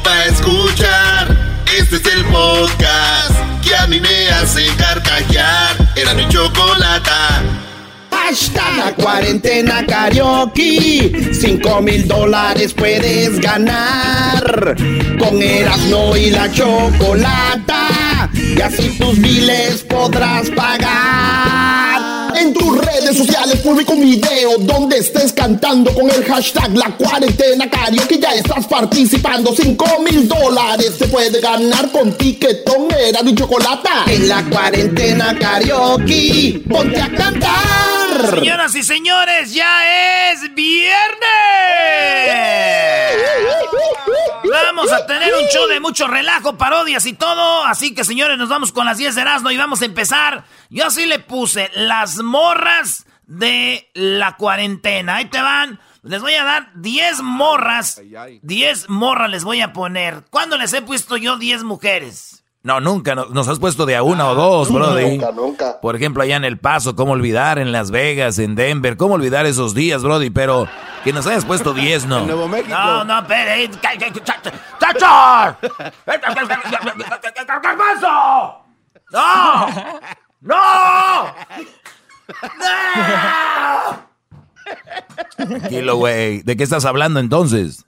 Chido pa escuchar, este es el podcast que a mí me hace carcajear. Era mi chocolata. Hashtag la cuarentena karaoke. Cinco mil dólares puedes ganar. Con Erasmo y la chocolata. Y así tus biles podrás pagar. Tus redes sociales publica un video donde estés cantando con el hashtag La Cuarentena Karaoke. Ya estás participando. Cinco mil dólares se puede ganar con tiquetón, era y chocolata. En la Cuarentena Karaoke, ponte a cantar. Señoras y señores, ya es viernes. Vamos a tener un show de mucho relajo, parodias y todo. Así que, señores, nos vamos con las 10 de Erasmo y vamos a empezar. Yo así le puse las morras de la cuarentena. Ahí te van. Les voy a dar 10 morras. 10 morras les voy a poner. ¿Cuándo les he puesto yo 10 mujeres? No, nunca. no- Nos has puesto de a una o dos, brody. Nunca, nunca. Por ejemplo, allá en El Paso, ¿cómo olvidar? En Las Vegas, en Denver, ¿cómo olvidar esos días, brody? Pero que nos hayas puesto 10, no. Nuevo México. No, no, ca- ¡Chacho! ¡Garbanzo! ¡No! ¡No! ¡No! Tranquilo, güey. ¿De qué estás hablando entonces?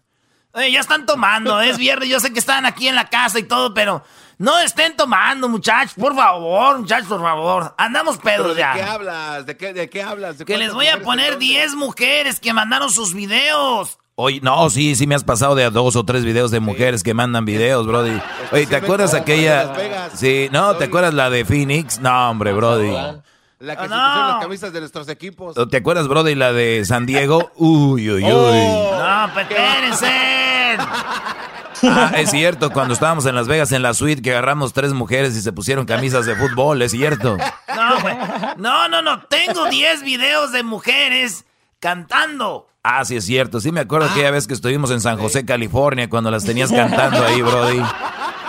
Eh, ya están tomando, es viernes, yo sé que están aquí en la casa y todo, pero no estén tomando, muchachos, por favor, muchachos, por favor. Andamos ¿Pero pedos ¿De qué ya. hablas? ¿De qué, de qué hablas? ¿De Que les voy a poner entonces? 10 mujeres que mandaron sus videos. Oye, no, sí, sí me has pasado de a dos o tres videos de mujeres que mandan videos, brody. Oye, ¿te Especialmente acuerdas aquella? Sí, no, ¿te acuerdas la de Phoenix? No, hombre, brody. La que Ah, se no. pusieron las camisas de nuestros equipos. ¿Te acuerdas, brody, la de San Diego? Uy, uy, uy. Oh. No, pues espérense. Ah, es cierto, cuando estábamos en Las Vegas en la suite que agarramos tres mujeres y se pusieron camisas de fútbol, es cierto. No, güey. No, no, no. Tengo 10 videos de mujeres cantando. Ah, sí es cierto, sí me acuerdo aquella vez que estuvimos en San José, California, cuando las tenías cantando ahí, brody.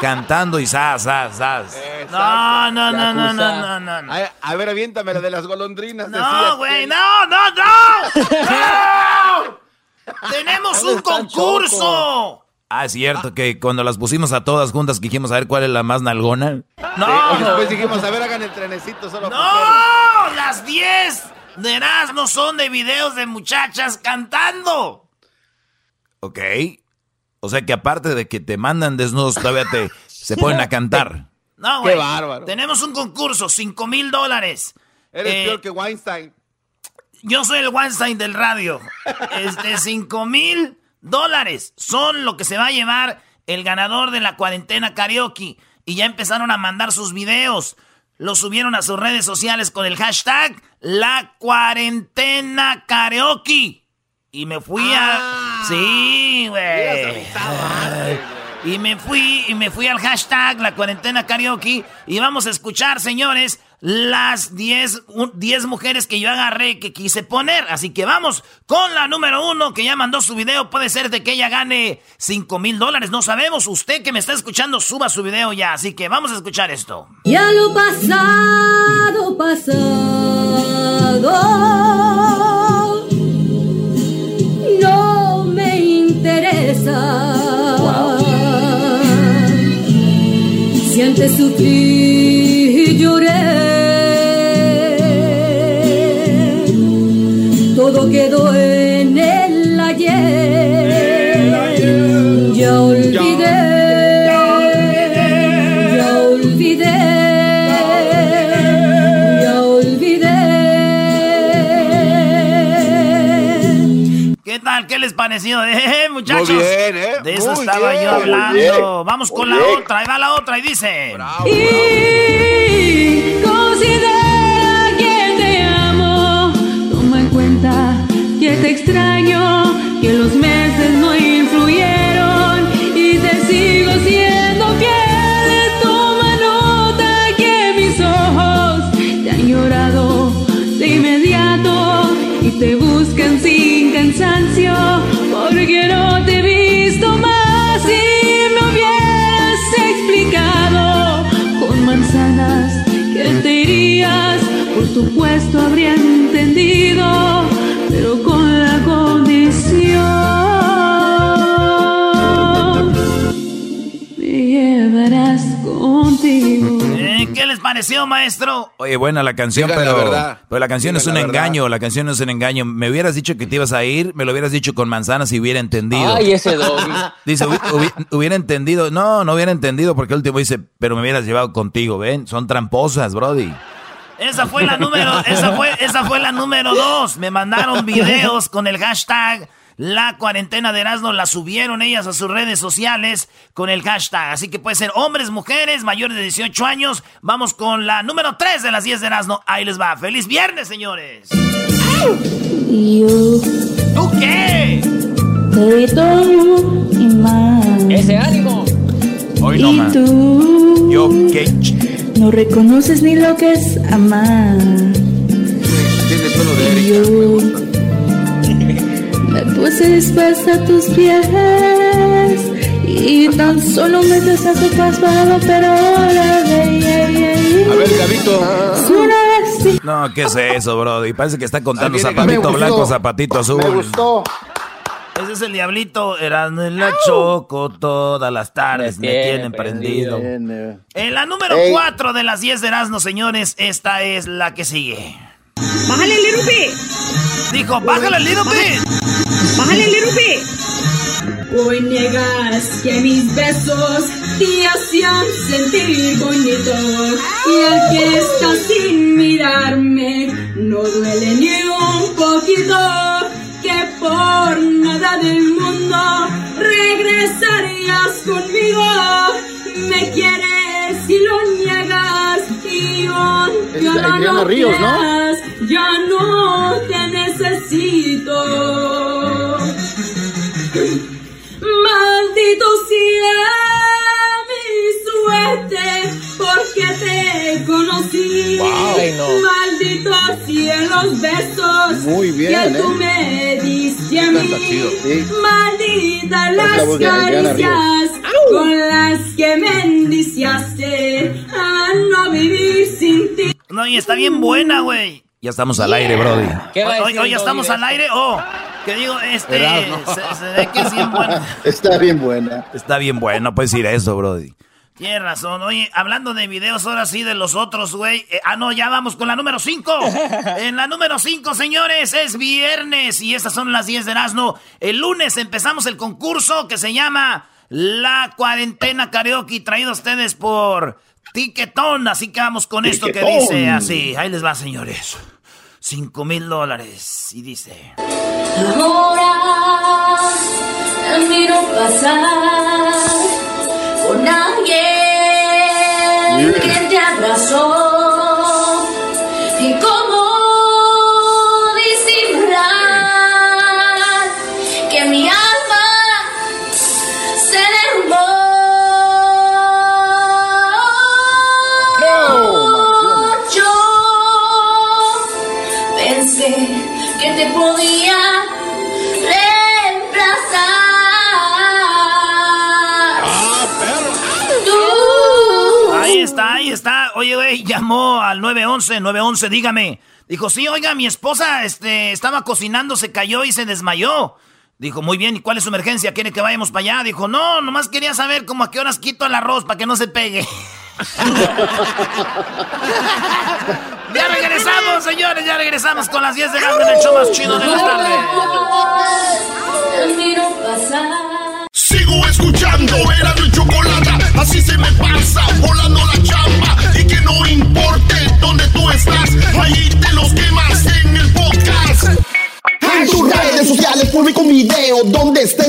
Cantando y zas, zas, zas. No, no, no, no, no, no, no. a ver, aviéntame la de las golondrinas. No, güey, que- no, no, no. ¡No! Tenemos un concurso. Ah, es cierto que cuando las pusimos a todas juntas que dijimos a ver cuál es la más nalgona. No, Y después dijimos, a ver, hagan el trenecito solo no, las 10 de no son de videos de muchachas cantando. Ok. O sea que aparte de que te mandan desnudos, todavía te se ponen a cantar. No, Qué güey. bárbaro. Tenemos un concurso, 5 mil dólares. Eres Eh, peor que Weinstein. Yo soy el Weinstein del radio. Este, 5 mil dólares son lo que se va a llevar el ganador de la cuarentena karaoke. Y ya empezaron a mandar sus videos. Los subieron a sus redes sociales con el hashtag La Cuarentena Karaoke. Y me fui Ah. a. Sí, güey. Y me fui, y me fui al hashtag La Cuarentena Karaoke. Y vamos a escuchar, señores, las 10 un- 10 mujeres que yo agarré que quise poner. Así que vamos con la número uno que ya mandó su video. Puede ser de que ella gane 5 mil dólares. No sabemos. Usted que me está escuchando, suba su video ya. Así que vamos a escuchar esto. Ya lo pasado, pasado, no me interesa. Si antes sufrí y lloré, les pareció? Eh, muchachos. Muy bien, ¿eh? De eso Muy estaba bien, yo hablando. Vamos con Muy la bien. otra. Ahí va la otra y dice. Y considera que te amo. Toma en cuenta que te extraño, que los meses no influyeron y te sigo siendo fiel. Toma nota que mis ojos te han llorado de inmediato y te buscan sin cansancio porque no te he visto más y me hubieras explicado con manzanas que te irías, por supuesto habría entendido, pero con la condición pareció, maestro? Oye, buena la canción, Digan la pero, verdad. pero la canción es un la engaño, la canción es un engaño. Me hubieras dicho que te ibas a ir, me lo hubieras dicho con manzanas y hubiera entendido. Ay, ese doggy. Dice, "Hubi- hubi- hubiera entendido. No, no hubiera entendido porque el último dice, pero me hubieras llevado contigo, ¿ven? Son tramposas, Brody. Esa fue la número, esa fue, esa fue la número dos. Me mandaron videos con el hashtag La cuarentena de Erasmo. La subieron ellas a sus redes sociales con el hashtag. Así que puede ser hombres, mujeres, mayores de 18 años. Vamos con la número 3 de las 10 de Erasmo. Ahí les va. ¡Feliz viernes, señores! Yo ¿Tú qué? todo y más. Ese ánimo. Hoy no tú Yo, ¿qué? no reconoces ni lo que es amar. Tiene tono de Y Erika. me puse dispuesta a tus pies y tan solo me desato pasado, pero ahora ve, yeah, yeah, yeah. A ver, Gabito. No, ¿qué es eso, Brody? Parece que está contando zapatito blanco, zapatito azul. Me gustó. Ese es el diablito. Erasmo en la choco todas las tardes. Me, Me tiene tienen prendido. En la número Ey. 4 de las 10 de Erasmo, señores, esta es la que sigue. Bájale, Little Bit. Dijo, bájale el little bit. Bájale, Little Bit. Hoy niegas que mis besos te hacían sentir bonito. Y el que está sin mirarme no duele ni un poquito. Que por nada del mundo regresarías conmigo. Me quieres y lo niegas. Y yo, no. Ya no te necesito. Sea mi suerte porque te conocí. Ay, no. Maldito sea los besos Muy bien, que tú ¿eh? me diste a mí. Canta chido. Sí. Maldita Es la las caricias con las que me endiciaste a no vivir sin ti. No, y está bien buena, güey. Ya estamos al aire, Brody. ¿Qué va a Hoy, decir hoy ya estamos al aire. Oh, que digo, este. Erasmo. Se, se ve que es bien buena. Está bien buena. Está bien bueno, no puedes decir eso, Brody. Tienes razón. Oye, hablando de videos, ahora sí de los otros, güey. Eh, ah, no, ya vamos con la número 5. en la número 5, señores, es viernes y estas son las 10 de Erasmo. El lunes empezamos el concurso que se llama La Cuarentena Karaoke, traído a ustedes por Tiquetón. Así que vamos con esto que dice así. Ahí les va, señores. 5 mil dólares. Y dice... Ahora miro pasar con alguien que te abrazó Oye, güey, llamó al 911, 911, dígame. Dijo, sí, oiga, mi esposa este, estaba cocinando, se cayó y se desmayó. Dijo, muy bien, ¿y cuál es su emergencia? ¿Quiere que vayamos para allá? Dijo, no, nomás quería saber como a qué horas quito el arroz para que no se pegue. ya regresamos, señores, ya regresamos con las 10 de la noche en el show más chido de las tardes. Sigo escuchando, era mi chocolate, así se me pasa, volando la chamba. No importe dónde tú estás, ahí te los quemas en el podcast. En tus redes sociales publico un video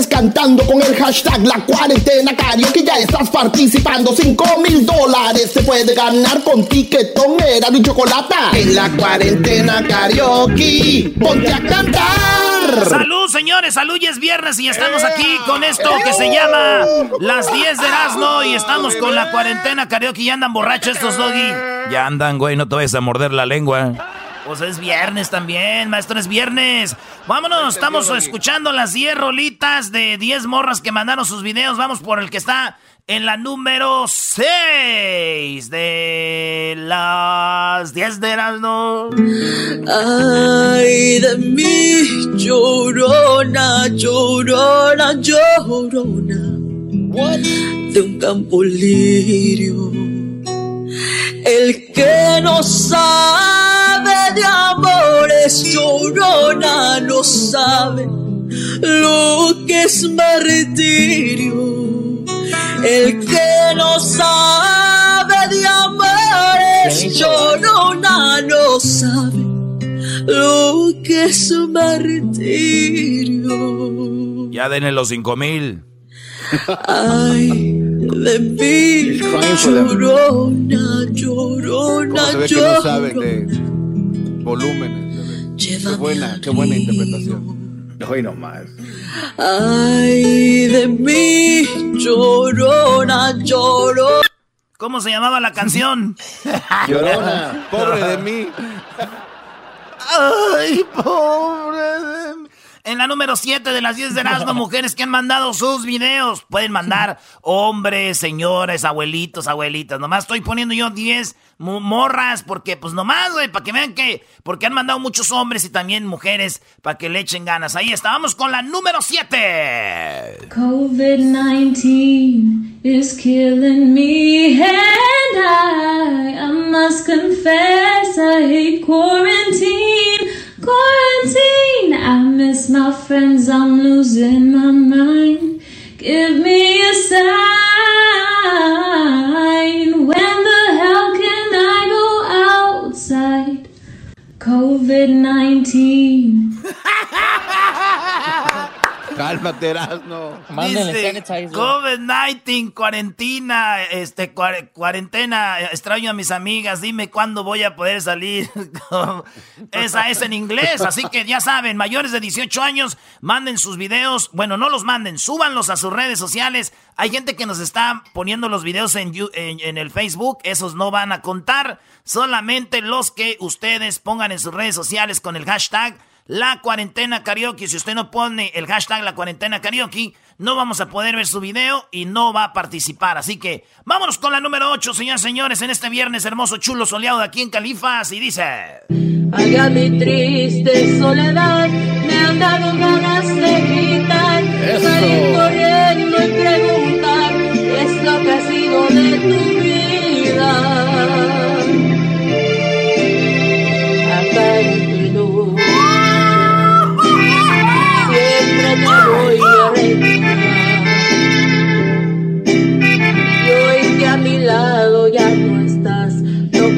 cantando con el hashtag La Cuarentena Karaoke. Ya estás participando. 5 mil dólares se puede ganar con tiquetón, era y chocolate. En la cuarentena karaoke, ponte a cantar. Salud, señores, salud, y es viernes y estamos aquí con esto que se llama Las 10 de Erasmo y estamos con la cuarentena karaoke y andan borrachos estos doggy. Ya andan, güey, no te vayas a morder la lengua. Pues es viernes también, maestro, es viernes. Vámonos, estamos escuchando las 10 rolitas de 10 morras que mandaron sus videos. Vamos por el que está en la número 6 de las 10 de Erasmo. Ay de mí, llorona, llorona, llorona. De un campo lirio. El que no sabe de amores, llorona, no sabe lo que es martirio. El que no sabe de amores, llorona, no sabe lo que es martirio. Ya denle los cinco mil. Ay, de mí, llorona, llorona, ¿Cómo se ve que no volúmenes? Qué buena, qué buena interpretación. Hoy nomás. Ay, de mí, llorona, llorona. ¿Cómo se llamaba la canción? Llorona. Pobre de mí. Ay, pobre de mí. En la número 7 de las 10 de Erasmo, mujeres que han mandado sus videos. Pueden mandar hombres, señores, abuelitos, abuelitas. Nomás estoy poniendo yo 10 morras porque, pues nomás, güey, para que vean que... Porque han mandado muchos hombres y también mujeres para que le echen ganas. Ahí estábamos con la número 7. COVID-19 is killing me and I, I must confess I hate quarantine, quarantine. I miss my friends, I'm losing my mind. Give me a sign. When the hell can I go outside? COVID-19. Cálmate, Erasno. Dice, COVID-19, cuarentena, este, cuar- cuarentena, extraño a mis amigas, dime cuándo voy a poder salir. Esa es en inglés, así que ya saben, mayores de 18 años, manden sus videos, bueno, no los manden, súbanlos a sus redes sociales. Hay gente que nos está poniendo los videos en, You- en, en el Facebook, esos no van a contar, solamente los que ustedes pongan en sus redes sociales con el hashtag la cuarentena karaoke. Si usted no pone el hashtag la cuarentena karaoke, no vamos a poder ver su video y no va a participar. Así que vámonos con la número 8, señores señores, en este viernes hermoso, chulo, soleado de aquí en Califas. Y dice... Ay, a mi triste soledad me han dado ganas de gritar, salir corriendo y preguntar qué es lo que ha sido de tu vida.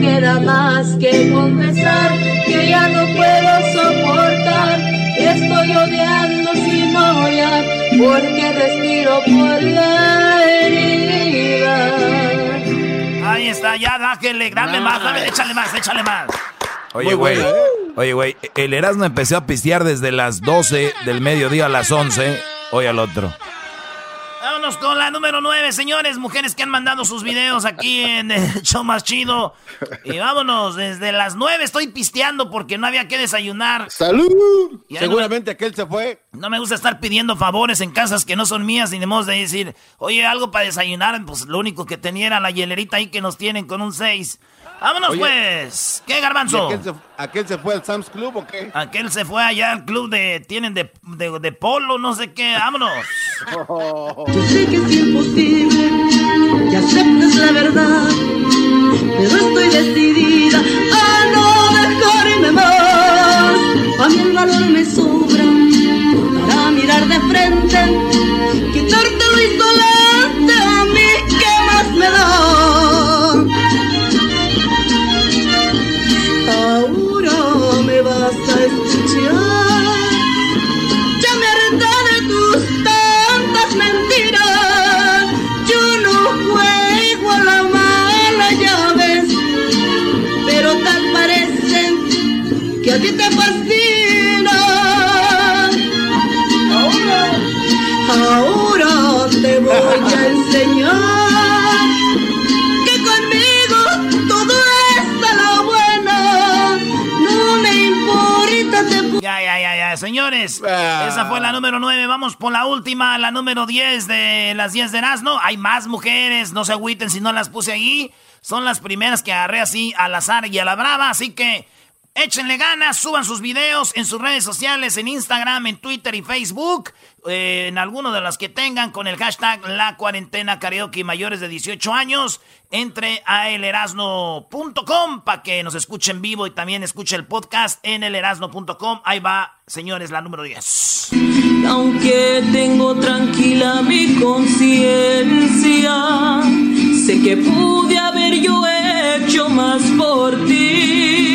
Queda más que confesar que ya no puedo soportar. Estoy odiando sin odiar porque respiro por la herida. Ahí está, ya dájele, dame más, dame, échale más, échale más. Oye, güey. ¿eh? Oye, güey. El Erasmo empezó a pistear desde las 12 del mediodía a las 11. Hoy al otro. Vámonos con la número 9, señores, mujeres que han mandado sus videos aquí en el show más chido. Y vámonos, desde las 9 estoy pisteando porque no había que desayunar. ¡Salud! Seguramente aquel se fue. No me gusta estar pidiendo favores en casas que no son mías y de modo de decir, oye, algo para desayunar. Pues lo único que tenía era la hielerita ahí que nos tienen con un 6. Vámonos Oye. pues. ¿Qué ¿Y garbanzo? aquel, se, aquel se fue al Sam's Club o qué? Aquel se fue allá al club de, tienen de, de, de polo, no sé qué. Vámonos. Yo sé que es imposible que aceptes la verdad, pero estoy decidida a no dejarme más. A mí el valor me sobra para mirar de frente, quitarte lo insolente a ti te fascina. Ahora, ahora te voy a enseñar que conmigo todo es a la buena. No me importa te Ya, ya, ya, ya, señores. Esa fue la número 9. Vamos por la última, la número 10 de las 10 de Erasmo. Hay más mujeres, no se agüiten si no las puse ahí. Son las primeras que agarré así al azar y a la brava, así que échenle ganas, suban sus videos en sus redes sociales, en Instagram, en Twitter y Facebook, eh, en alguno de las que tengan con el hashtag La Cuarentena Karaoke mayores de 18 años. Entre a elerasno.com para que nos escuchen vivo y también escuche el podcast en elerasno.com. Ahí va, señores, la número 10. Aunque tengo tranquila mi conciencia, sé que pude haber yo hecho más por ti.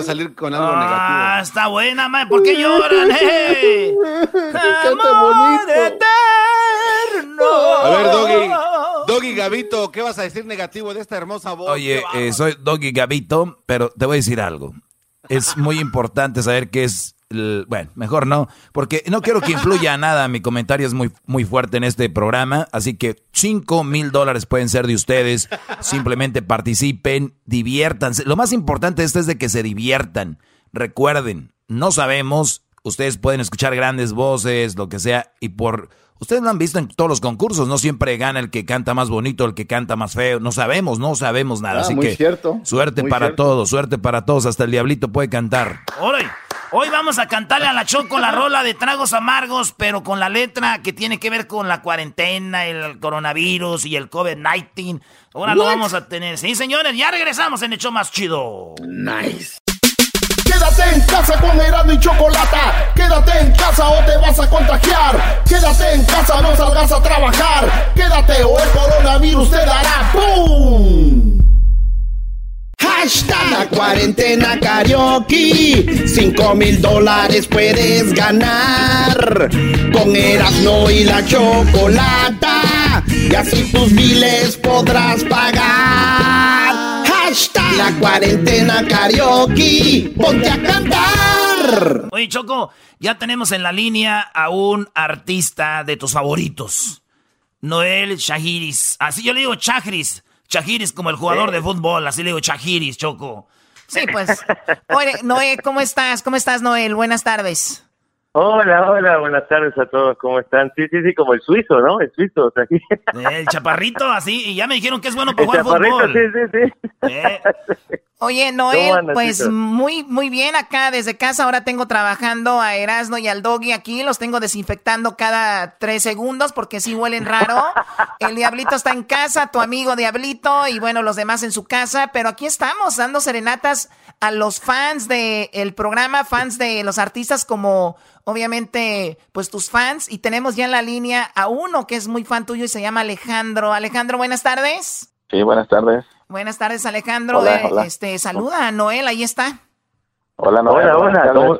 Que salir con algo Ah, negativo. está buena, man. ¿Por qué lloran, eh? Canta bonito. eterno. A ver, Doggy. Doggy Gavito, ¿qué vas a decir negativo de esta hermosa voz? Oye, eh, soy Doggy Gabito, pero te voy a decir algo. Es muy importante saber qué es. El- bueno, mejor no, porque no quiero que influya nada. Mi comentario es muy, muy fuerte en este programa, así que 5 mil dólares pueden ser de ustedes. Simplemente participen, diviértanse. Lo más importante de esto es de que se diviertan. Recuerden, no sabemos, ustedes pueden escuchar grandes voces, lo que sea, y por... Ustedes lo han visto en todos los concursos, no siempre gana el que canta más bonito, el que canta más feo, no sabemos, no sabemos nada, Ah, así muy que cierto, suerte muy para cierto. todos, suerte para todos, hasta el diablito puede cantar. Hoy, hoy vamos a cantarle a la Choco la rola de tragos amargos, pero con la letra que tiene que ver con la cuarentena, el coronavirus y el COVID-19. Ahora lo vamos a tener. Sí, señores, ya regresamos en el show más chido. Nice. Quédate en casa con Erasmo y Chocolata. Quédate en casa o te vas a contagiar. Quédate en casa, no salgas a trabajar. Quédate o el coronavirus te dará ¡Pum! Hashtag la cuarentena karaoke. 5 mil dólares puedes ganar. Con Erasmo y la chocolata. Y así tus biles podrás pagar. Hashtag la cuarentena karaoke. Ponte a cantar. Oye, Choco, ya tenemos en la línea a un artista de tus favoritos. Noel Shahiris. Así yo le digo Chajris. Chajiris como el jugador de fútbol. Así le digo Chajiris, Choco. Sí, pues. Oye, Noé, ¿cómo estás? ¿Cómo estás, Noel? Buenas tardes. Hola, hola, buenas tardes a todos, ¿cómo están? Sí, sí, sí, como el suizo, ¿no? El suizo, o sea, aquí. El chaparrito, así. Y ya me dijeron que es bueno para El jugar chaparrito, fútbol. sí, sí, sí. Eh, Oye, ¿Cómo Noel, andas, pues muy, muy bien acá desde casa. Ahora tengo trabajando a Erasno y al Doggy aquí. Los tengo desinfectando cada tres segundos porque sí huelen raro. El Diablito está en casa, tu amigo Diablito y bueno, los demás en su casa. Pero aquí estamos dando serenatas a los fans del programa, fans de los artistas como obviamente pues tus fans. Y tenemos ya en la línea a uno que es muy fan tuyo y se llama Alejandro. Alejandro, buenas tardes. Sí, buenas tardes. Buenas tardes, Alejandro. Hola, Eh, hola. Este, saluda a Noel, ahí está. Hola, hola, hola. ¿cómo-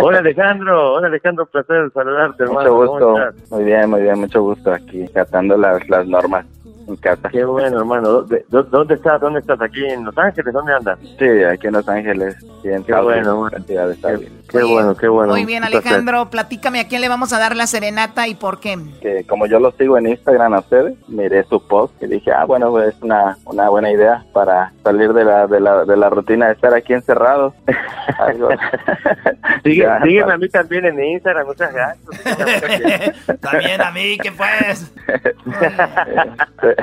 Hola, Alejandro. Hola, Alejandro, placer saludarte, hermano. Mucho ¿Cómo gusto. estás? Muy bien, muy bien, mucho gusto aquí, tratando las, las normas. en casa. Qué bueno, hermano. ¿Dónde, dónde estás? ¿Dónde estás? ¿Aquí en Los Ángeles? ¿Dónde andas? Sí, aquí en Los Ángeles. Qué bueno. Qué, bueno, qué bueno. Muy bien, Alejandro. Platícame a quién le vamos a dar la serenata y por qué. Que como yo lo sigo en Instagram a ustedes, miré su post y dije, ah, bueno, es una, una buena idea para salir de la, de la, de la rutina de estar aquí encerrados. sígueme a mí también en Instagram, muchas gracias. también a mí, ¿qué pues?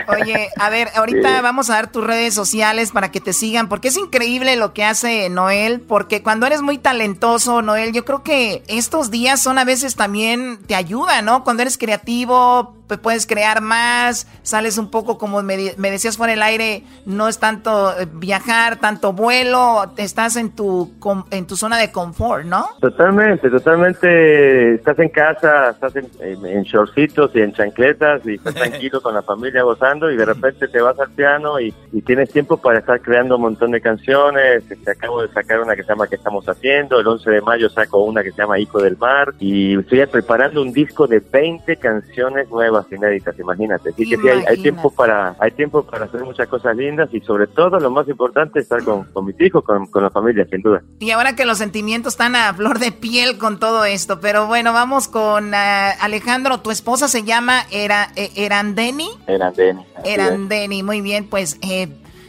Oye, a ver, ahorita vamos a dar tus redes sociales para que te sigan, porque es increíble lo que hace Noel, porque cuando eres muy talentoso, Noel, yo creo que estos días son a veces también te ayuda, ¿no? Cuando eres creativo, puedes crear más, sales un poco como me, decías fuera el aire, no es tanto eh, viajar, tanto vuelo, estás en tu en tu zona de confort, ¿no? Totalmente, totalmente, estás en casa, estás en, en, shortcitos y en chancletas y estás tranquilo con la familia gozando y de repente te vas al piano y, tienes tiempo para estar creando un montón de canciones, te este, acabo de sacar una que se llama ¿Qué estamos haciendo? El 11 de mayo saco una que se llama Hijo del Mar y estoy preparando un disco de 20 canciones nuevas inéditas, imagínate. Así que sí, hay, tiempo para hay tiempo para hacer muchas cosas lindas y sobre todo lo más importante es estar con, mis hijos, con, la familia, sin duda. Y ahora que los sentimientos están a flor de piel con todo esto, pero bueno, vamos con eh, Alejandro, tu esposa se llama Era, eh, Erandeni. Erandeni. Erandeni, muy bien, pues eh,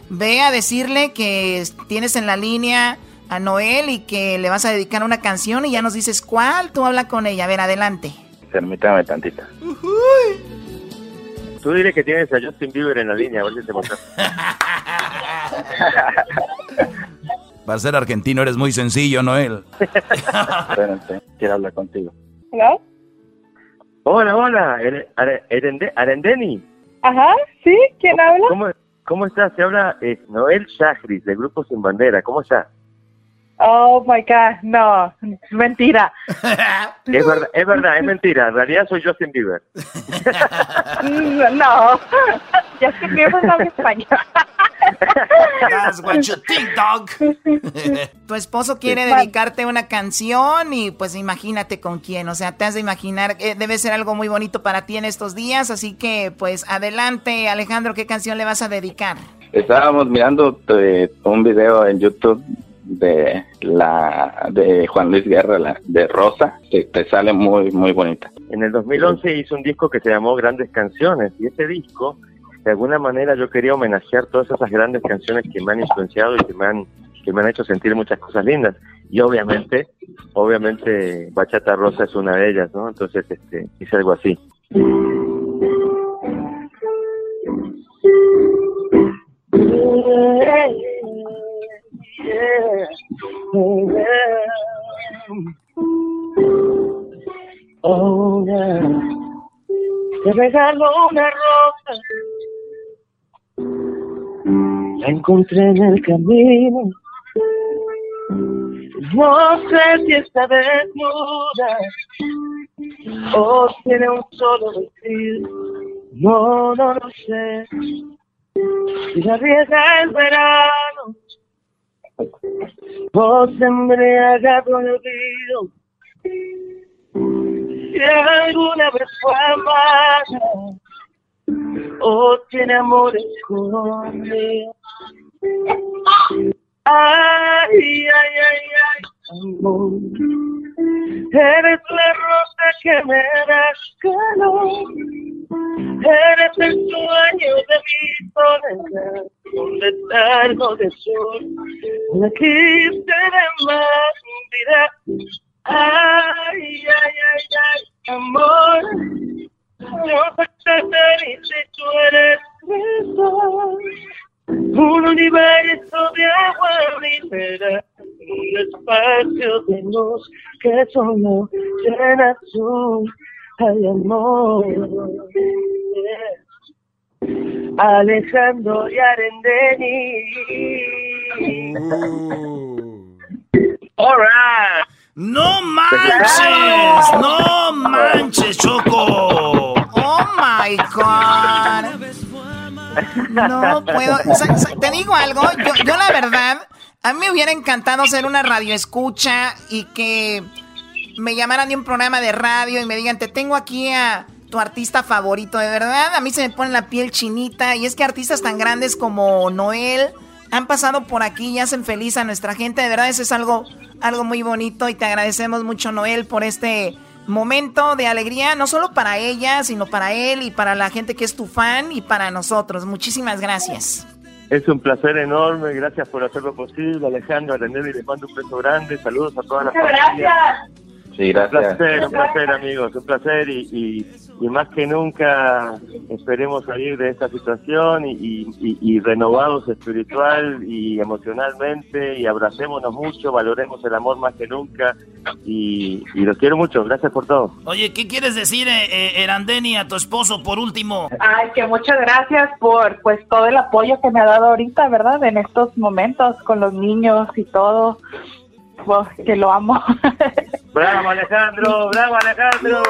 ve a decirle que tienes en la línea a Noel y que le vas a dedicar una canción y ya nos dices cuál, tú habla con ella, a ver, adelante. Permítame tantita. Tú dile que tienes a Justin Bieber en la línea, a ver si te Para ser argentino eres muy sencillo, Noel. Espérate, quiero hablar contigo. ¿Hola? Hola, hola, Arendeni. Ajá, sí, ¿quién habla? ¿Cómo, estás? Se habla eh, Noel Shahris, de Grupo Sin Bandera. ¿Cómo estás? Oh my God, no, mentira. es verdad, es verdad, es mentira. En realidad soy Justin Bieber. no, Justin Bieber no es español. That's what you think, dog. tu esposo quiere dedicarte una canción y pues imagínate con quién. O sea, te has de imaginar, eh, debe ser algo muy bonito para ti en estos días. Así que pues adelante, Alejandro, ¿qué canción le vas a dedicar? Estábamos mirando eh, un video en YouTube de la de Juan Luis Guerra, la, de Rosa, que te sale muy muy bonita. En el 2011 hizo un disco que se llamó Grandes Canciones y ese disco, de alguna manera yo quería homenajear todas esas grandes canciones que me han influenciado y que me han que me han hecho sentir muchas cosas lindas y obviamente obviamente Bachata Rosa es una de ellas, ¿no? Entonces este hice algo así. Oh, Te regalo una rosa. La encontré en el camino. No sé si está desnuda o tiene un solo vestido. No, no lo sé. Si la arriesga el verano o se embriaga con el olvido. Si alguna vez fue amada o tiene amor escondido. Ay, ay, ay, ay, amor. Eres la rosa que me da calor. Eres el sueño de mi soledad, un letargo de sol. La quise de más vida. Ay, ay, ay, ay, amor. Soy feliz si tú eres mi sol. Un universo de agua libera, un espacio de luz que solo llena su ay amor. Alejandro y Arendeni. All right. No manches, no manches, Choco. Oh my God. No puedo. Te digo algo, yo, yo la verdad, a mí me hubiera encantado ser una radio escucha y que me llamaran de un programa de radio y me digan, te tengo aquí a tu artista favorito, de verdad. A mí se me pone la piel chinita. Y es que artistas tan grandes como Noel han pasado por aquí y hacen feliz a nuestra gente. De verdad, eso es algo, algo muy bonito. Y te agradecemos mucho, Noel, por este momento de alegría, no solo para ella, sino para él y para la gente que es tu fan y para nosotros. Muchísimas gracias. Es un placer enorme, gracias por hacerlo posible, Alejandro, a René, y les mando un beso grande, saludos a todas las familias. Sí, gracias. Un placer, un placer amigos, un placer y, y, más que nunca esperemos salir de esta situación y, y, renovados espiritual y emocionalmente y abracémonos mucho, valoremos el amor más que nunca y, los quiero mucho, gracias por todo. Oye, ¿qué quieres decir eh, eh, Erandeni a tu esposo por último? Ay, que muchas gracias por pues todo el apoyo que me ha dado ahorita, ¿verdad? En estos momentos con los niños y todo que lo amo. Bravo Alejandro, bravo Alejandro.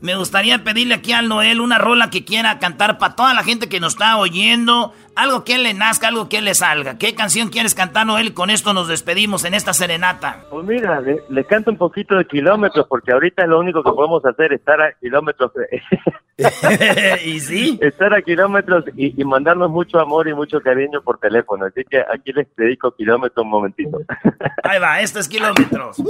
Me gustaría pedirle aquí al Noel una rola que quiera cantar para toda la gente que nos está oyendo. Algo que él le nazca, algo que le salga. ¿Qué canción quieres cantar, Noel? Y con esto nos despedimos en esta serenata. Pues mira, le, canto un poquito de kilómetros, porque ahorita lo único que podemos hacer es estar a kilómetros. ¿Y sí? Estar a kilómetros y, mandarnos mucho amor y mucho cariño por teléfono. Así que aquí les dedico kilómetros un momentito. Ahí va, esto es kilómetros. A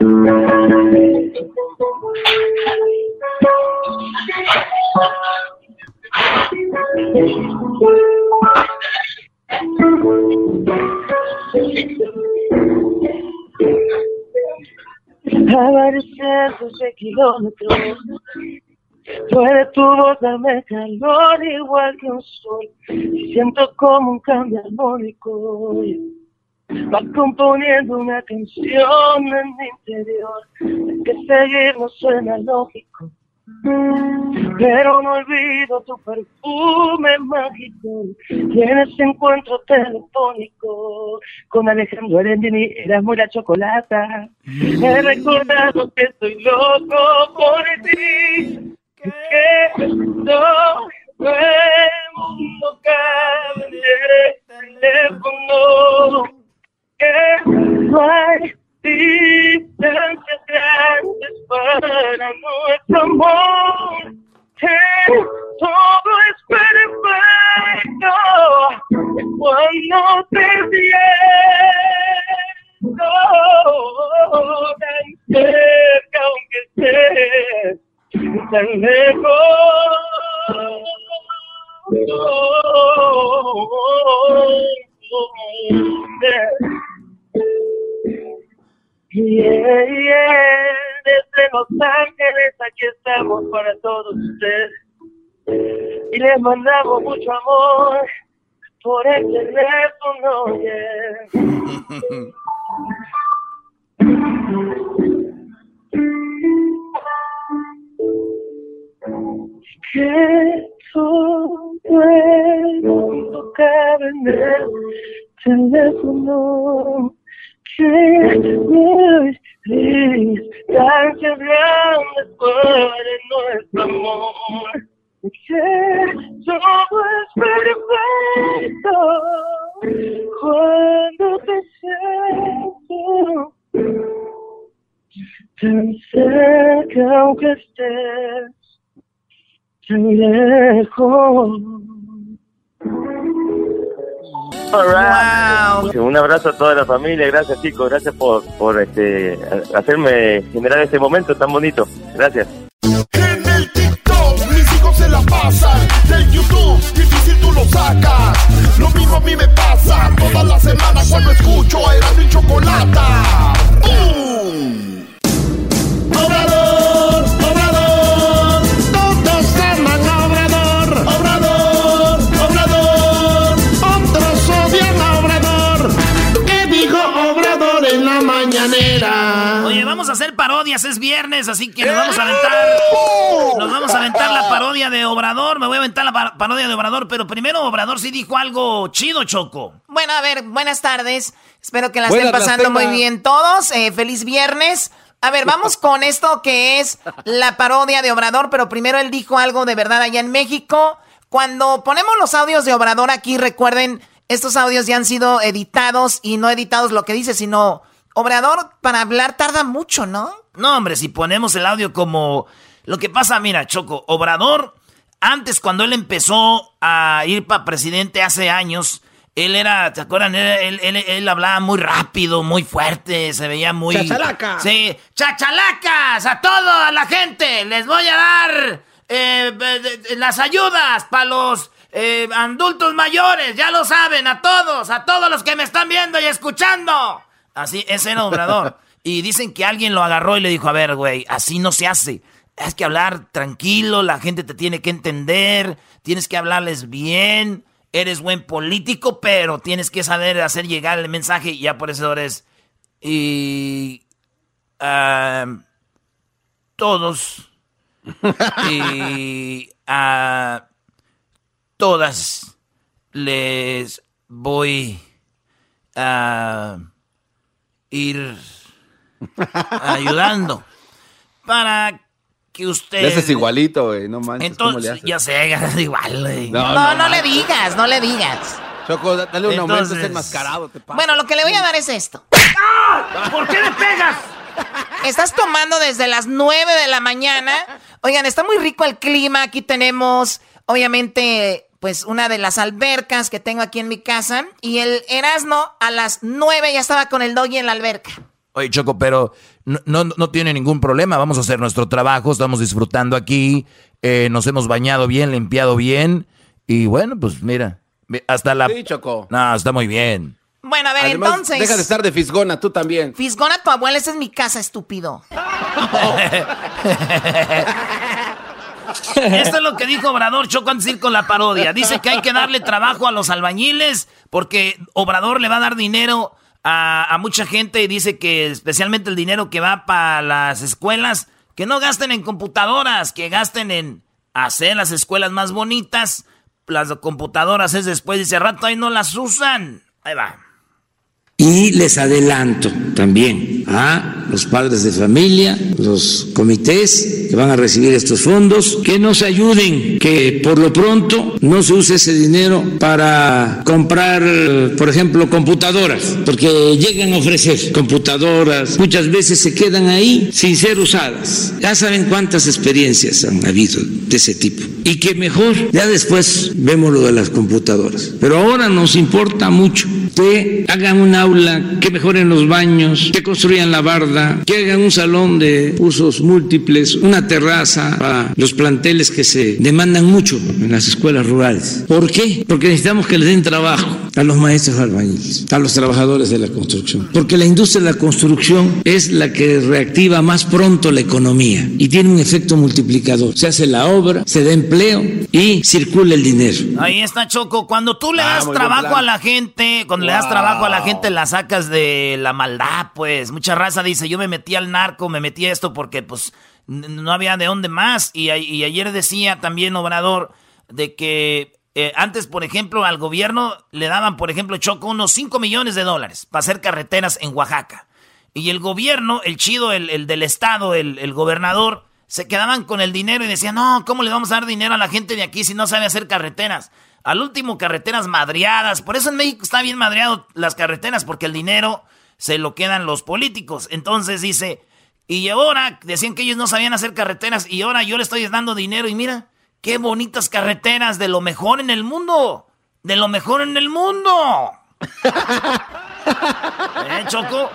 cientos de kilómetros Puede tu voz darme calor igual que un sol. Siento como un cambio armónico. Va componiendo una canción en mi interior, que seguir no suena lógico. Pero no olvido tu perfume mágico y en ese encuentro telefónico con Alejandro Arendini eras muy la chocolata. He recordado que estoy loco por ti, que no el mundo cabe en el teléfono que no hay these circumstances, but I know it's a moment. Take all is better by Yeah, yeah. Desde Los Ángeles aquí estamos para todos ustedes y les mandamos mucho amor por el teléfono. Yeah. que todo el mundo cabe en el teléfono para nuestro amor que todo es cuando te tan cerca aunque estés tan lejos Un abrazo a toda la familia, gracias chicos, gracias por, por este, hacerme generar este momento tan bonito. Gracias. En el TikTok mis hijos se la pasan, del YouTube difícil tú lo sacas. Lo mismo a mí me pasa todas las semanas cuando escucho a mi Chocolata. Parodias, es viernes, así que nos vamos a aventar. Nos vamos a aventar la parodia de Obrador. Me voy a aventar la parodia de Obrador, pero primero Obrador sí dijo algo chido, Choco. Bueno, a ver, buenas tardes. Espero que la estén pasando muy bien todos. Eh, feliz viernes. A ver, vamos con esto que es la parodia de Obrador, pero primero él dijo algo de verdad allá en México. Cuando ponemos los audios de Obrador aquí, recuerden, estos audios ya han sido editados y no editados lo que dice, sino Obrador para hablar tarda mucho, ¿no? No, hombre, si ponemos el audio como... Lo que pasa, mira, Choco, Obrador, antes cuando él empezó a ir para presidente hace años, él era, ¿te acuerdan? Él, él, él, hablaba muy rápido, muy fuerte, se veía muy... ¡Chachalaca! Sí, ¡chachalacas! A toda la gente les voy a dar eh, las ayudas para los eh, adultos mayores, ya lo saben, a todos, a todos los que me están viendo y escuchando. Así, ese era Obrador. y dicen que alguien lo agarró y le dijo, a ver, güey, así no se hace. Hay que hablar tranquilo, la gente te tiene que entender, tienes que hablarles bien, eres buen político, pero tienes que saber hacer llegar el mensaje y ya por eso eres... Y... Ah, todos... y... a todas les voy a ir ayudando para que usted. Ese es igualito, güey, no manches. Entonces, ya sé, es igual, güey. No, no, le digas, no le digas. Choco, dale un aumento, es enmascarado, te pasa. Bueno, lo que le voy a dar es esto. ¡Ah! ¿Por qué le pegas? Estás tomando desde las 9 de la mañana. Oigan, está muy rico el clima. Aquí tenemos, obviamente, pues una de las albercas que tengo aquí en mi casa. Y el Erasmo a las 9 ya estaba con el doggy en la alberca. Oye, Choco, pero no, no, tiene ningún problema. Vamos a hacer nuestro trabajo, estamos disfrutando aquí. Eh, nos hemos bañado bien, limpiado bien. Y bueno, pues mira, hasta la... Sí, Choco. No, está muy bien. Bueno, a ver, entonces... Deja de estar de fisgona, tú también. Fisgona, tu abuela, esa es mi casa, estúpido. Esto es lo que dijo Obrador Choco antes ir con la parodia. Dice que hay que darle trabajo a los albañiles porque Obrador le va a dar dinero a, mucha gente y dice que especialmente el dinero que va para las escuelas, que no gasten en computadoras, que gasten en hacer las escuelas más bonitas. Las computadoras es después, dice rato ahí no las usan. Ahí va. Y les adelanto también a los padres de familia, los comités que van a recibir estos fondos, que nos ayuden, que por lo pronto no se use ese dinero para comprar, por ejemplo, computadoras, porque llegan a ofrecer computadoras, muchas veces se quedan ahí sin ser usadas. Ya saben cuántas experiencias han habido de ese tipo. Y que mejor, ya después vemos lo de las computadoras. Pero ahora nos importa mucho que hagan una que mejoren los baños, que construyan la barda, que hagan un salón de usos múltiples, una terraza para los planteles que se demandan mucho en las escuelas rurales. ¿Por qué? Porque necesitamos que les den trabajo a los maestros albañiles, a los trabajadores de la construcción. Porque la industria de la construcción es la que reactiva más pronto la economía y tiene un efecto multiplicador. Se hace la obra, se da empleo y circula el dinero. Ahí está Choco. Cuando tú le ah, das trabajo a la gente, cuando le das trabajo a la gente, la sacas de la maldad, pues. Mucha raza dice, yo me metí al narco, me metí a esto porque pues no había de dónde más. Y, ayer decía también Obrador de que eh, antes, por ejemplo, al gobierno le daban, por ejemplo, Choco, unos 5 millones de dólares para hacer carreteras en Oaxaca. Y el gobierno, el chido, el, del estado, el, el, gobernador, se quedaban con el dinero y decían, no, ¿cómo le vamos a dar dinero a la gente de aquí si no sabe hacer carreteras? Al último, carreteras madreadas. Por eso en México está bien madreado las carreteras, porque el dinero se lo quedan los políticos. Entonces dice, y ahora decían que ellos no sabían hacer carreteras y ahora yo le estoy dando dinero y mira, qué bonitas carreteras de lo mejor en el mundo. De lo mejor en el mundo. ¿Eh, Choco?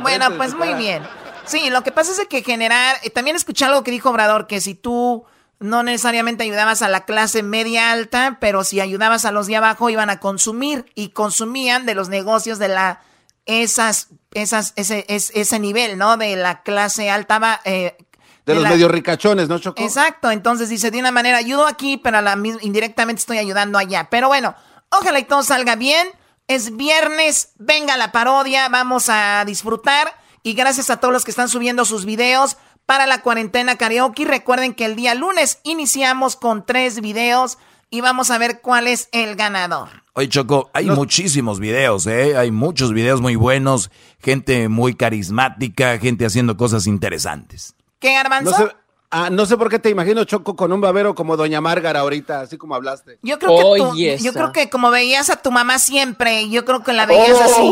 Bueno, pues muy bien. Sí, lo que pasa es que generar, eh, también escuché algo que dijo Obrador, que si tú no necesariamente ayudabas a la clase media alta, pero si ayudabas a los de abajo iban a consumir y consumían de los negocios de la esas esas ese ese, nivel, ¿no? De la clase alta eh, de, los medio ricachones, ¿no, Choco? Exacto, entonces dice, de una manera ayudo aquí, pero a la, indirectamente estoy ayudando allá. Pero bueno, ojalá y todo salga bien. Es viernes, venga la parodia, vamos a disfrutar. Y gracias a todos los que están subiendo sus videos para la cuarentena karaoke. Recuerden que el día lunes iniciamos con tres videos y vamos a ver cuál es el ganador. Oye, Choco, hay muchísimos videos, ¿eh? Hay muchos videos muy buenos, gente muy carismática, gente haciendo cosas interesantes. ¿Qué, Garbanzo? Ah, no sé por qué te imagino Choco con un babero como Doña Márgara ahorita, así como hablaste. Yo creo, que tú- yo creo que como veías a tu mamá siempre, yo creo que la veías así.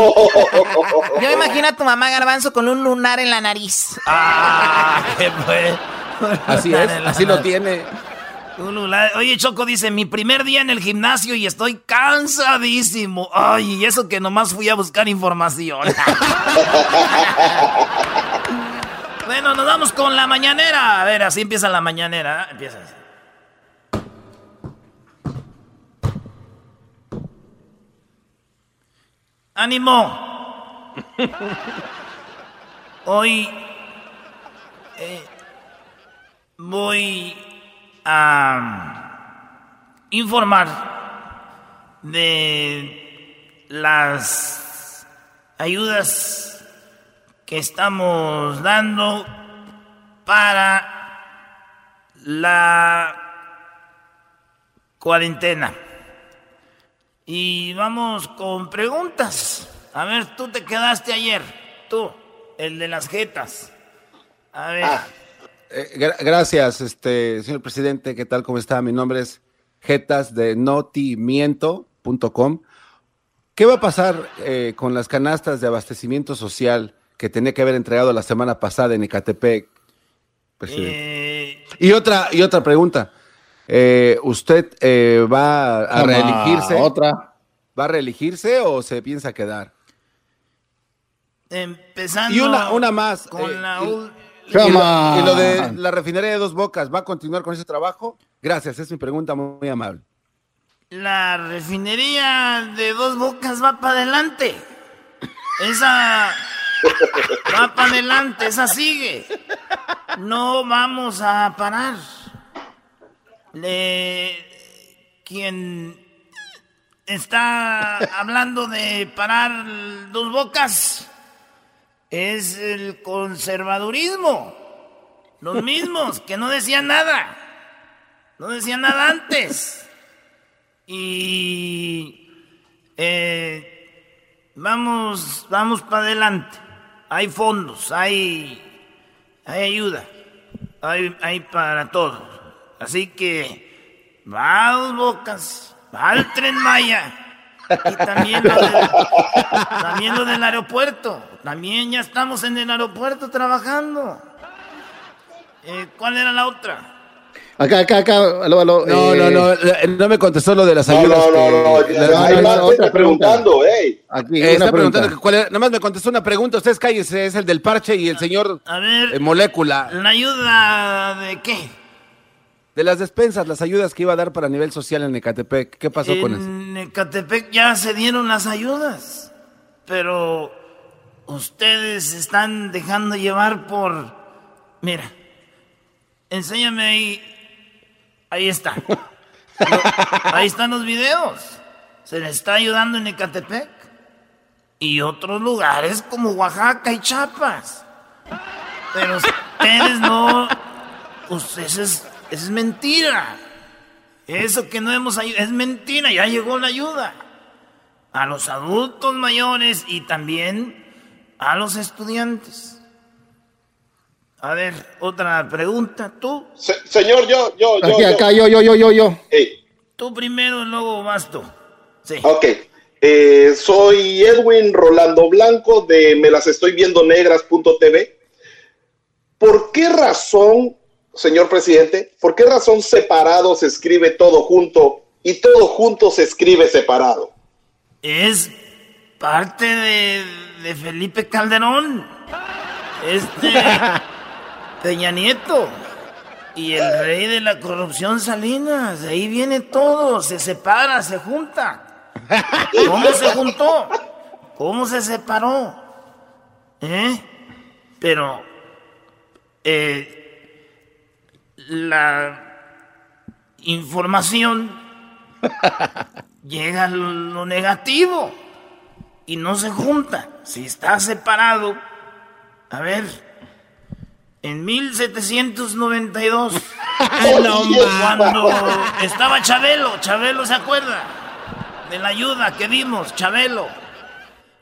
Yo me imagino a tu mamá garbanzo con un lunar en la nariz. Ah, qué fue. Así es, así lo tiene. Oye, Choco dice, mi primer día en el gimnasio y estoy cansadísimo. Ay, y eso que nomás fui a buscar información. bueno, nos vamos con la mañanera. A ver, así empieza la mañanera. Empieza así. ¡Ánimo! Hoy eh, voy a informar de las ayudas que estamos dando para la cuarentena. Y vamos con preguntas. A ver, tú te quedaste ayer, tú, el de las jetas. A ver. Eh, gra- gracias, este, señor presidente. ¿Qué tal? ¿Cómo está? Mi nombre es Jetas de notimiento.com. ¿Qué va a pasar eh, con las canastas de abastecimiento social que tenía que haber entregado la semana pasada en Ecatepec, presidente? Y otra, y otra pregunta. Eh, ¿Usted eh, va a Toma, reelegirse? otra. ¿Va a reelegirse o se piensa quedar? Empezando Y una, una más. con eh, la y- ul- y, lo, y lo de la refinería de dos bocas, ¿va a continuar con ese trabajo? Gracias, es mi pregunta muy, muy amable. La refinería de dos bocas va para adelante. Esa va para adelante, esa sigue. No vamos a parar. Le- quien está hablando de parar dos bocas es el conservadurismo. Los mismos que no decían nada. No decían nada antes. Y eh, vamos, vamos para adelante. Hay fondos, hay, hay ayuda, hay, hay para todo. Así que va a dos bocas, va al tren Maya. Y también lo, del, también lo del aeropuerto. También ya estamos en el aeropuerto trabajando. Eh, ¿Cuál era la otra? Acá, acá, acá. Aló, aló, No, eh, no, no, eh, no me contestó lo de las No, ayudas. no, no, que- no, hay más gente otra preguntando, pregunta. Aquí, Eh, está pregunta. preguntando que cuál era- nada más me contestó una pregunta. Ustedes cállense, es el del parche y el señor A ver, eh, Molécula. ¿la ayuda de qué? De las despensas, las ayudas que iba a dar para nivel social en Ecatepec. ¿Qué pasó con eso? En Ecatepec ya se dieron las ayudas, pero ustedes están dejando llevar por... Mira, enséñame ahí. Ahí está. Ahí están los videos. Se les está ayudando en Ecatepec y otros lugares como Oaxaca y Chiapas. Pero ustedes no... Eso es, es mentira. Eso que no hemos ayudado es mentira, ya llegó la ayuda. A los adultos mayores y también a los estudiantes. A ver, otra pregunta. Tú, señor, yo, yo, yo, Aquí, yo. acá, yo, yo, yo, yo, yo. tú primero y luego vas tú. Sí. Ok. Eh, soy Edwin Rolando Blanco de me las estoy viendo negras.tv. ¿Por qué razón, señor presidente, por qué razón separado se escribe todo junto y todo junto se escribe separado? Es parte de, de Felipe Calderón. Este Peña Nieto. Y el rey de la corrupción Salinas. De ahí viene todo. Se separa, se junta. ¿Cómo se juntó? ¿Cómo se separó? ¿Eh? Pero eh, la información llega a lo negativo y no se junta. Si está separado, a ver, en 1792, cuando estaba Chabelo, Chabelo se acuerda de la ayuda que dimos, Chabelo.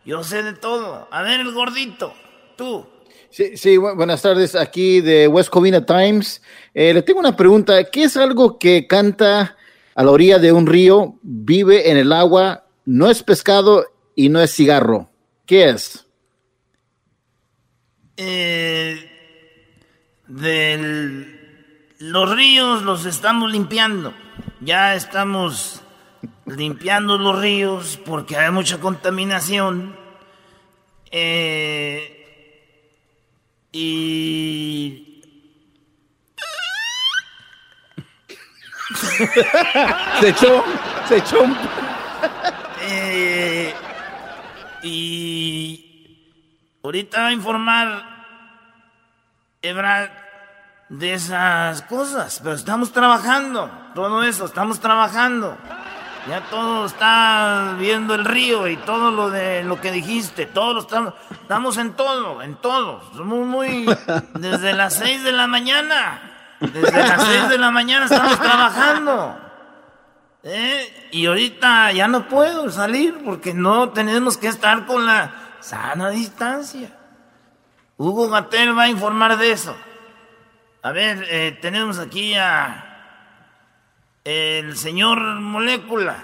Yo sé de todo. A ver, el gordito, tú. Sí, sí, buenas tardes, aquí de West Covina Times. Eh, le tengo una pregunta. ¿Qué es algo que canta a la orilla de un río, vive en el agua, no es pescado y no es cigarro? ¿Qué es? Eh, los ríos los estamos limpiando. Ya estamos limpiando los ríos porque hay mucha contaminación. Eh, y... se echó, se echó eh, y ahorita va a informar Ebrard de esas cosas, pero estamos trabajando, todo eso, estamos trabajando. Ya todo está viendo el río y todo lo de lo que dijiste, todos estamos, estamos en todo, en todo. Somos muy desde las 6 de la mañana. Desde las 6 de la mañana estamos trabajando. ¿Eh? Y ahorita ya no puedo salir porque no tenemos que estar con la sana distancia. Hugo Gatel va a informar de eso. A ver, eh, tenemos aquí a el señor Molécula.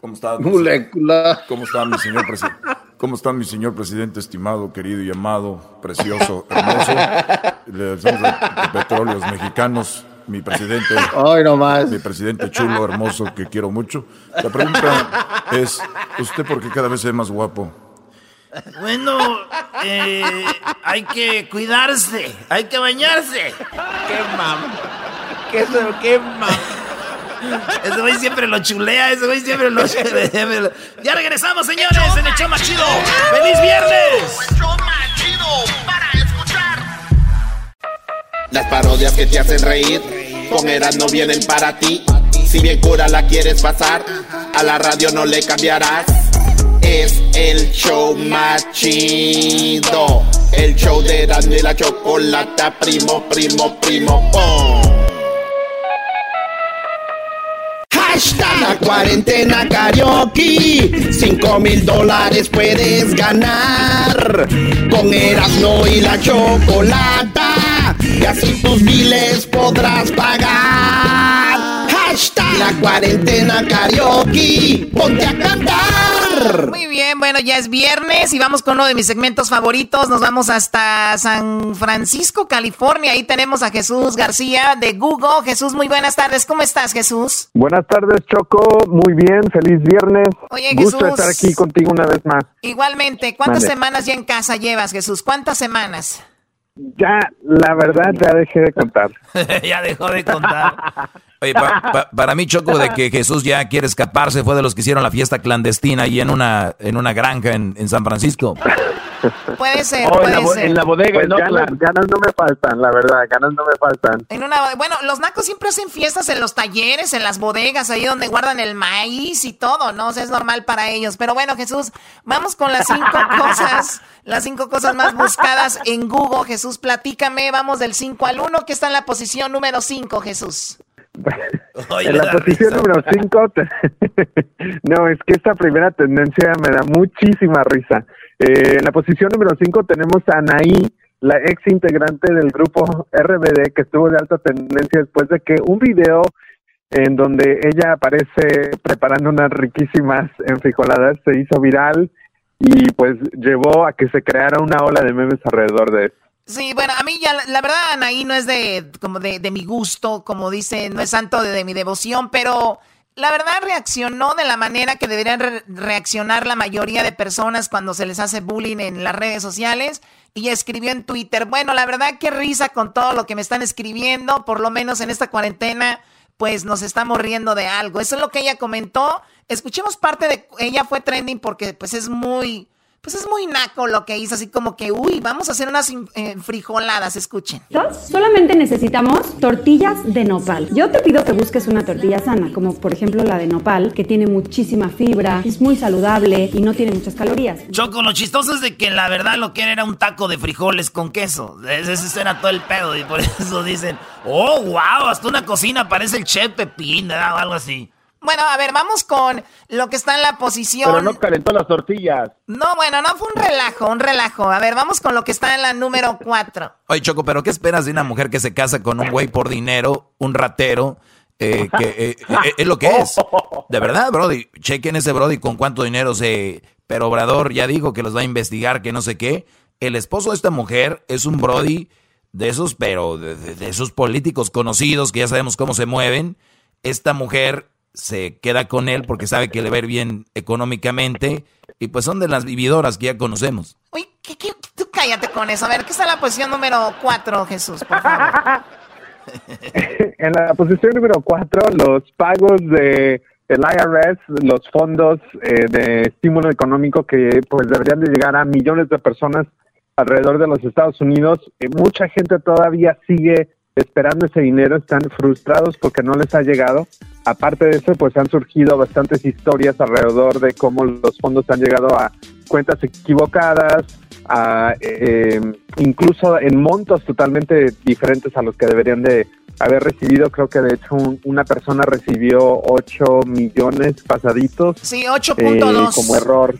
¿Cómo está? Molécula. ¿Cómo está mi señor presidente? ¿Cómo está mi señor presidente estimado, querido y amado, precioso, hermoso? Le decimos de petróleos mexicanos, mi presidente. Ay, no más. Mi presidente chulo, hermoso, que quiero mucho. La pregunta es, ¿usted por qué cada vez se ve más guapo? Bueno, eh, hay que cuidarse, hay que bañarse. ¡Qué mam! ¿Qué, qué mam? Ese güey siempre lo chulea, ese güey siempre lo chulea. Ya regresamos, señores, en el show más chido. ¡Feliz viernes! El show más chido para escuchar. Las parodias que te hacen reír, con Eras no vienen para ti. Si bien cura la quieres pasar, a la radio no le cambiarás. Es el show más chido. El show de Erasmo y la chocolata, primo, primo, primo, pum. Hashtag la cuarentena karaoke. Cinco mil dólares puedes ganar. Con Erasmo y la chocolata. Y así tus biles podrás pagar. Hashtag la cuarentena karaoke. Ponte a cantar. Muy bien, bueno, ya es viernes y vamos con uno de mis segmentos favoritos. Nos vamos hasta San Francisco, California. Ahí tenemos a Jesús García de Google. Jesús, muy buenas tardes. ¿Cómo estás, Jesús? Buenas tardes, Choco. Muy bien, feliz viernes. Oye, Gusto Jesús. estar aquí contigo una vez más. Igualmente, ¿cuántas semanas ya en casa llevas, Jesús? ¿Cuántas semanas? Ya, la verdad, ya dejé de contar. ya dejó de contar. Oye, pa- pa- para mí, Choco, de que Jesús ya quiere escaparse, fue de los que hicieron la fiesta clandestina ahí en una, en una granja en, en San Francisco. Puede ser, Oh, en, puede la, bo- ser. en la bodega, Pues ¿no? ganas- ganas no me faltan, la verdad, ganas no me faltan. En una, bueno, los nacos siempre hacen fiestas en los talleres, en las bodegas, ahí donde guardan el maíz y todo, ¿no? O sea, es normal para ellos. Pero bueno, Jesús, vamos con las cinco cosas, las cinco cosas más buscadas en Google. Jesús, platícame, vamos del 5 al 1, que está en la posición número 5, Jesús. en la posición número 5, no, es que esta primera tendencia me da muchísima risa. Eh, en la posición número 5 tenemos a Anaí, la ex integrante del grupo RBD, que estuvo de alta tendencia después de que un video en donde ella aparece preparando unas riquísimas enfrijoladas se hizo viral y pues llevó a que se creara una ola de memes alrededor de eso. Sí, bueno, a mí ya, la, la verdad, Anaí no es de, como de, de mi gusto, como dice, no es santo de, de mi devoción, pero la verdad reaccionó de la manera que deberían re- reaccionar la mayoría de personas cuando se les hace bullying en las redes sociales. Y escribió en Twitter, bueno, la verdad qué risa con todo lo que me están escribiendo, por lo menos en esta cuarentena, pues nos estamos riendo de algo. Eso es lo que ella comentó. Escuchemos parte de, ella fue trending porque pues es muy... Pues es muy naco lo que hizo, así como que, uy, vamos a hacer unas eh, frijoladas, escuchen. Solamente necesitamos tortillas de nopal. Yo te pido que busques una tortilla sana, como por ejemplo la de nopal, que tiene muchísima fibra, es muy saludable y no tiene muchas calorías. Choco, lo chistoso es de que la verdad lo que era era un taco de frijoles con queso. Ese, ese era todo el pedo y por eso dicen, oh, wow, hasta una cocina parece el chef Pepín, ¿verdad? o algo así. Bueno, a ver, vamos con lo que está en la posición. Pero no calentó las tortillas. No, bueno, no fue un relajo, un relajo. A ver, vamos con lo que está en la número cuatro. Oye, Choco, ¿pero qué esperas de una mujer que se casa con un güey por dinero, un ratero? Eh, que eh, eh, es lo que es. De verdad, Brody. Chequen ese Brody con cuánto dinero se. Pero Obrador ya dijo que los va a investigar, que no sé qué. El esposo de esta mujer es un Brody de esos, pero de esos políticos conocidos que ya sabemos cómo se mueven. Esta mujer se queda con él porque sabe que le va a ir bien económicamente y pues son de las vividoras que ya conocemos. Uy, ¿qué, tú cállate con eso. A ver, ¿qué está en la posición número cuatro, Jesús, por favor? en la posición número cuatro, los pagos de el IRS, los fondos eh, de estímulo económico que pues deberían de llegar a millones de personas alrededor de los Estados Unidos. Eh, mucha gente todavía sigue esperando ese dinero, están frustrados porque no les ha llegado. Aparte de eso, pues han surgido bastantes historias alrededor de cómo los fondos han llegado a cuentas equivocadas, a, eh, incluso en montos totalmente diferentes a los que deberían de haber recibido. Creo que de hecho una persona recibió 8 millones pasaditos. Sí, 8.2. Eh, como error.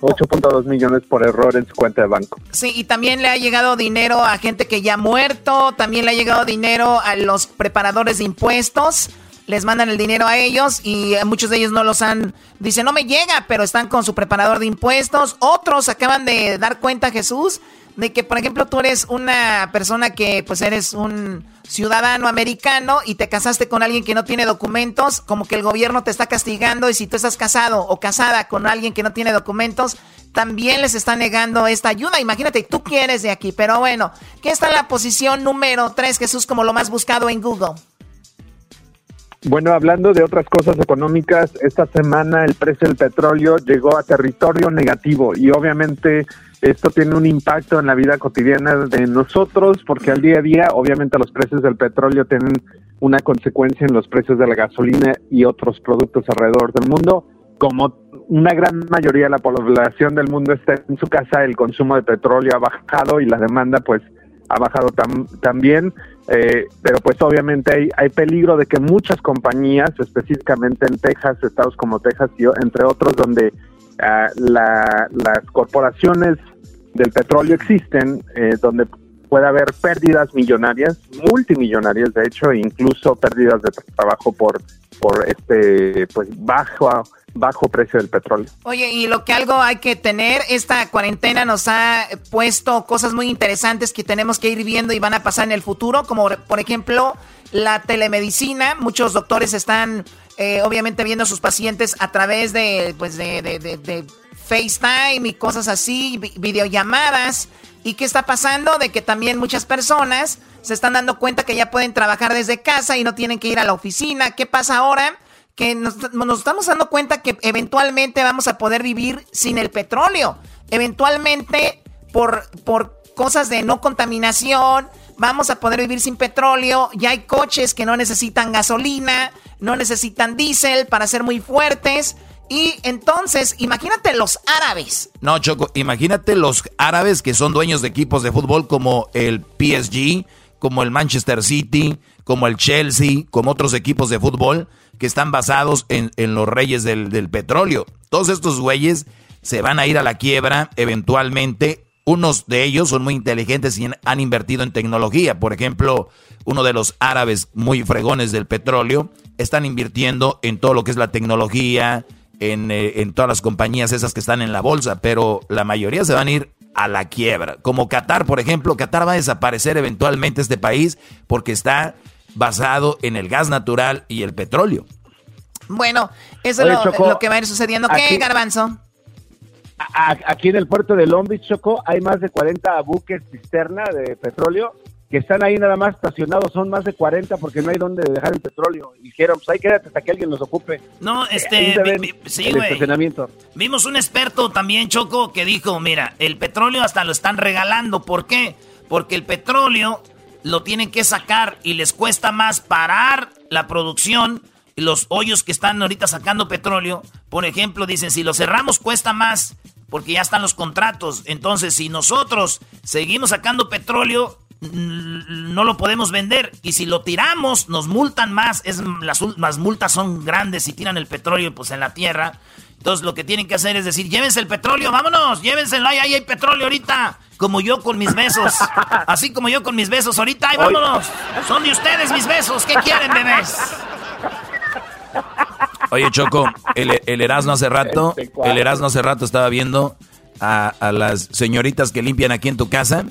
8.2 millones por error en su cuenta de banco. Sí, y también le ha llegado dinero a gente que ya ha muerto, también le ha llegado dinero a los preparadores de impuestos, les mandan el dinero a ellos y muchos de ellos no los han, dicen no me llega, pero están con su preparador de impuestos, otros acaban de dar cuenta, Jesús, de que, por ejemplo, tú eres una persona que pues eres un ciudadano americano y te casaste con alguien que no tiene documentos, como que el gobierno te está castigando y si tú estás casado o casada con alguien que no tiene documentos, también les está negando esta ayuda. Imagínate, tú quieres de aquí, pero bueno, ¿qué está la posición número 3, Jesús, como lo más buscado en Google? Bueno, hablando de otras cosas económicas, esta semana el precio del petróleo llegó a territorio negativo y obviamente esto tiene un impacto en la vida cotidiana de nosotros porque al día a día, obviamente, los precios del petróleo tienen una consecuencia en los precios de la gasolina y otros productos alrededor del mundo. Como una gran mayoría de la población del mundo está en su casa, el consumo de petróleo ha bajado y la demanda, pues, ha bajado también. Eh, pero, pues, obviamente hay, hay peligro de que muchas compañías, específicamente en Texas, estados como Texas y entre otros, donde ah, las corporaciones del petróleo existen, eh, donde puede haber pérdidas millonarias, multimillonarias, de hecho, incluso pérdidas de trabajo por por este pues bajo bajo precio del petróleo. Oye, y lo que algo hay que tener, esta cuarentena nos ha puesto cosas muy interesantes que tenemos que ir viendo y van a pasar en el futuro, como por ejemplo la telemedicina. Muchos doctores están eh, obviamente viendo a sus pacientes a través de pues de, de, de FaceTime y cosas así, videollamadas. ¿Y qué está pasando? De que también muchas personas se están dando cuenta que ya pueden trabajar desde casa y no tienen que ir a la oficina. ¿Qué pasa ahora? Que nos, estamos dando cuenta que eventualmente vamos a poder vivir sin el petróleo. Eventualmente, por, por cosas de no contaminación, vamos a poder vivir sin petróleo. Ya hay coches que no necesitan gasolina, no necesitan diésel para ser muy fuertes. Y entonces, imagínate los árabes. No, Choco, imagínate los árabes que son dueños de equipos de fútbol como el PSG, como el Manchester City, como el Chelsea, como otros equipos de fútbol que están basados en, los reyes del, petróleo. Todos estos güeyes se van a ir a la quiebra eventualmente. Unos de ellos son muy inteligentes y han invertido en tecnología. Por ejemplo, uno de los árabes muy fregones del petróleo están invirtiendo en todo lo que es la tecnología, eh, en, todas las compañías esas que están en la bolsa, pero la mayoría se van a ir a la quiebra. Como Qatar, por ejemplo, Qatar va a desaparecer eventualmente este país porque está basado en el gas natural y el petróleo. Bueno, eso es lo, que va a ir sucediendo. ¿Qué, Garbanzo? aquí en el puerto de Long Beach, Choco, hay más de 40 buques cisterna de petróleo que están ahí nada más estacionados, son más de 40 porque no hay donde dejar el petróleo. Y dijeron, pues ahí quédate hasta que alguien los ocupe. No, este, sí, güey. Vimos un experto también, Choco, que dijo, mira, el petróleo hasta lo están regalando. ¿Por qué? Porque el petróleo lo tienen que sacar y les cuesta más parar la producción. Los hoyos que están ahorita sacando petróleo, por ejemplo, dicen, si lo cerramos cuesta más porque ya están los contratos. Entonces, si nosotros seguimos sacando petróleo, no lo podemos vender. Y si lo tiramos, nos multan más. Es, las, las multas son grandes si tiran el petróleo pues, en la tierra. Entonces lo que tienen que hacer es decir, llévense el petróleo, vámonos, llévenselo, ahí, ahí hay petróleo ahorita. Como yo con mis besos. Así como yo con mis besos ahorita, ahí vámonos. Son de ustedes mis besos, ¿qué quieren, bebés? Oye, Choco, el, el Erasmo hace rato, el Erasmo hace rato estaba viendo a, a las señoritas que limpian aquí en tu casa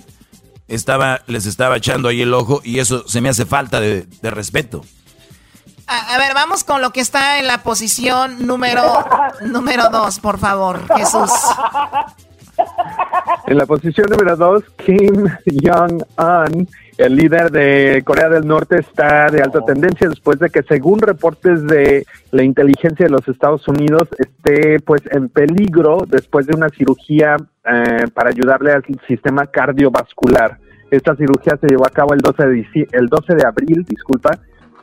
estaba, les estaba echando ahí el ojo y eso se me hace falta de, respeto. A, ver, vamos con lo que está en la posición número, número dos, por favor, Jesús. En la posición número dos, Kim Jong-un, el líder de Corea del Norte, está de alta tendencia después de que, según reportes de la inteligencia de los Estados Unidos, esté pues en peligro después de una cirugía eh, para ayudarle al sistema cardiovascular. Esta cirugía se llevó a cabo el 12 de, el 12 de abril, disculpa,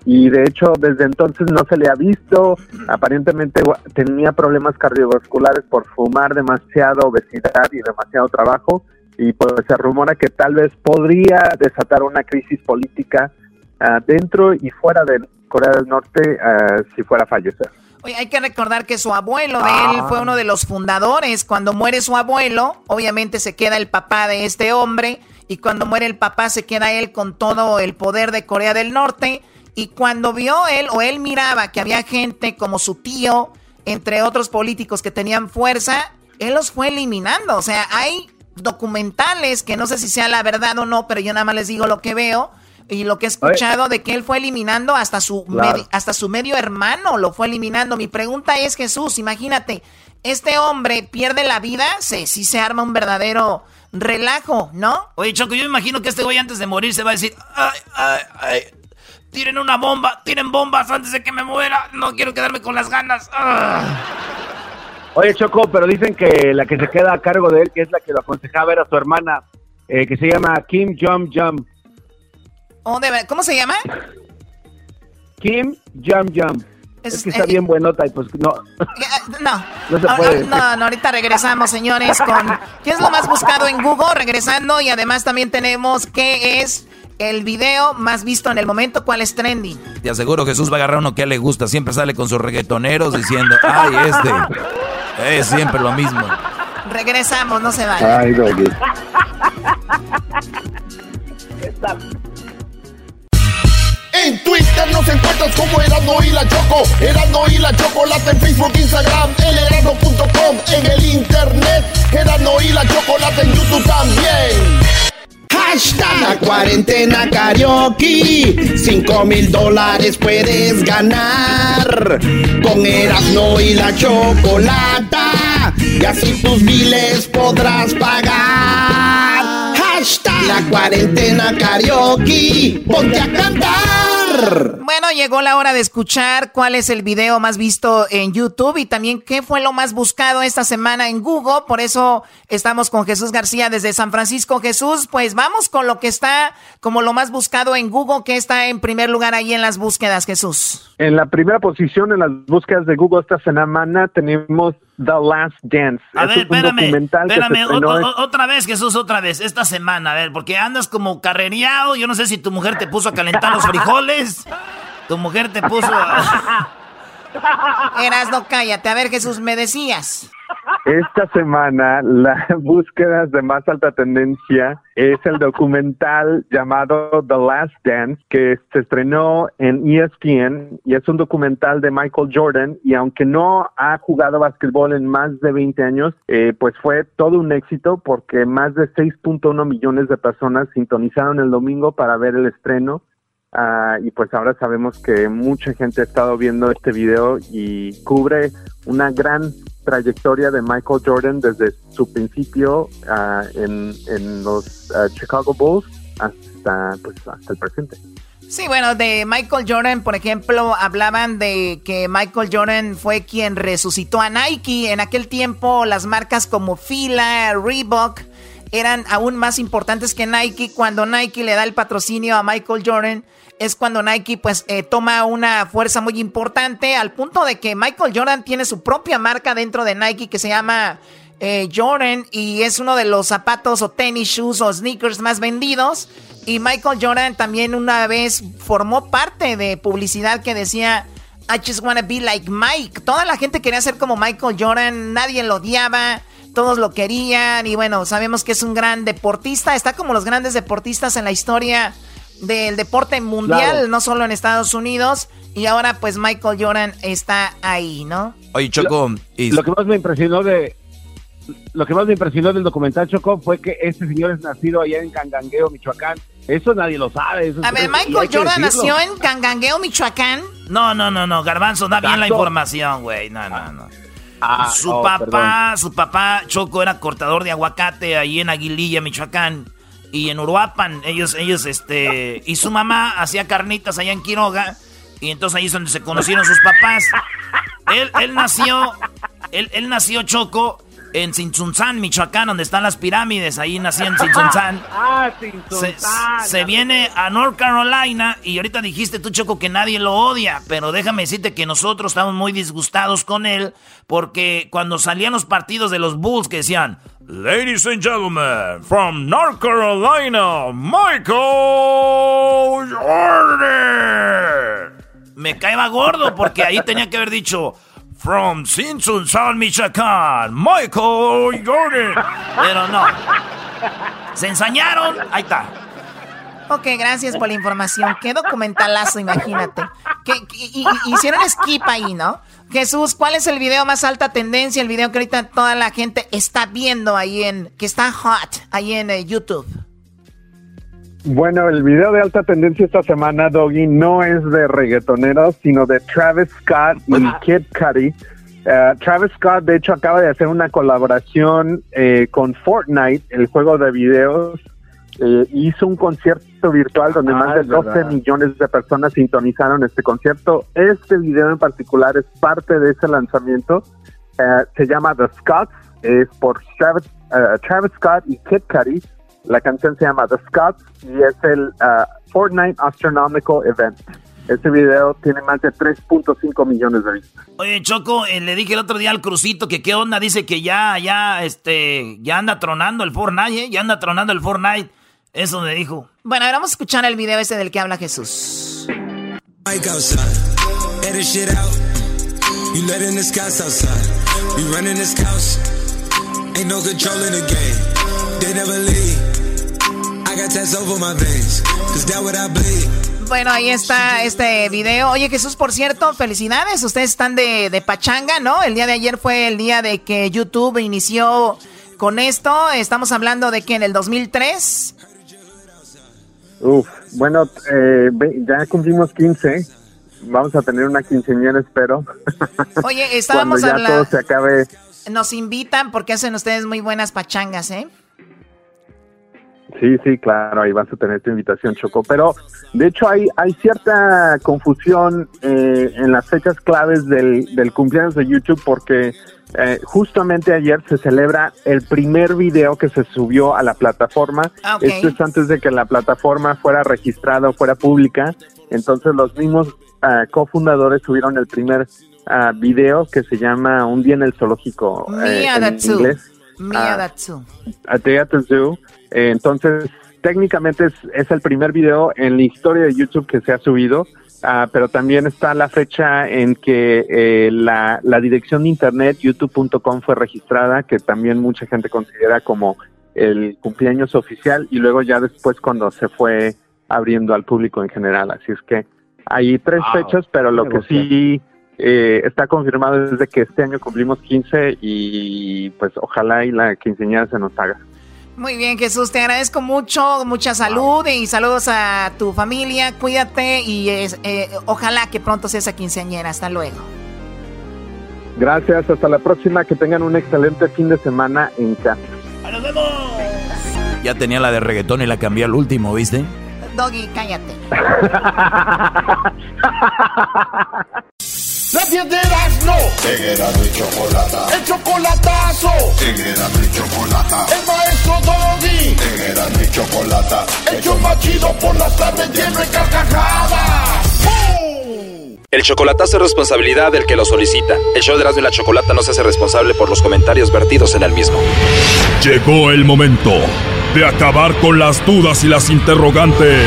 y de hecho desde entonces no se le ha visto. Aparentemente tenía problemas cardiovasculares por fumar demasiado, obesidad y demasiado trabajo. Y pues se rumora que tal vez podría desatar una crisis política ah, dentro y fuera de Corea del Norte ah, si fuera a fallecer. Oye, hay que recordar que su abuelo de él fue uno de los fundadores. Cuando muere su abuelo, obviamente se queda el papá de este hombre y cuando muere el papá se queda él con todo el poder de Corea del Norte. Y cuando vio él o él miraba que había gente como su tío, entre otros políticos que tenían fuerza, él los fue eliminando. O sea, hay documentales que no sé si sea la verdad o no, pero yo nada más les digo lo que veo y lo que he escuchado de que él fue eliminando hasta su, hasta su medio hermano, lo fue eliminando. Mi pregunta es, Jesús, imagínate, este hombre pierde la vida, sí, sí se arma un verdadero relajo, ¿no? Oye, Choco, yo imagino que este güey antes de morir se va a decir, ay, ay, ay, tiren una bomba, tiren bombas antes de que me muera, no quiero quedarme con las ganas. Ah. Oye, Choco, pero dicen que la que se queda a cargo de él, que es la que lo aconsejaba, era su hermana, eh, que se llama Kim Jong-jum. Oh, ¿Cómo se llama? Kim Jong-jum. Es, que está bien buenota y pues no. No. No, no, ahorita regresamos, señores, con ¿qué es lo más buscado en Google? Regresando y además también tenemos qué es el video más visto en el momento, cuál es trending. Te aseguro Jesús va a agarrar uno que le gusta, siempre sale con sus reggaetoneros diciendo, "Ay, este es siempre lo mismo." Regresamos, no se vayan. Ay, En Twitter nos encuentras como Erasmo y la Choco. Erasmo y la Chocolate en Facebook, Instagram, el erasmo.com, en el internet. Erasmo y la Chocolate en YouTube también. Hashtag la cuarentena karaoke. 5 mil dólares puedes ganar. Con Erasmo y la Chocolata. Y así tus miles podrás pagar. Hashtag la cuarentena karaoke. Ponte a cantar. Llegó la hora de escuchar cuál es el video más visto en YouTube y también qué fue lo más buscado esta semana en Google. Por eso estamos con Jesús García desde San Francisco. Jesús, pues vamos con lo que está como lo más buscado en Google, que está en primer lugar ahí en las búsquedas, Jesús. En la primera posición en las búsquedas de Google esta semana tenemos The Last Dance. A ver, espérame, espérame, otra vez, Jesús, otra vez, esta semana, a ver, porque andas como carrereado, yo no sé si tu mujer te puso a calentar los frijoles, tu mujer te puso... Eras, no cállate, a ver, Jesús, me decías. Esta semana la búsqueda de más alta tendencia es el documental llamado The Last Dance que se estrenó en ESPN y es un documental de Michael Jordan. Y aunque no ha jugado básquetbol en más de 20 años, eh, pues fue todo un éxito porque más de 6.1 millones de personas sintonizaron el domingo para ver el estreno. Ah, y pues ahora sabemos que mucha gente ha estado viendo este video y cubre una gran trayectoria de Michael Jordan desde su principio ah, en, en, los ah, Chicago Bulls hasta, pues, hasta el presente. Sí, bueno, de Michael Jordan, por ejemplo, hablaban de que Michael Jordan fue quien resucitó a Nike. En aquel tiempo las marcas como Fila, Reebok, eran aún más importantes que Nike. Cuando Nike le da el patrocinio a Michael Jordan, es cuando Nike pues eh, toma una fuerza muy importante al punto de que Michael Jordan tiene su propia marca dentro de Nike que se llama eh, Jordan y es uno de los zapatos o tenis, shoes o sneakers más vendidos. Y Michael Jordan también una vez formó parte de publicidad que decía I just wanna be like Mike. Toda la gente quería ser como Michael Jordan, nadie lo odiaba, todos lo querían y bueno, sabemos que es un gran deportista, está como los grandes deportistas en la historia del deporte mundial, no solo en Estados Unidos. Y ahora pues Michael Jordan está ahí, ¿no? Oye, Choco. Lo, que más me impresionó de... Lo que más me impresionó del documental Choco fue que este señor es nacido allá en Cangangueo, Michoacán. Eso nadie lo sabe. a ver, Michael Jordan nació en Cangangueo, Michoacán. No, no, no, no. Garbanzo, da bien la información, güey. No, no, no. Ah, su oh, papá, su papá Choco era cortador de aguacate ahí en Aguililla, Michoacán y en Uruapan. Ellos, ellos, este, y su mamá hacía carnitas allá en Quiroga. Y entonces ahí es donde se conocieron sus papás. Él, él nació, él, él nació Choco en Sinchunzán, Michoacán, donde están las pirámides. Ahí nació en Sinchunzán. Ah, se, se, viene a North Carolina y ahorita dijiste tú, Choco, que nadie lo odia. Pero déjame decirte que nosotros estamos muy disgustados con él porque cuando salían los partidos de los Bulls que decían, Ladies and gentlemen, from North Carolina, Michael Jordan. Me caeba gordo porque ahí tenía que haber dicho From Simpson, San Michoacán, Michael Jordan. Pero no. Se ensañaron. Ahí está. Ok, gracias por la información. Qué documentalazo, imagínate. Hicieron skip ahí, ¿no? Jesús, ¿cuál es el video más alta tendencia? El video que ahorita toda la gente está viendo ahí en, que está hot, ahí en eh, YouTube. Bueno, el video de alta tendencia esta semana, Doggy, no es de reggaetoneros, sino de Travis Scott y Kid Cudi. Eh, Travis Scott, de hecho, acaba de hacer una colaboración eh, con Fortnite, el juego de videos. hizo un concierto virtual donde más ah, de 12 millones de personas sintonizaron este concierto. Este video en particular es parte de ese lanzamiento. Eh, se llama The Scotts, es por Travis, Travis Scott y Kid Cudi la canción se llama The Scots y es el uh, Fortnite Astronomical Event. Este video tiene más de 3.5 millones de vistas. Oye, Choco, eh, le dije el otro día al Crucito que qué onda, dice que ya, ya, este, ya anda tronando el Fortnite, ¿eh? ya anda tronando el Fortnite. Eso me dijo. Bueno, ahora vamos a escuchar el video ese del que habla Jesús. Ain't no control in the game. They never leave. Bueno, ahí está este video. Oye, Jesús, por cierto, felicidades. Ustedes están de, pachanga, ¿no? El día de ayer fue el día de que YouTube inició con esto. Estamos hablando de que en el 2003. Uf, bueno, eh, ya cumplimos 15. Vamos a tener una quinceañera, espero. Oye, estábamos Cuando ya todo se acabe. Nos invitan porque hacen ustedes muy buenas pachangas, ¿eh? Sí, sí, claro, ahí vas a tener tu invitación, Choco. Pero de hecho hay, hay cierta confusión eh, en las fechas claves del, del cumpleaños de YouTube porque eh, justamente ayer se celebra el primer video que se subió a la plataforma. Ah, Esto es antes de que la plataforma fuera registrada o fuera pública. Entonces los mismos uh, cofundadores subieron el primer uh, video que se llama Un día en el zoológico eh, en inglés. Mia A Day at the Zoo. Eh, entonces, técnicamente es, el primer video en la historia de YouTube que se ha subido, ah, pero también está la fecha en que eh, la, dirección de internet youtube.com fue registrada, que también mucha gente considera como el cumpleaños oficial, y luego ya después cuando se fue abriendo al público en general. Así es que hay tres fechas, pero lo que sí eh, está confirmado es de que este año cumplimos 15 y pues ojalá y la quinceañera se nos haga. Muy bien, Jesús, te agradezco mucho, mucha salud y saludos a tu familia, cuídate y eh, ojalá que pronto seas a quinceañera. Hasta luego. Gracias, hasta la próxima, que tengan un excelente fin de semana en casa. ¡Nos vemos! Ya tenía la de reggaetón y la cambié al último, ¿viste? Doggy, cállate. La piedras no. En Erasmo y Chocolata. El chocolatazo. En Erasmo y Chocolata. El maestro Doggy. En Erasmo y Chocolata. El más chido por las tardes lleno de carcajadas. El chocolatazo es responsabilidad del que lo solicita. El show de Erasmo y la Chocolata no se hace responsable por los comentarios vertidos en el mismo. Llegó el momento de acabar con las dudas y las interrogantes.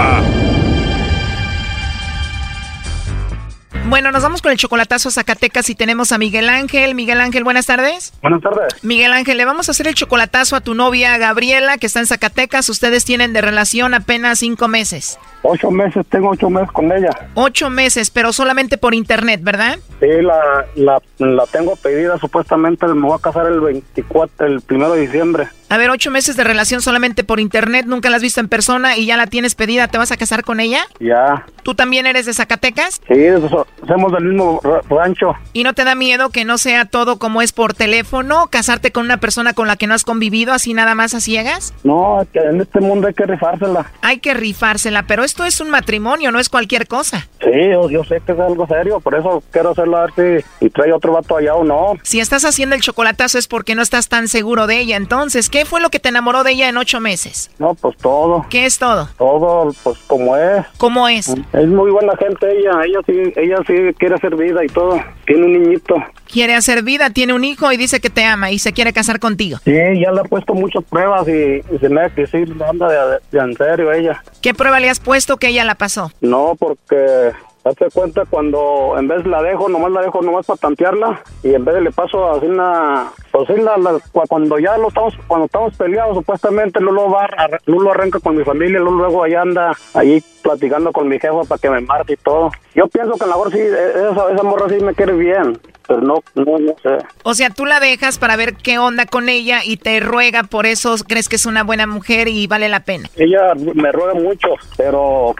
Bueno, nos vamos con el chocolatazo a Zacatecas y tenemos a Miguel Ángel. Miguel Ángel, buenas tardes. Buenas tardes. Miguel Ángel, le vamos a hacer el chocolatazo a tu novia Gabriela, que está en Zacatecas. Ustedes tienen de relación apenas cinco meses. Ocho meses, tengo ocho meses con ella. Ocho meses, pero solamente por internet, ¿verdad? Sí, la, la, la tengo pedida, supuestamente me voy a casar el 24, el primero de diciembre. A ver, ocho meses de relación solamente por internet, nunca la has visto en persona y ya la tienes pedida, ¿te vas a casar con ella? Ya. ¿Tú también eres de Zacatecas? Sí, so- somos del mismo ra- rancho. ¿Y no te da miedo que no sea todo como es por teléfono, casarte con una persona con la que no has convivido así nada más a ciegas? No, en este mundo hay que rifársela. Hay que rifársela, pero esto es un matrimonio, no es cualquier cosa. Sí, yo, yo sé que es algo serio, por eso quiero hacerlo a ver si y trae otro vato allá o no. Si estás haciendo el chocolatazo es porque no estás tan seguro de ella. Entonces, ¿qué fue lo que te enamoró de ella en ocho meses? No, pues todo. ¿Qué es todo? Todo, pues como es. ¿Cómo es? Es muy buena gente ella, ella sí, ella sí quiere hacer vida y todo. Tiene un niñito. Quiere hacer vida, tiene un hijo y dice que te ama y se quiere casar contigo. Sí, ya le he puesto muchas pruebas y, y se me hace que sí, anda de, de en serio ella. ¿Qué prueba le has puesto que ella la pasó? No, porque hazte cuenta cuando en vez la dejo, nomás la dejo nomás para tantearla y en vez de le paso así una, pues sí, la, la- cu- cuando ya lo estamos, cuando estamos peleados supuestamente Lulo va, Lulo arranca con mi familia, Lulo luego allá anda ahí platicando con mi jefa para que me marque y todo. Yo pienso que a lo sí, e- esa, esa morra sí me quiere bien, pero no, no, no sé. O sea, tú la dejas para ver qué onda con ella y te ruega, por eso crees que es una buena mujer y vale la pena. Ella me ruega mucho, pero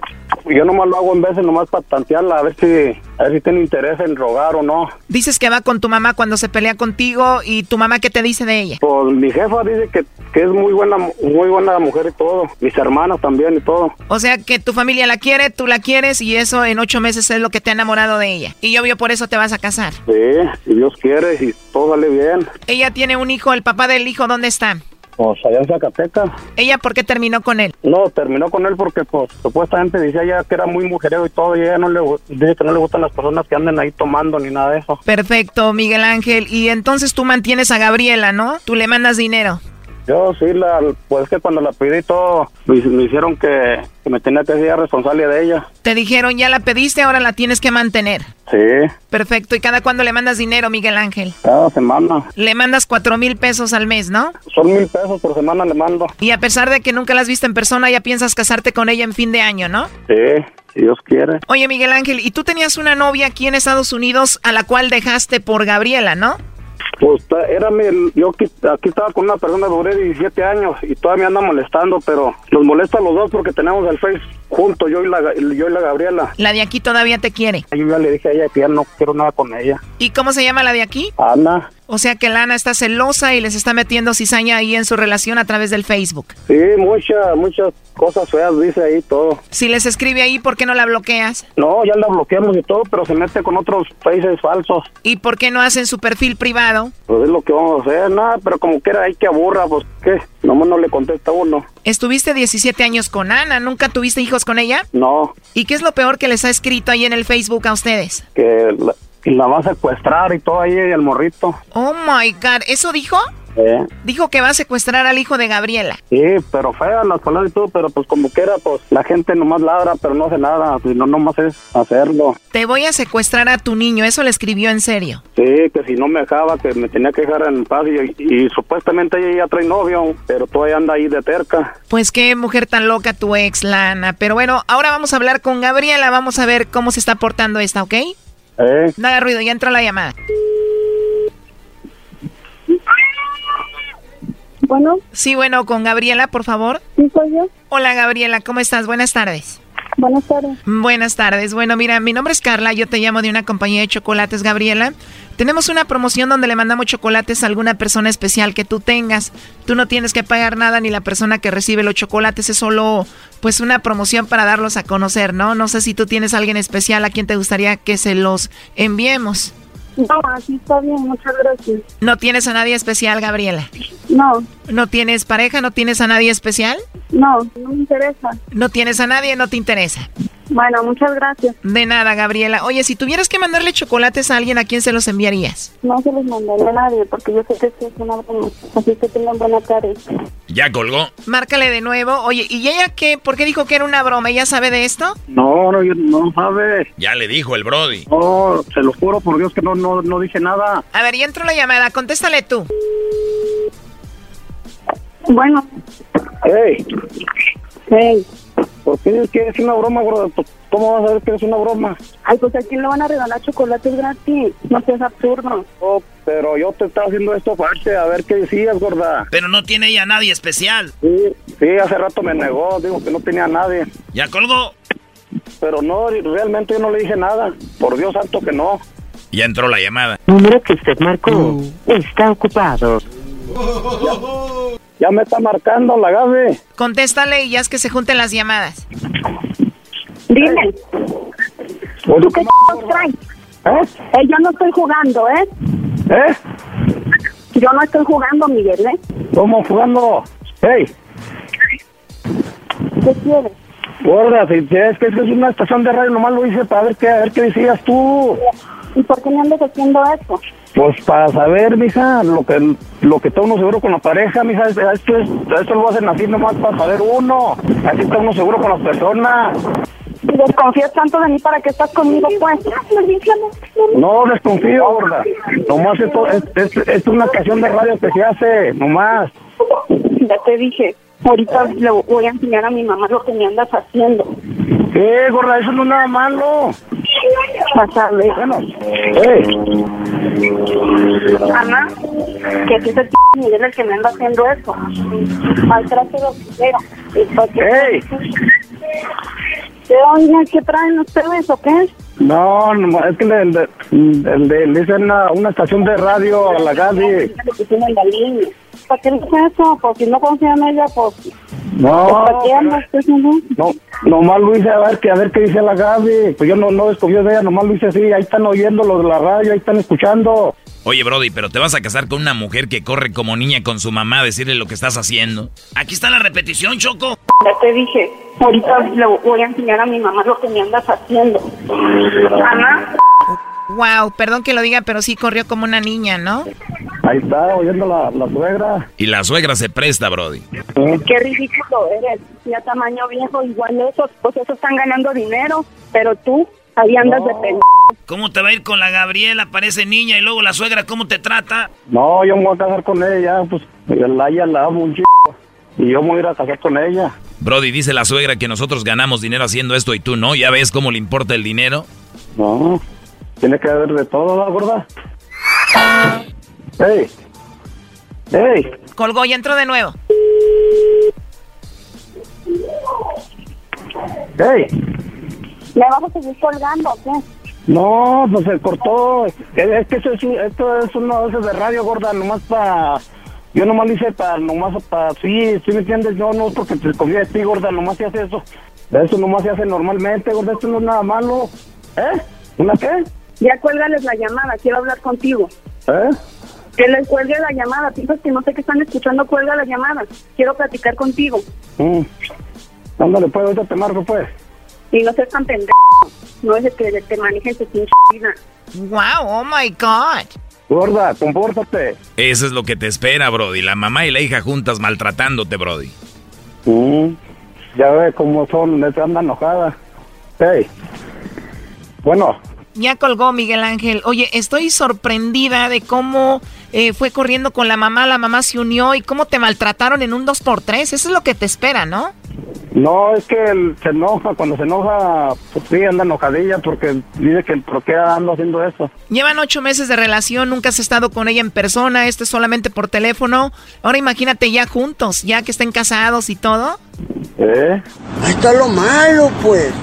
yo nomás lo hago en veces nomás para tantearla, a ver si, a ver si tiene interés en rogar o no. Dices que va con tu mamá cuando se pelea contigo y tu mamá qué te dice de ella. Pues mi jefa dice que, que es muy buena, muy buena mujer y todo. Mis hermanas también y todo. O sea que tu familia la quiere, tú la quieres y eso en ocho meses es lo que te ha enamorado de ella. Y obvio por eso te vas a casar. Sí, si Dios quiere, si todo sale bien. Ella tiene un hijo, el papá del hijo, ¿dónde está? Pues allá en Zacatecas. ¿Ella por qué terminó con él? No, terminó con él porque pues supuestamente decía ya que era muy mujerero y todo y ella no le, dice que no le gustan las personas que anden ahí tomando ni nada de eso. Perfecto, Miguel Ángel. Y entonces tú mantienes a Gabriela, ¿no? Tú le mandas dinero. Yo sí, la, pues que cuando la pedí todo, me, me hicieron que, que me tenía que ser responsable de ella. Te dijeron, ya la pediste, ahora la tienes que mantener. Sí, Perfecto. ¿Y cada cuándo le mandas dinero, Miguel Ángel? cada semana. Le mandas cuatro mil pesos al mes, ¿no? Son mil pesos por semana le mando. Y a pesar de que nunca la has visto en persona, ya piensas casarte con ella en fin de año, ¿no? Sí, si Dios quiere. Oye, Miguel Ángel, y tú tenías una novia aquí en Estados Unidos a la cual dejaste por Gabriela, ¿no? Pues era mi, yo aquí, aquí estaba con una persona, duré 17 años y todavía me anda molestando, pero nos molesta a los dos porque tenemos el Face juntos, yo y la, yo y la Gabriela. La de aquí todavía te quiere. Yo ya le dije a ella que ya no quiero nada con ella. ¿Y cómo se llama la de aquí? Ana, O sea que Lana está celosa y les está metiendo cizaña ahí en su relación a través del Facebook. sí, muchas, muchas cosas feas dice ahí todo. Si les escribe ahí, ¿por qué no la bloqueas? No, ya la bloqueamos y todo, pero se mete con otros faces falsos. ¿Y por qué no hacen su perfil privado? Pues es lo que vamos a hacer, nada, pero como quiera hay que aburra, pues qué, nomás no le contesta uno. Estuviste 17 años con Ana, ¿nunca tuviste hijos con ella? No, ¿Y qué es lo peor que les ha escrito ahí en el Facebook a ustedes? que la, que la va a secuestrar y todo ahí el morrito. Oh my god, ¿eso dijo? Eh. Dijo que va a secuestrar al hijo de Gabriela. Sí, pero feas las palabras y todo, pero pues como quiera, pues la gente nomás ladra, pero no hace nada, si no nomás es hacerlo. Te voy a secuestrar a tu niño, eso le escribió en serio. Sí, que si no me dejaba, que me tenía que dejar en paz y, y supuestamente ella ya trae novio, pero todavía anda ahí de terca. Pues qué mujer tan loca tu ex, Lana. Pero bueno, ahora vamos a hablar con Gabriela, vamos a ver cómo se está portando esta, ¿ok? ¿Eh? No haga ruido, ya entró la llamada. Bueno, Sí, bueno, con Gabriela, por favor. sí soy yo. Hola, Gabriela, ¿cómo estás? Buenas tardes. Buenas tardes. Buenas tardes. Bueno, mira, mi nombre es Carla, yo te llamo de una compañía de chocolates, Gabriela. Tenemos una promoción donde le mandamos chocolates a alguna persona especial que tú tengas. Tú no tienes que pagar nada ni la persona que recibe los chocolates es solo pues una promoción para darlos a conocer, ¿no? No sé si tú tienes a alguien especial a quien te gustaría que se los enviemos. No, así está bien, muchas gracias. ¿No tienes a nadie especial, Gabriela? No. ¿No tienes pareja? ¿No tienes a nadie especial? No, no me interesa. ¿No tienes a nadie? ¿No te interesa? Bueno, muchas gracias. De nada, Gabriela. Oye, si tuvieras que mandarle chocolates a alguien, ¿a quién se los enviarías? No se los mandaría a nadie porque yo sé que esto es una broma. Así que tengan buena tarde. Ya colgó. Márcale de nuevo. Oye, ¿y ella qué? ¿Por qué dijo que era una broma? ¿Ella sabe de esto? No, no, yo no sabe. Ya le dijo el Brody. No, se lo juro por Dios que no, no, no dije nada. A ver, ya entró la llamada. Contéstale tú. Bueno. Hey, Hey. ¿Por qué que es una broma, gorda? ¿Cómo vas a ver que es una broma? Ay, pues a quién le van a regalar chocolates gratis. No seas absurdo. Oh, pero yo te estaba haciendo esto aparte, a ver qué decías, gorda. Pero no tiene ella a nadie especial. Sí, sí, hace rato me negó, digo que no tenía a nadie. Ya colgó. Pero no, realmente yo no le dije nada. Por Dios santo que no. Ya entró la llamada. Número que usted marcó está ocupado. Ya me está marcando la Gaby. Contéstale y ya es que se junten las llamadas. Dime. ¿Tú qué traes? ¿Eh? Eh, yo no estoy jugando, ¿eh? ¿Eh? Yo no estoy jugando, Miguel, ¿eh? ¿Cómo jugando? Hey, ¿Qué quieres? Gorda, si es que es una estación de radio, nomás lo hice para ver qué, a ver qué decías tú. ¿Y por qué me andas haciendo eso? Pues para saber, mija, lo que lo que está uno seguro con la pareja, mija, es- esto, es, esto lo hacen así nomás para saber uno. Así está uno seguro con las personas. Desconfías tanto de mí, ¿para qué estás conmigo, pues? No desconfío, gorda. Nomás esto es, es, es una estación de radio que se hace, nomás. Ya te dije. Ahorita le voy a enseñar a mi mamá lo que me andas haciendo. ¿Qué, gorda? Eso no es nada malo. Ver. Bueno, hey, Ana, que el p Miguel el que me anda haciendo eso. Maltrato lo primero. ¿Y por qué? Hey. ¿Qué traen ustedes o qué? no, no, es que le, le, le- le- hice una, una estación de radio a la Gaby. Lo. ¿Para qué haces eso? Porque no confía en ella, pues... No, ¿Para qué andas haciendo eso? no, nomás lo hice a ver, que, a ver qué dice la Gaby. Pues yo no, no desconfío de ella, nomás lo hice así. Ahí están oyendo los de la radio, ahí están escuchando. Oye, Brody, pero te vas a casar con una mujer que corre como niña con su mamá a decirle lo que estás haciendo. Aquí está la repetición, Choco. Ya te dije. Ahorita le voy a enseñar a mi mamá lo que me andas haciendo. Ana, Wow, perdón que lo diga, pero sí corrió como una niña, ¿no? Ahí está oyendo la, la suegra. Y la suegra se presta, Brody. qué ridículo eres. Ya tamaño viejo, igual esos, pues esos están ganando dinero. Pero tú, ahí andas de pendejo. ¿Cómo te va a ir con la Gabriela? Parece niña y luego la suegra, ¿cómo te trata? No, yo me voy a casar con ella, pues la, ella la amo un chico. Y yo me voy a ir a casar con ella. Brody, dice la suegra que nosotros ganamos dinero haciendo esto y tú no. ¿Ya ves cómo le importa el dinero? No, tiene que haber de todo, ¿la gorda? ¡Ey! ¡Ey! Colgó y entró de nuevo. ¡Ey! ¿Me vas a seguir colgando o qué? No, pues se cortó. Es, es que eso es, esto es de esos de radio, gorda, nomás para... Yo nomás lo hice para, nomás para... Sí, sí me entiendes, yo no porque te confío de ti, gorda, nomás se hace eso. Eso nomás se hace normalmente, gorda, esto no es nada malo. ¿Eh? ¿Una qué? Ya cuélgales la llamada, quiero hablar contigo. ¿Eh? Que les cuelgue la llamada, piensas que no sé qué están escuchando, cuelga la llamada. Quiero platicar contigo. Mm. Ándale, pues, ahorita te marco, pues. Y no seas tan pendejo. No es de que te manejen tu pinche vida. Wow, oh my God. Gorda, compórtate. Eso es lo que te espera, Brody. La mamá y la hija juntas maltratándote, Brody. Mm. Ya ve cómo son, les anda enojada. Hey. Bueno, Ya colgó Miguel Ángel. Oye, estoy sorprendida de cómo eh, fue corriendo con la mamá, la mamá se unió y cómo te maltrataron en un 2x3. Eso es lo que te espera, ¿no? no, es que él se enoja, cuando se enoja, pues sí, anda enojadilla porque dice que por qué ando haciendo eso. Llevan ocho meses de relación, nunca has estado con ella en persona, esto es solamente por teléfono. Ahora imagínate ya juntos, ya que estén casados y todo. ¿Eh? Ahí está lo malo, pues.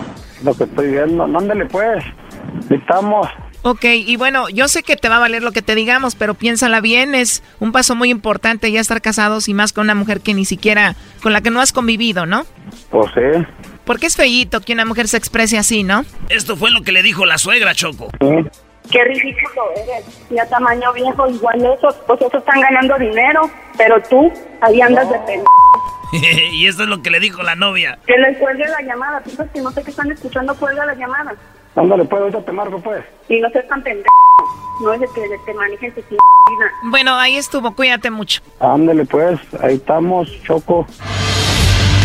Lo que estoy viendo, ándale pues. Estamos. Ok, y bueno, yo sé que te va a valer lo que te digamos, pero piénsala bien, es un paso muy importante ya estar casados y más con una mujer que ni siquiera, con la que no has convivido, ¿no? Pues sí. Porque es feíto que una mujer se exprese así, ¿no? Esto fue lo que le dijo la suegra, Choco. Qué ridículo eres. Ya tamaño viejo, igual esos, pues esos están ganando dinero, pero tú ahí andas de pena. y esto es lo que le dijo la novia. Que les cuelgue la llamada. Piensas que no sé qué están escuchando, cuelga la llamada. Ándale, pues, ahorita te marco, pues. Y no seas tan pendejo. No es de que te manejen tu vida. Bueno, ahí estuvo, cuídate mucho. Ándale, pues, ahí estamos, Choco.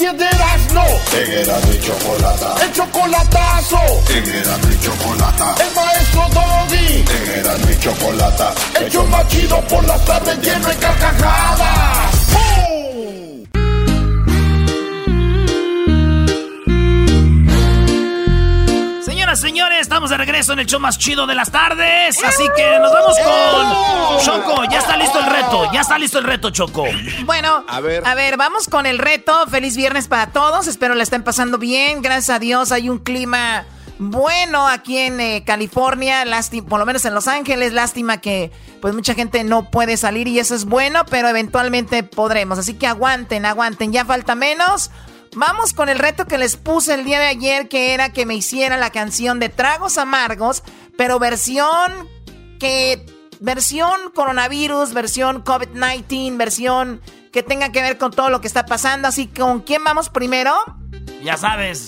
La de Erasmo. En Erasmo y chocolata. El chocolatazo. En Erasmo y chocolata. El maestro Doggy. En Erasmo y chocolata. El show más chido por las tardes lleno de carcajadas. Señoras, señores, estamos de regreso en el show más chido de las tardes. Así que nos vamos con Choco. Ya está listo el reto. Ya está listo el reto, Choco. Bueno, A ver. a ver, vamos con el reto. Feliz viernes para todos. Espero la estén pasando bien. Gracias a Dios hay un clima bueno aquí en eh, California, Lásti- por lo menos en Los Ángeles. Lástima que pues mucha gente no puede salir y eso es bueno, pero eventualmente podremos. Así que aguanten, aguanten. Ya falta menos. Vamos con el reto que les puse el día de ayer, que era que me hiciera la canción de Tragos Amargos, pero versión que versión coronavirus, versión COVID-19, versión que tenga que ver con todo lo que está pasando. Así que, ¿con quién vamos primero? Ya sabes.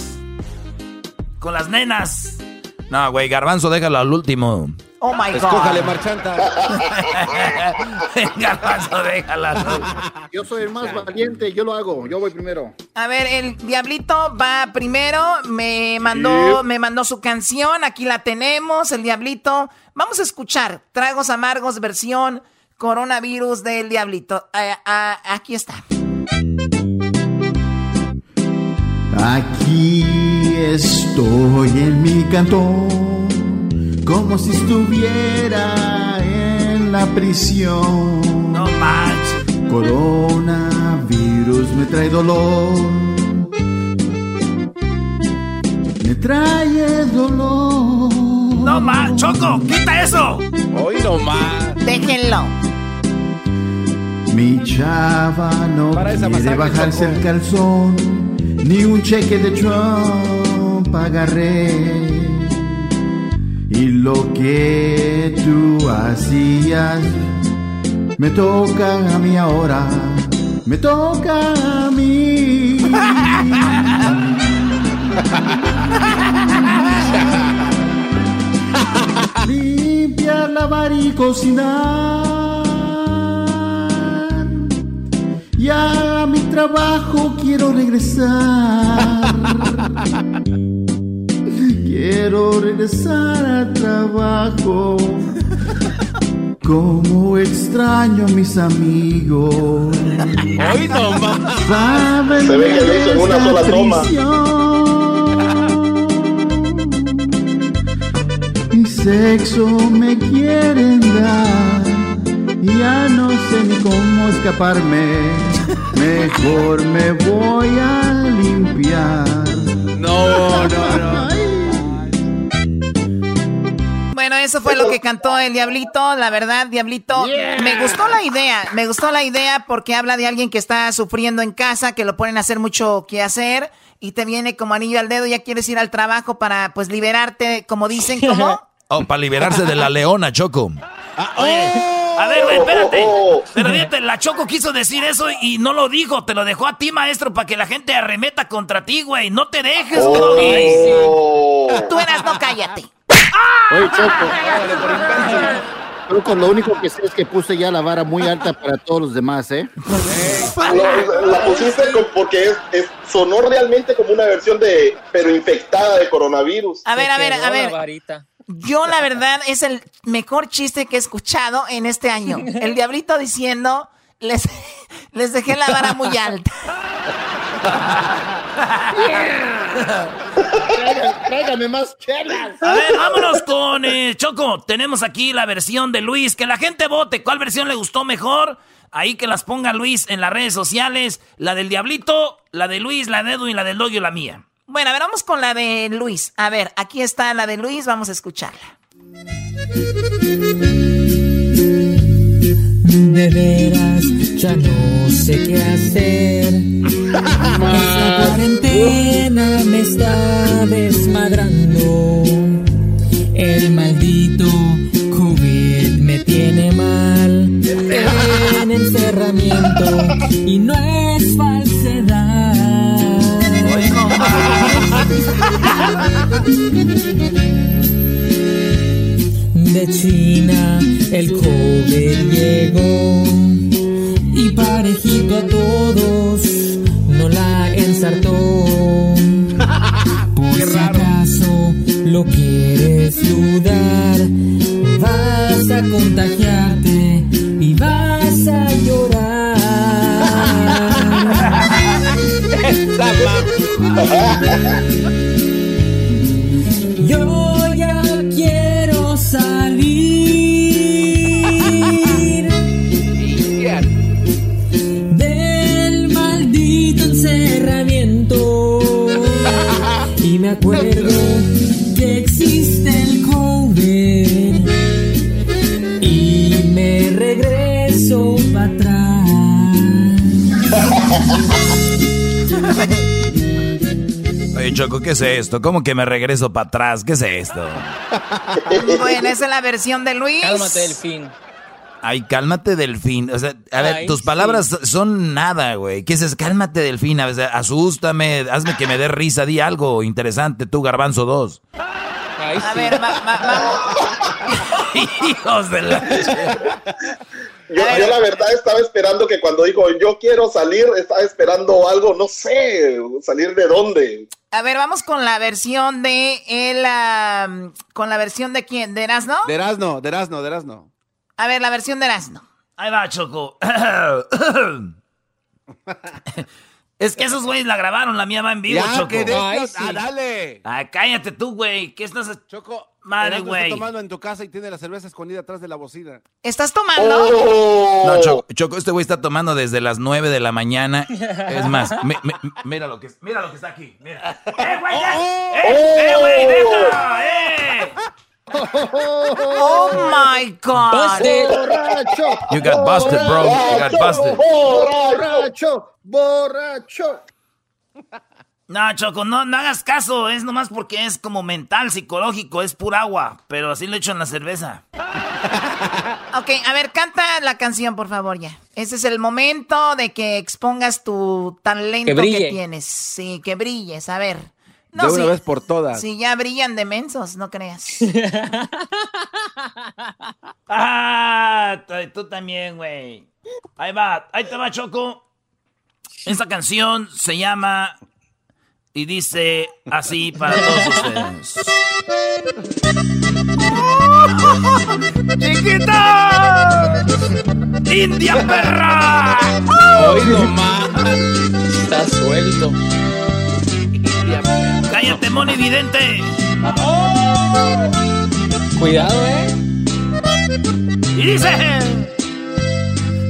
Con las nenas. No, güey, Garbanzo, déjalo al último. Oh my God. Escójale, marchanta. Garbanzo, déjala. Yo soy el más valiente, yo lo hago, yo voy primero. A ver, el diablito va primero, me mandó, me mandó su canción, aquí la tenemos, el diablito. Vamos a escuchar Tragos Amargos versión coronavirus del diablito. Ah, ah, aquí está. Aquí estoy en mi cantón, como si estuviera en la prisión. No manches. Coronavirus me trae dolor, me trae dolor. No más, Choco, quita eso. Hoy no más. Déjenlo. Mi chava no Para quiere bajarse Choco. el calzón, ni un cheque de Trump agarré. Y lo que tú hacías me toca a mí ahora, me toca a mí. Limpiar, lavar y cocinar. Ya a mi trabajo quiero regresar. Quiero regresar al trabajo. Como extraño a mis amigos. Hoy no más. Se ve que lo hizo en una sola toma. Mi sexo me quieren dar. Ya no sé ni cómo escaparme. Mejor me voy a limpiar. No, no, no. Bueno, eso fue lo que cantó el Diablito. La verdad, Diablito, me gustó la idea. Me gustó la idea porque habla de alguien que está sufriendo en casa, que lo ponen a hacer mucho que hacer y te viene como anillo al dedo. Ya quieres ir al trabajo para, pues, liberarte, como dicen, como. Oh, para liberarse de la leona, Choco. Oye, a ver, güey, espérate. Pero fíjate, la Choco quiso decir eso y no lo dijo. Te lo dejó a ti, maestro, para que la gente arremeta contra ti, güey. No te dejes, güey. Tú eras, no cállate. Oye, Choco. Choco, lo único que sé es que puse ya la vara muy alta para todos los demás, ¿eh? No, la pusiste con- porque es, es- sonó realmente como una versión de, pero infectada de coronavirus. A ver, a ver, a ver. Yo, la verdad, es el mejor chiste que he escuchado en este año. El diablito diciendo, Les, les dejé la vara muy alta. Tráigame más chelas. A ver, vámonos con eh, Choco. Tenemos aquí la versión de Luis. Que la gente vote. ¿Cuál versión le gustó mejor? Ahí que las ponga Luis en las redes sociales. La del Diablito, la de Luis, la de Edu y la del Doggy la mía. Bueno, a ver, vamos con la de Luis. A ver, aquí está la de Luis. Vamos a escucharla. Ya no sé qué hacer. Esta cuarentena me está desmadrando. El maldito COVID me tiene mal. En encerramiento y no es falsedad. De China el COVID llegó a todos no la ensartó. Por si acaso lo quieres dudar, vas a contagiarte y vas a llorar. Choco, ¿qué es esto? ¿Cómo que me regreso para atrás? ¿Qué es esto? Bueno, esa es la versión de Luis. Cálmate, delfín. Ay, cálmate, delfín. O sea, a ver, Ay, tus sí. palabras son nada, güey. ¿Qué es? Cálmate, delfín. A ver, asústame, hazme que me dé risa, di algo interesante, tú, Garbanzo 2. A ver, va- va- vamos. Hijos de la... Yo, yo la verdad estaba esperando que cuando dijo yo quiero salir, estaba esperando algo, no sé, salir de dónde. A ver, vamos con la versión de el, con la versión de quién, de Erasno. De Erasno, de Erasno, de Erasno. A ver, la versión de Erasno. Ahí va, Choco. es que esos güeyes la grabaron, la mía va en vivo, Ya, Choco. que de Ay, estos- sí. ah, dale. Ah, cállate tú, güey. ¿Qué estás...? Choco, Madre, güey. está tomando en tu casa y tiene la cerveza escondida atrás de la bocina. ¿Estás tomando? Oh. No, Choco, Choco, este güey está tomando desde las 9 de la mañana. Es más, mi- mi- mira lo que mira lo que está aquí. Mira. ¡Eh, güey! ¡Eh, eh, güey! ¡Deja! ¡Eh! Oh my God. Borracho. You got busted, bro. You got busted. Borracho. Borracho. No, Choco, no, no hagas caso. Es nomás porque es como mental, psicológico. Es pura agua. Pero así lo echo en la cerveza. Ok, a ver, canta la canción, por favor, ya. Ese es el momento de que expongas tu talento Que que, brille. tienes. Sí, que brilles, a ver. De una sí, vez por todas. sí, ya brillan de mensos, no creas. Ah, tú también, güey. Ahí va, ahí te va, Choco. Esta canción se llama y dice así para todos ustedes. ¡Chiquita! ¡India perra! Oigo más. Está suelto. ¡Cállate, Moni Vidente! Cuidado, eh. Y dice...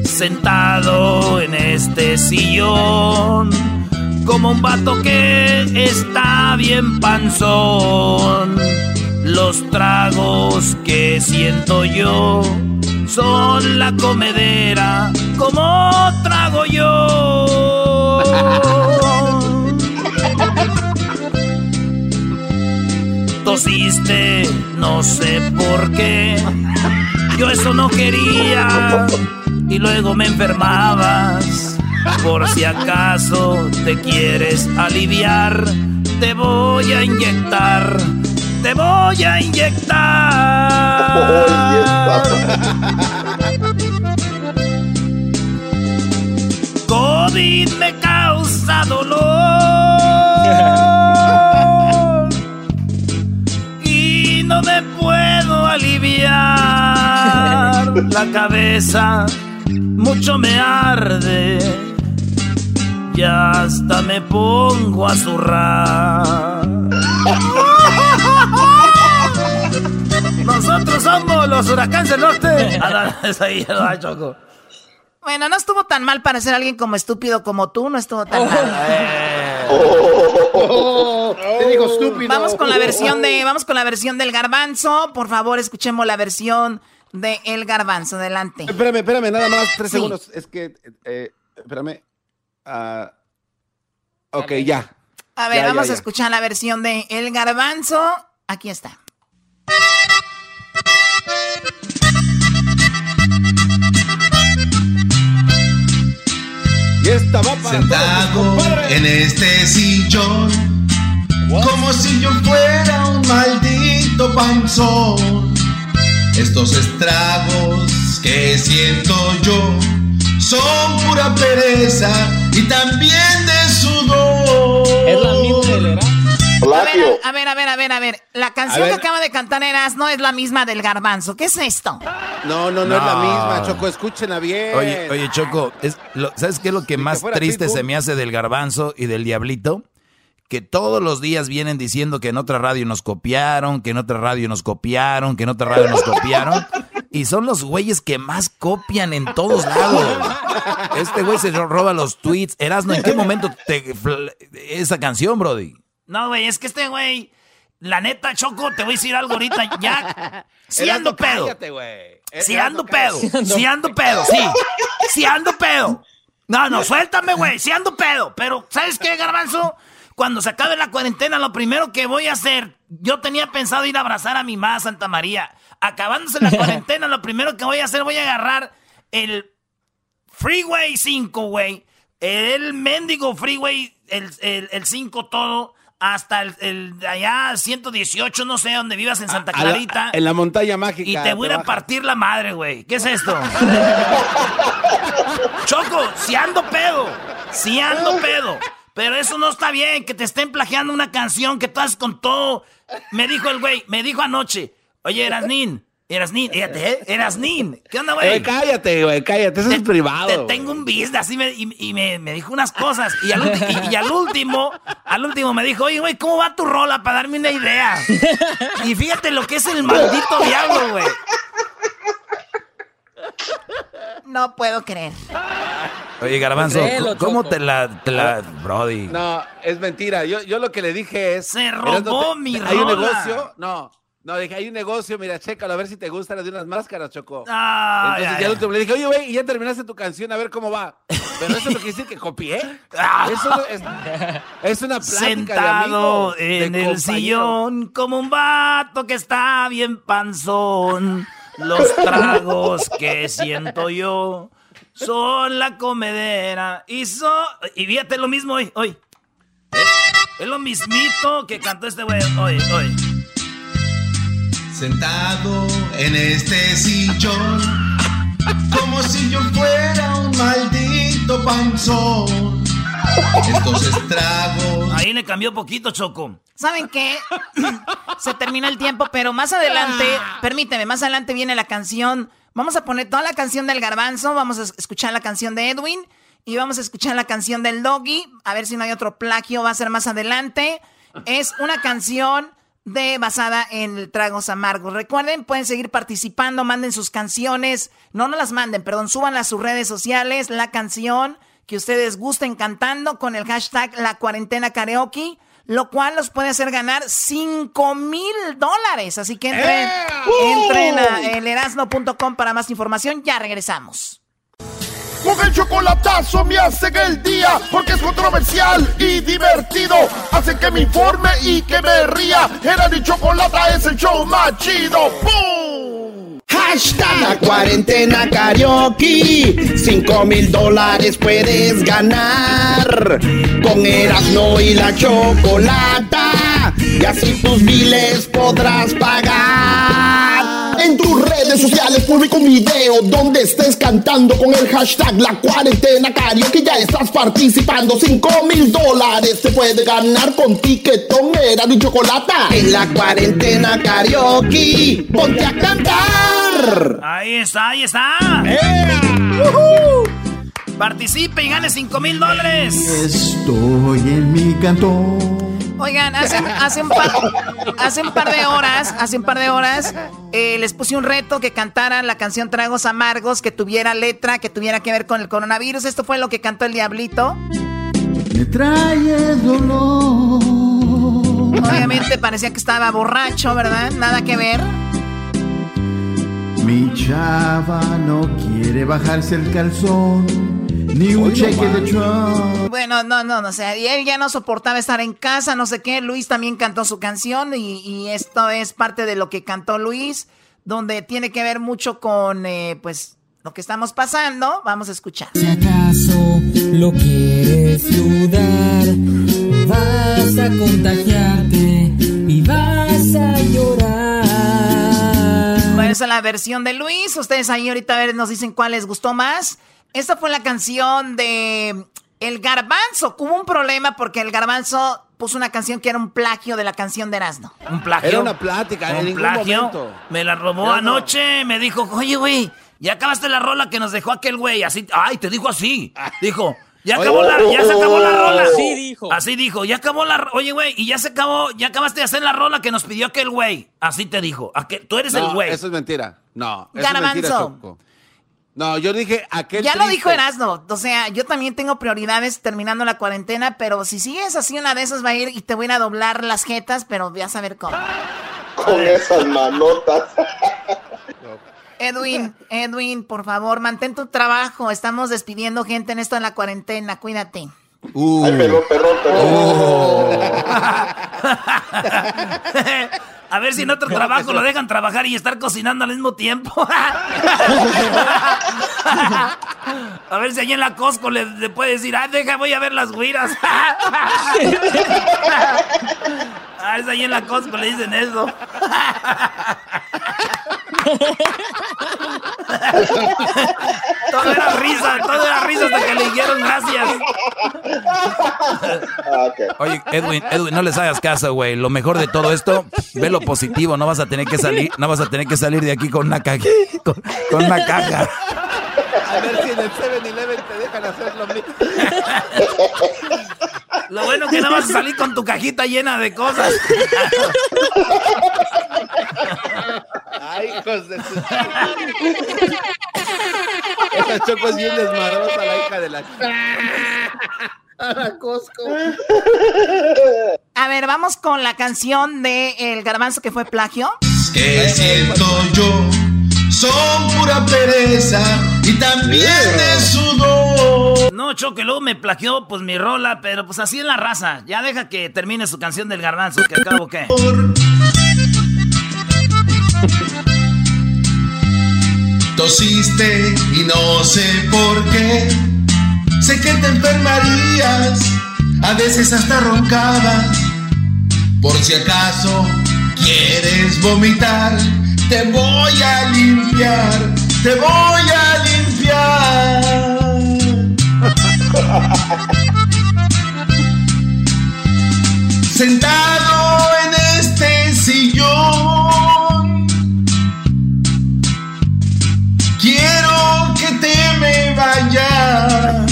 Sentado en este sillón, como un vato que está bien panzón. Los tragos que siento yo son la comedera como trago yo. No sé por qué. Yo eso no quería y luego me enfermabas. Por si acaso te quieres aliviar, te voy a inyectar, te voy a inyectar. COVID me causa dolor la cabeza mucho me arde. Y hasta me pongo a zurrar. Nosotros somos los huracanes del norte. Ah. Bueno, no estuvo tan mal para ser alguien como estúpido como tú, no estuvo tan mal. te digo estúpido. Vamos con la versión de, vamos con la versión del garbanzo. Por favor, escuchemos la versión de El Garbanzo. Adelante. Espérame, espérame, nada más tres segundos. Es que, eh, espérame. Uh, ok, ya. A ver, vamos a escuchar la versión de El Garbanzo. Aquí está. Y estaba Sentado en este sillón, como si yo fuera un maldito panzón. Estos estragos que siento yo son pura pereza y también de sudor. Es la misma a ver, a ver, a ver, a ver, a ver. La canción que acaba de cantar Eras no es la misma del garbanzo. ¿Qué es esto? No, no, no, es la misma, Choco, escúchenla bien. Oye, oye, Choco, ¿sabes qué es lo que más triste se me hace del garbanzo y del diablito? Que todos los días vienen diciendo que en otra radio nos copiaron, que en otra radio nos copiaron, que en otra radio nos copiaron. Y son los güeyes que más copian en todos lados. Este güey se roba los tweets. Erasno, ¿en qué momento te esa canción, Brody? No, güey, es que este güey, la neta, Choco, te voy a decir algo ahorita, ya. Si ando pedo. Si ando pedo. Si ando pedo, sí. Si ando pedo. No, no, suéltame, güey. Si ando pedo. Pero, ¿sabes qué, Garbanzo? Cuando se acabe la cuarentena, lo primero que voy a hacer, yo tenía pensado ir a abrazar a mi mamá Santa María. Acabándose la cuarentena, lo primero que voy a hacer, voy a agarrar el Freeway 5, güey. El mendigo Freeway, el 5 todo hasta el, allá 118, no sé dónde vivas en Santa Clarita. en la montaña mágica. Y te voy a partir la madre, güey. ¿Qué es esto? Choco, si ando pedo. Si ando pedo. Pero eso no está bien, que te estén plagiando una canción que tú haces con todo. Me dijo el güey, me dijo anoche, oye, Erasnín, Erasnín, fíjate, ¿eh? Erasnín. ¿Qué onda, güey? Eh, cállate, güey, cállate, eso es privado. Te tengo un business, así me, y, me, me, dijo unas cosas. Y al, y, al, último, al último me dijo, oye, güey, ¿cómo va tu rola para darme una idea? Y fíjate lo que es el maldito diablo, güey. No puedo creer. Oye, Garbanzo, ¿cómo te la, te la, Brody? No, es mentira. Yo, yo lo que le dije es... Se robó mi rola. Hay un negocio, no... No, dije, hay un negocio, mira, chécalo, a ver si te gustan las de unas máscaras, Choco. Ah, Entonces ya, último le dije, oye, güey, y ya terminaste tu canción, a ver cómo va. Pero eso no quiere decir que copié. Ah. Eso es, es, una plática Sentado de en el sillón como un vato que está bien panzón. Los tragos que siento yo son la comedera y son... Y fíjate lo mismo hoy, hoy. Es lo mismito que cantó este güey hoy, hoy. Sentado en este sillón, como si yo fuera un maldito panzón. Estos estragos. Ahí le cambió poquito, Choco. ¿Saben qué? Se termina el tiempo, pero más adelante, permíteme, más adelante viene la canción. Vamos a poner toda la canción del garbanzo, vamos a escuchar la canción de Edwin y vamos a escuchar la canción del Doggy. A ver si no hay otro plagio, va a ser más adelante. Es una canción de basada en tragos amargos. Recuerden, pueden seguir participando, manden sus canciones, no no las manden, perdón, suban a sus redes sociales la canción que ustedes gusten cantando con el hashtag la cuarentena karaoke, lo cual los puede hacer ganar 5 mil dólares. Así que entren, entren a elerasno.com para más información. Ya regresamos. Con el chocolatazo me hacen el día porque es controversial y divertido. Hace que me informe y que me ría. Era mi chocolata es el show más chido. ¡Bum! Hashtag la cuarentena karaoke. 5 mil dólares puedes ganar. Con Erasmo y la chocolata. Y así tus miles podrás pagar. Redes sociales publico un video donde estés cantando con el hashtag La Cuarentena que Ya estás participando. 5 mil dólares te puede ganar con tiquetón, era y chocolate. En la cuarentena karaoke, ponte a cantar. Ahí está, ahí está. Participe y gane 5 mil dólares. Estoy en mi cantón. Oigan, hace, hace, un par, hace un par de horas, hace un par de horas, eh, les puse un reto que cantaran la canción Tragos Amargos, que tuviera letra, que tuviera que ver con el coronavirus. Esto fue lo que cantó el Diablito. Me trae dolor. Obviamente parecía que estaba borracho, ¿verdad? Nada que ver. Mi chava no quiere bajarse el calzón, ni un cheque de Trump. Bueno, no, no, no, o sea, y él ya no soportaba estar en casa, no sé qué. Luis también cantó su canción y, y esto es parte de lo que cantó Luis, donde tiene que ver mucho con, eh, pues, lo que estamos pasando. Vamos a escuchar. Si acaso lo quieres dudar, vas a contagiarte esa es la versión de Luis. Ustedes ahí ahorita a ver, nos dicen cuál les gustó más. Esta fue la canción de El Garbanzo. Hubo un problema porque el Garbanzo puso una canción que era un plagio de la canción de Erasmo. Un plagio. Era una plática, en Un ningún plagio. momento. Me la robó no. anoche. Me dijo, oye, güey, ya acabaste la rola que nos dejó aquel güey. Así, ay, te dijo así. Dijo, ya acabó la, ya se acabó la rola. Así dijo. Así dijo, ya acabó la, oye, güey, y ya se acabó, ya acabaste de hacer la rola que nos pidió aquel güey. Así te dijo. Aquel- tú eres el güey. eso es mentira. No, eso Garbanzo. es mentira, Choco. No, yo dije aquel Ya lo dijo Erasmo. O sea, yo también tengo prioridades terminando la cuarentena, pero si sigues así, una de esas va a ir y te voy a ir a doblar las jetas, pero voy a saber cómo. Con esas manotas. Edwin, Edwin, por favor, mantén tu trabajo. Estamos despidiendo gente en esto de la cuarentena. Cuídate. Uh. Ay, perdón, perdón, perdón. A ver si en otro trabajo lo dejan trabajar y estar cocinando al mismo tiempo. A ver si allí en la Costco le, le puede decir, ah, deja, voy a ver las guiras. A ver si allí en la Costco le dicen eso. todo era risa, todo era risa hasta que le dijeron gracias. Ah. Oye, Edwin, Edwin, no les hagas caso, güey. Lo mejor de todo esto, ve lo positivo. No vas a tener que salir, no vas a tener que salir de aquí con una caja, con, con una caja. A ver si en el 7-Eleven te dejan hacer lo mismo. Lo bueno que no vas a salir con tu cajita llena de cosas. Ay, hijos de su... Esa Choco es bien desmadrosa, la hija de la... A la Costco. A ver, vamos con la canción de El Garbanzo que fue plagio. ¿Qué siento yo? Son pura pereza también de sudor. No, Choque, luego me plagió pues mi rola, pero pues así es la raza. Ya deja que termine su canción del garbanzo, que acabo qué. Tosiste y no sé por qué. Sé que te enfermarías, a veces hasta roncabas. Por si acaso quieres vomitar, te voy a limpiar, te voy a limpiar. Sentado en este sillón, quiero que te me vayas.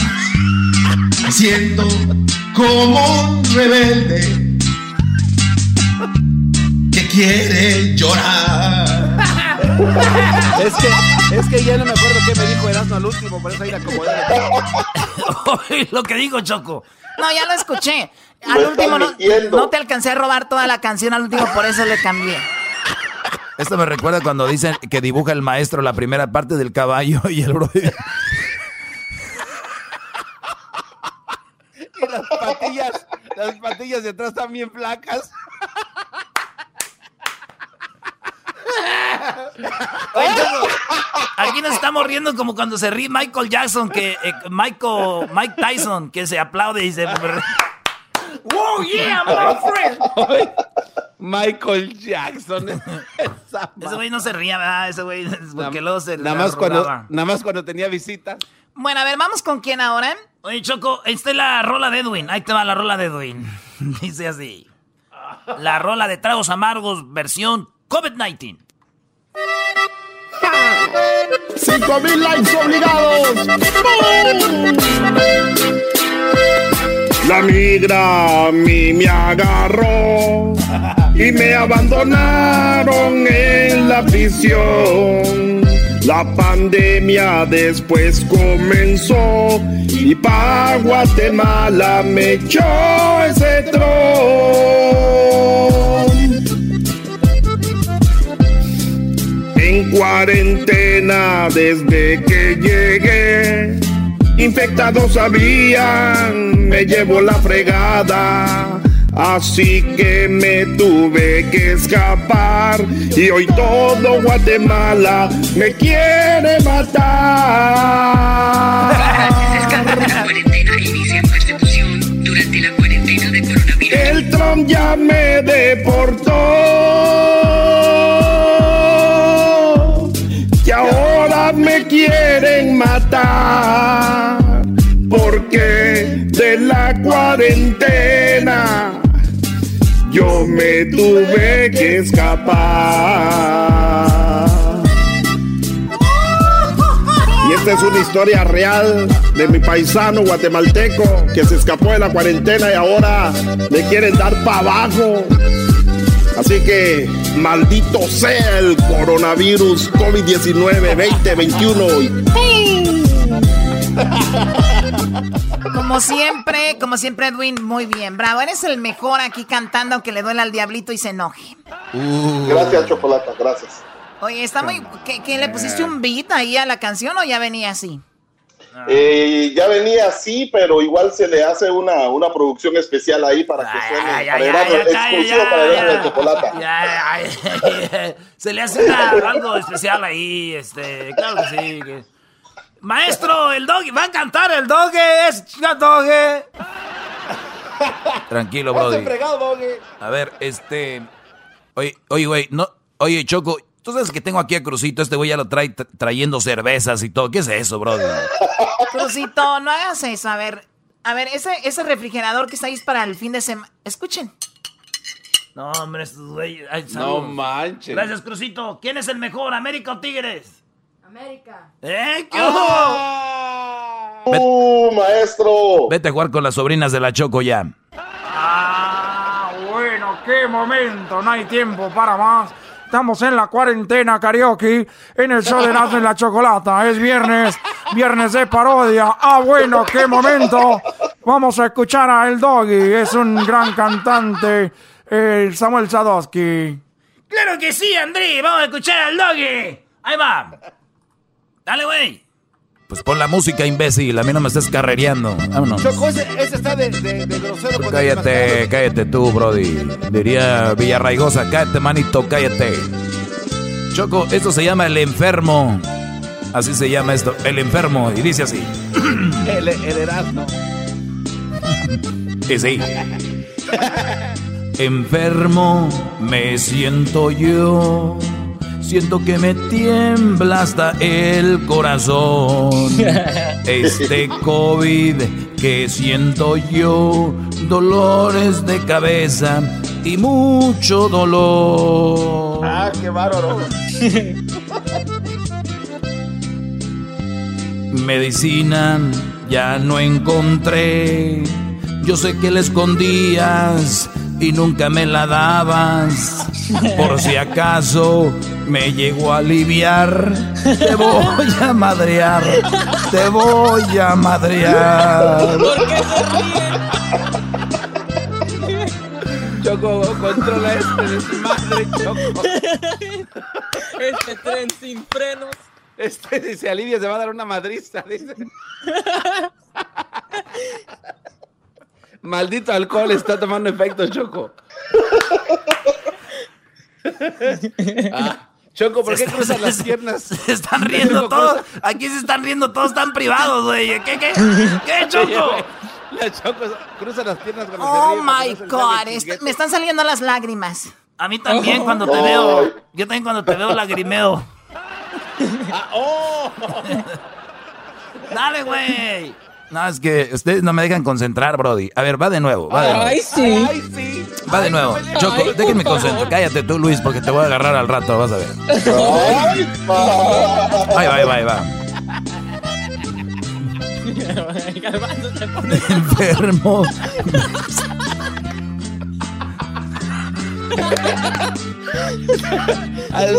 Siento como un rebelde que quiere llorar. Es que, es que ya no me acuerdo qué me dijo Erasmo al último, por eso ahí la acomodé. Oye, Lo que digo, Choco. No, ya lo escuché. Al último no te alcancé a robar toda la canción, al último por eso le cambié. Esto me recuerda cuando dicen que dibuja el maestro la primera parte del caballo y el bro. Y las patillas, las patillas de atrás están bien flacas. Oye, Choco, aquí nos estamos riendo como cuando se ríe Michael Jackson, que eh, Michael, Mike Tyson, que se aplaude y dice... ¡Wow, yeah, my friend! Michael Jackson. Ese güey no se ría, ¿verdad? Ese güey, porque luego se nada más cuando, nada más cuando tenía visitas. Bueno, a ver, vamos con quién ahora. Oye, Choco, esta es la rola de Edwin. Ahí te va la rola de Edwin. Dice así. La rola de tragos amargos versión COVID-19. Cinco mil likes obligados. La migra a mí me agarró y me abandonaron en la prisión. La pandemia después comenzó y pa' Guatemala me echó ese tron. En cuarentena desde que llegué, infectados habían, me llevo la fregada Así que me tuve que escapar y hoy todo Guatemala me quiere matar. Escapa de la cuarentena, inicia persecución durante la cuarentena de coronavirus. El Trump ya me deportó. Matar. Porque de la cuarentena yo me tuve que escapar. Y esta es una historia real de mi paisano guatemalteco que se escapó de la cuarentena y ahora le quieren dar para abajo. Así que maldito sea el coronavirus COVID-19 2021. Como siempre, como siempre, Edwin, muy bien. Bravo, eres el mejor aquí cantando aunque le duele al diablito y se enoje. Uh. Gracias, Chocolata, gracias. Oye, está muy... ¿qué, le pusiste un beat ahí a la canción o ya venía así? Eh, ya venía así, pero igual se le hace una, una producción especial ahí para que suene exclusivo para el de chocolate. se le hace algo especial ahí, este, claro que sí. Maestro, el doggy, va a cantar el doggy, es doggy. Tranquilo, brody. A ver, este. Oye, oye, güey, no. Oye, Choco, tú sabes que tengo aquí a Crucito, este güey ya lo trae trayendo cervezas y todo. ¿Qué es eso, brody? Crucito, no hagas eso. A ver, a ver, ese, ese refrigerador que está ahí para el fin de semana. Escuchen. No, hombre, estos güeyes. No manches. Gracias, Crucito. ¿Quién es el mejor, América o Tigres? América. ¡Eh, qué ¡Uh, maestro! Vete a jugar con las sobrinas de la Choco ya. Ah, bueno, qué momento. No hay tiempo para más. Estamos en la cuarentena karaoke en el show de Nazo en la Chocolata. Es viernes, viernes de parodia. Ah, bueno, qué momento. Vamos a escuchar a El Doggy. Es un gran cantante, el Samuel Sadowski. Claro que sí, André. Vamos a escuchar al Doggy. Ahí va. Dale, güey. Pues pon la música, imbécil. A mí no me estés carrereando. Vámonos. Choco, ese, está de, grosero. Pues cállate, cállate tú, Brody. Diría Villarraigosa, cállate, manito, cállate. Choco, esto se llama El Enfermo. Así se llama esto, El Enfermo. Y dice así. el, el Erasmo. y sí. Enfermo me siento yo Siento que me tiembla hasta el corazón. Este COVID que siento yo, dolores de cabeza y mucho dolor. Ah, qué bárbaro. Medicina ya no encontré. Yo sé que la escondías y nunca me la dabas. Por si acaso me llegó a aliviar, te voy a madrear, te voy a madrear. ¿Por qué se ríen? Choco, controla este madre, Choco. Este tren sin frenos. Este dice alivia, se va a dar una madriza, dice. Maldito alcohol está tomando efecto, Choco. Ah, Choco, ¿por qué cruzas las piernas? Se están riendo todos. Aquí se están riendo todos, están privados, güey. ¿Qué, qué? ¿Qué, Choco? La Choco cruza las piernas cuando Oh se my God, me están saliendo las lágrimas. A mí también cuando te veo. Yo también cuando te veo lagrimeo. Ah, oh. Dale, güey. No, es que ustedes no me dejan concentrar, Brody. A ver, va de nuevo. Va de nuevo. Ay, sí. Va de nuevo. Choco, Ay, déjenme concentrar. Cállate tú, Luis, porque te voy a agarrar al rato, vas a ver. Ahí va, ahí va, ahí va. Enfermo.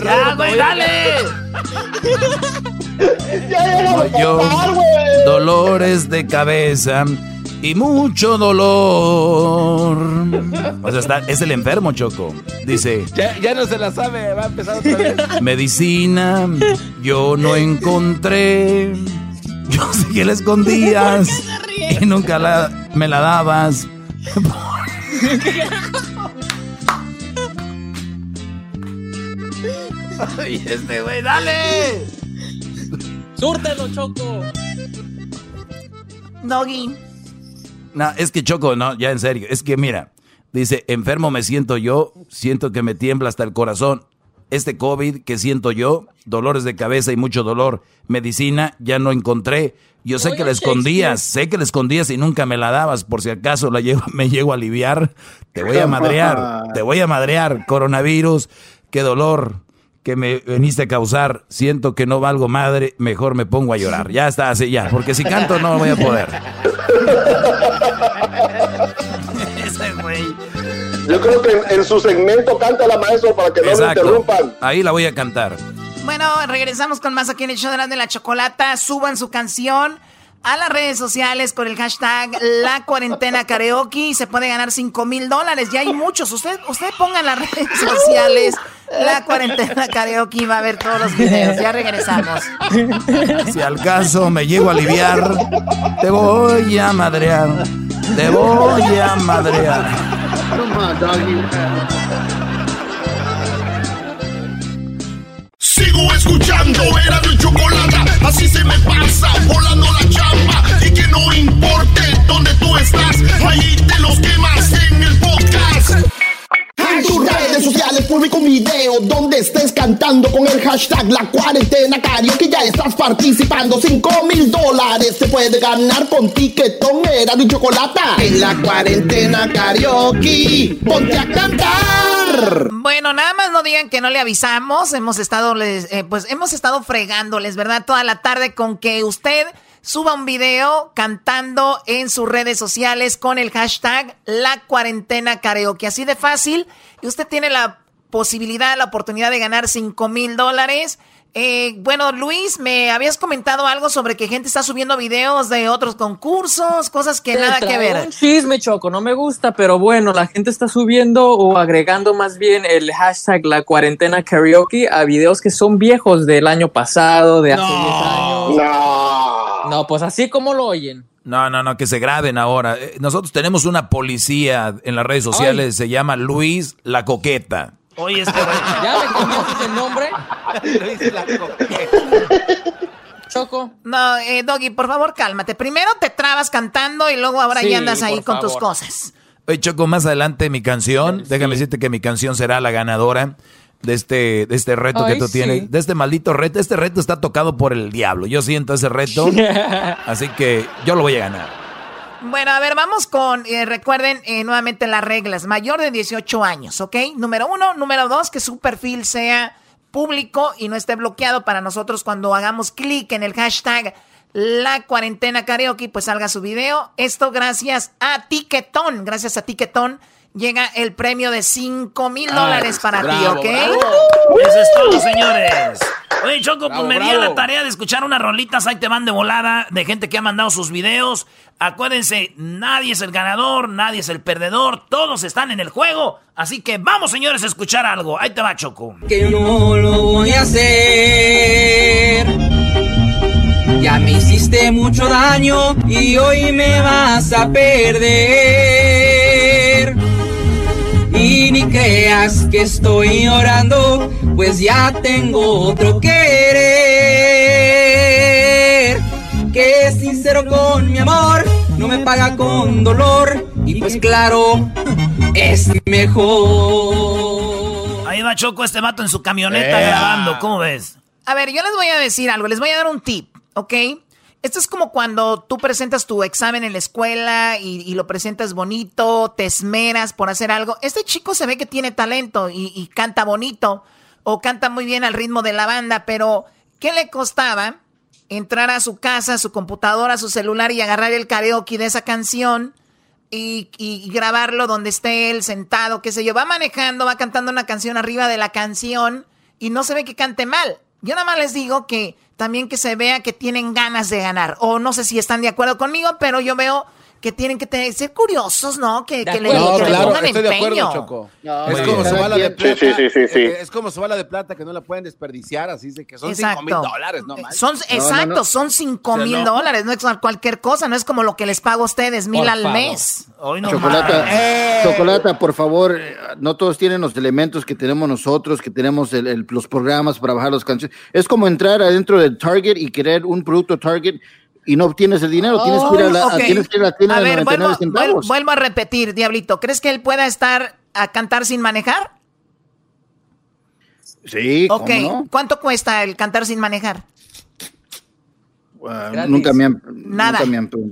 ¡Ya, güey, dale! Yo, dolores de cabeza y mucho dolor. O sea, está, es el enfermo, Choco. Dice, Ya, ya no se la sabe, va a empezar otra vez. medicina yo no encontré. Yo sé que la escondías y nunca la, me la dabas. Ay, este güey, dale. Súrtelo, Choco. Doggy. No, es que Choco, no, ya en serio. Es que mira, dice, enfermo me siento yo, siento que me tiembla hasta el corazón. Este COVID que siento yo, dolores de cabeza y mucho dolor, medicina ya no encontré. Yo sé Oye, que la escondías, sé que la escondías y nunca me la dabas. Por si acaso la me llego a aliviar, te voy a madrear, te voy a madrear. Coronavirus, qué dolor que me veniste a causar. Siento que no valgo madre, mejor me pongo a llorar. Ya está, así ya, porque si canto no voy a poder. Ese güey. Yo creo que en, su segmento canta la maestro para que no lo Exacto. interrumpan. Ahí la voy a cantar. Bueno, regresamos con más aquí en el show de la, de la chocolata. Suban su canción a las redes sociales con el hashtag La Cuarentena Karaoke y se puede ganar 5 mil dólares. Ya hay muchos. Usted, usted ponga en las redes sociales La Cuarentena Karaoke y va a ver todos los videos. Ya regresamos. Si al caso me llego a aliviar, te voy a madrear. Te voy a madrear. Sigo escuchando, era mi chocolata, así se me pasa, volando la chamba. Y que no importe dónde tú estás, ahí te los quemas en el podcast. En tus redes sociales publica un video donde estés cantando con el hashtag La Cuarentena Karaoke. Ya estás participando. 5 mil dólares se puede ganar con tiquetón, era de chocolata. En la Cuarentena Karaoke, ponte a cantar. Bueno, nada más no digan que no le avisamos. Hemos estado, les- eh, pues hemos estado fregándoles, ¿verdad? Toda la tarde con que usted suba un video cantando en sus redes sociales con el hashtag La Cuarentena Karaoke. Así de fácil. Y usted tiene la posibilidad, la oportunidad de ganar 5 mil dólares. Eh, bueno, Luis, me habías comentado algo sobre que gente está subiendo videos de otros concursos, cosas que Te nada que ver. Un chisme, Choco, no me gusta, pero bueno, la gente está subiendo o agregando más bien el hashtag la cuarentena karaoke a videos que son viejos del año pasado, de hace 10 años. No. No, pues así como lo oyen. No, no, no, que se graben ahora. Eh, Nosotros tenemos una policía en las redes sociales, se llama Luis la Coqueta. Oye, este güey. ¿Ya me cambiaste el nombre? Choco. No, eh, Doggy, por favor, cálmate. Primero te trabas cantando y luego ahora Sí, ya andas ahí con tus cosas. Oye, Choco, más adelante mi canción, déjame decirte que mi canción será la ganadora de este, de este reto que tú sí. tienes, de este maldito reto. Este reto está tocado por el diablo. Yo siento ese reto, así que yo lo voy a ganar. Bueno, a ver, vamos con, eh, recuerden eh, nuevamente las reglas. Mayor de 18 años, ¿ok? Número uno. Número dos, que su perfil sea público y no esté bloqueado para nosotros cuando hagamos clic en el hashtag la cuarentena karaoke, pues salga su video. Esto gracias a Tiquetón. Gracias a Tiquetón llega el premio de 5 mil dólares para ti, bravo, ¿ok? Eso es todo, señores. Oye, Choco, Bravo, pues me di a la tarea de escuchar unas rolitas, ahí te van de volada, de gente que ha mandado sus videos. Acuérdense, nadie es el ganador, nadie es el perdedor, todos están en el juego. Así que vamos, señores, a escuchar algo. Ahí te va, Choco. que no lo voy a hacer. Ya me hiciste mucho daño y hoy me vas a perder. Y ni creas que estoy llorando, pues ya tengo otro querer. Que es sincero con mi amor, no me paga con dolor. Y pues claro, es mejor. Ahí va Choco, este vato en su camioneta grabando, ¿cómo ves? A ver, yo les voy a decir algo, les voy a dar un tip, ¿ok? Esto es como cuando tú presentas tu examen en la escuela y, lo presentas bonito, te esmeras por hacer algo. Este chico se ve que tiene talento y, y canta bonito o canta muy bien al ritmo de la banda, pero ¿qué le costaba entrar a su casa, a su computadora, a su celular y agarrar el karaoke de esa canción? y, grabarlo donde esté él sentado, qué sé yo. Va manejando, va cantando una canción arriba de la canción y no se ve que cante mal. Yo nada más les digo que también que se vea que tienen ganas de ganar. O no sé si están de acuerdo conmigo, pero yo veo que tienen que tener, ser curiosos, ¿no? Que, que le, no, que claro, pongan estoy de acuerdo, Choco. es como su bala de plata. Sí, sí, sí, sí, Es como su bala de plata que no la pueden desperdiciar, así de que son cinco mil dólares, no Son, exacto, son cinco mil dólares, no es cualquier cosa, no es como lo que les pago a ustedes, mil al mes. Chocolata, eh. Chocolata, por favor, no todos tienen los elementos que tenemos nosotros, que tenemos los programas para bajar las canciones. Es como entrar adentro del Target y querer un producto Target y no obtienes el dinero, tienes, que ir a la, tienes que ir a la tienda de 99 centavos. Vuelvo, a repetir, Diablito, ¿crees que él pueda estar a cantar sin manejar? Sí, Ok, ¿cuánto cuesta el cantar sin manejar? nunca me han. Nada.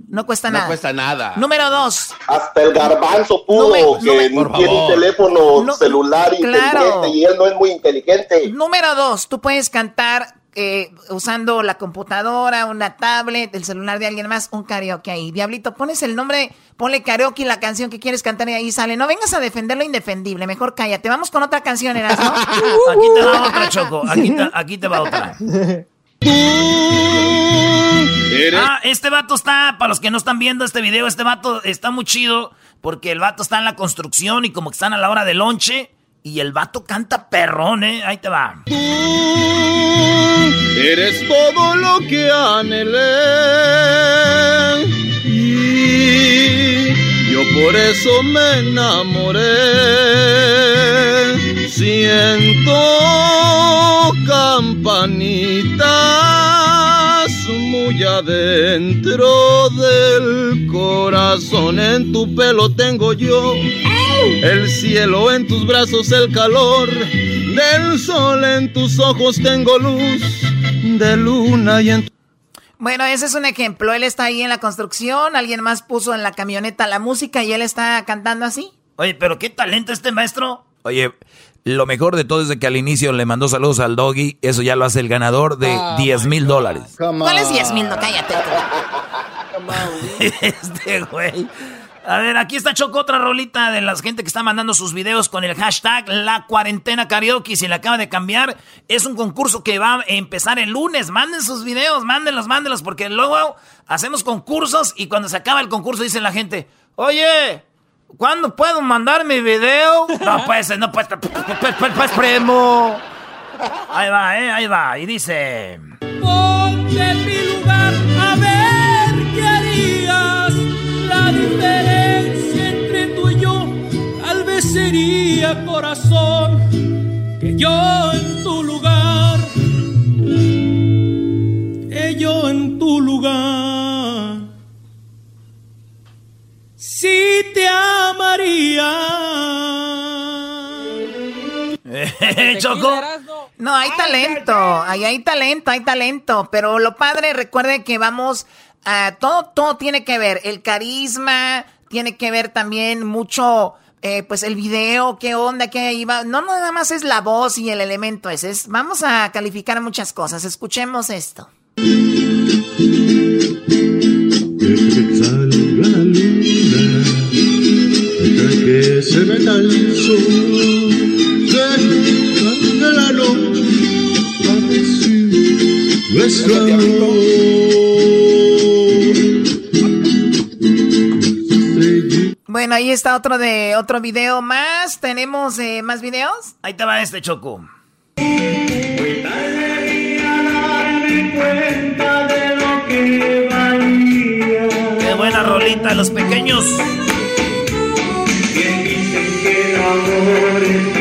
no cuesta nada. No cuesta nada. Número dos. Hasta el garbanzo pudo, que tiene un teléfono celular inteligente y él no es muy inteligente. Número dos, tú puedes cantar eh, usando la computadora, una tablet, el celular de alguien más, un karaoke ahí. Diablito, pones el nombre, ponle karaoke la canción que quieres cantar y ahí sale. No vengas a defender lo indefendible, mejor cállate. Vamos con otra canción, Erasmo. aquí te va otra, Choco. Aquí te, va otra. Ah, este vato está, para los que no están viendo este video, este vato está muy chido porque el vato está en la construcción y como que están a la hora de lonche y el vato canta perrón, ¿eh? Ahí te va. Eres todo lo que anhelé. Y yo por eso me enamoré. Siento campanitas muy adentro del corazón. En tu pelo tengo yo el cielo, en tus brazos el calor del sol, en tus ojos tengo luz de luna y en Bueno, ese es un ejemplo. Él está ahí en la construcción, alguien más puso en la camioneta la música y él está cantando así. Oye, pero qué talento este maestro. Oye, lo mejor de todo es que al inicio le mandó saludos al doggy. Eso ya lo hace el ganador de 10 mil dólares. ¿Cuál es 10 mil? No, cállate. este güey. A ver, aquí está Choco, otra rolita de la gente que está mandando sus videos con el hashtag La Cuarentena Karaoke. Si le acaba de cambiar, es un concurso que va a empezar el lunes. Manden sus videos, mándenlos, mándenlos, porque luego hacemos concursos y cuando se acaba el concurso dice la gente, oye, ¿cuándo puedo mandar mi video? No puede ser, no puede ser, pues, pues, pues, pues, primo. Ahí va, eh, ahí va, y dice... Ponte en mi lugar a ver la diferencia entre tú y yo tal vez sería corazón que yo en tu lugar que yo en tu lugar. Si te amaría. Choco no hay talento ahí hay talento hay talento pero lo padre recuerde que vamos Ah, todo, todo tiene que ver. El carisma, tiene que ver también mucho, eh, pues el video, qué onda, qué iba. No, nada más es la voz y el elemento ese. Es, vamos a calificar muchas cosas. Escuchemos esto. que se el sol, la nuestro amor. Bueno, ahí está otro de otro video más. ¿Tenemos eh, más videos? Ahí te va este choco. Qué buena rolita, los pequeños. que el amor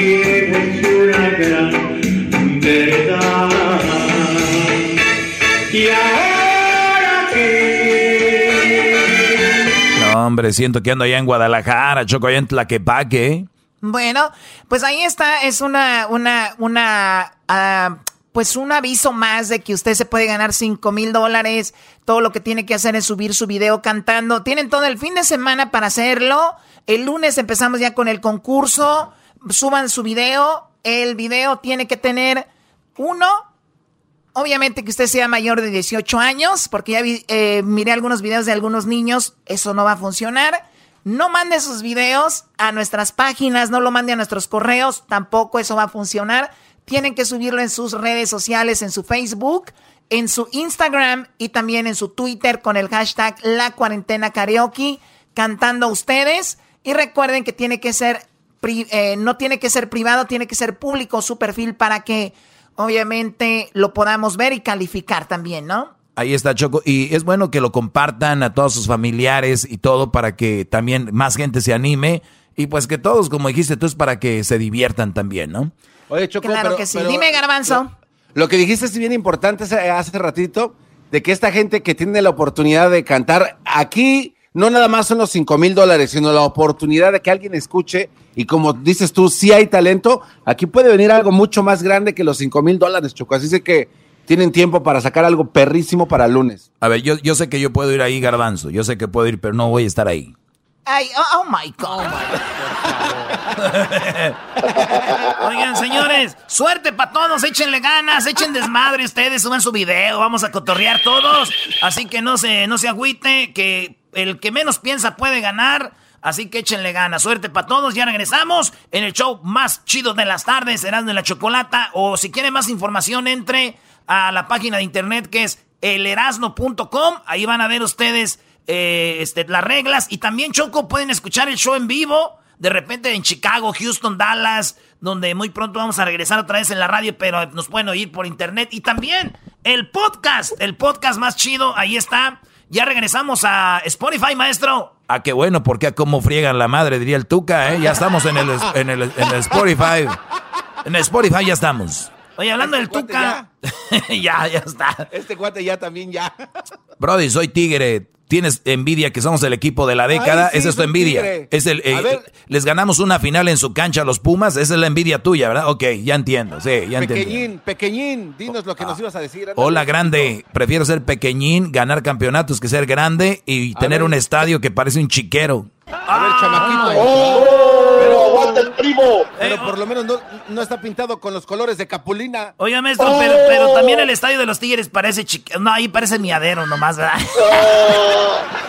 hombre, siento que ando allá en Guadalajara, choco allá en Tlaquepaque. Bueno, pues ahí está, es una, una, una, ah, pues un aviso más de que usted se puede ganar 5 mil dólares. Todo lo que tiene que hacer es subir su video cantando. Tienen todo el fin de semana para hacerlo. El lunes empezamos ya con el concurso. Suban su video. El video tiene que tener uno. Obviamente que usted sea mayor de 18 años, porque ya eh, miré algunos videos de algunos niños. Eso no va a funcionar. No mande sus videos a nuestras páginas, no lo mande a nuestros correos, tampoco eso va a funcionar tienen que subirlo en sus redes sociales, en su Facebook, en su Instagram y también en su Twitter con el hashtag La Cuarentena Karaoke, cantando ustedes. Y recuerden que tiene que ser, eh, no tiene que ser privado, tiene que ser público su perfil para que obviamente lo podamos ver y calificar también, ¿no? Ahí está Choco. Y es bueno que lo compartan a todos sus familiares y todo para que también más gente se anime. Y pues que todos, como dijiste tú, es para que se diviertan también, ¿no? Oye, Choco, claro que sí. Dime, Garbanzo. Lo, que dijiste es bien importante hace ratito, de que esta gente que tiene la oportunidad de cantar aquí, no nada más son los 5 mil dólares, sino la oportunidad de que alguien escuche y como dices tú, si hay talento, aquí puede venir algo mucho más grande que los 5 mil dólares, Choco. Así que tienen tiempo para sacar algo perrísimo para el lunes. A ver, yo, yo sé que yo puedo ir ahí, Garbanzo. Yo sé que puedo ir, pero no voy a estar ahí. Ay, oh, oh my God. Oigan, señores, suerte para todos, échenle ganas, echen desmadre ustedes, suban su video, vamos a cotorrear todos. Así que no se, no se agüite, que el que menos piensa puede ganar. Así que échenle ganas, suerte para todos. Ya regresamos en el show más chido de las tardes, serán de la Chocolata. O si quieren más información, entre a la página de internet que es elerasno.com. Ahí van a ver ustedes eh, este, las reglas. Y también, Choco, pueden escuchar el show en vivo. De repente en Chicago, Houston, Dallas, donde muy pronto vamos a regresar otra vez en la radio, pero nos pueden oír por internet. Y también el podcast, el podcast más chido, ahí está. Ya regresamos a Spotify, maestro. Ah, qué bueno, porque como friegan la madre, diría el Tuca, ¿eh? Ya estamos en el, en el, en el Spotify. En el Spotify ya estamos. Oye, hablando del este Tuca. Ya. ya, está. Este cuate ya también ya. Brody, soy tigre tienes envidia que somos el equipo de la década, esa es tu envidia. Es el, eh, les ganamos una final en su cancha a los Pumas, esa es la envidia tuya, ¿verdad? Ok, ya entiendo, sí, ya entiendo. Pequeñín, pequeñín, dinos lo que nos ibas a decir. Hola, grande, prefiero ser pequeñín, ganar campeonatos que ser grande y tener un estadio que parece un chiquero. A ver, chamaquito. Oh, el primo. Pero por lo menos no, está pintado con los colores de Capulina. Oiga, maestro, pero, pero, también el estadio de los Tigres parece chiquero. No, ahí parece miadero nomás, ¿verdad?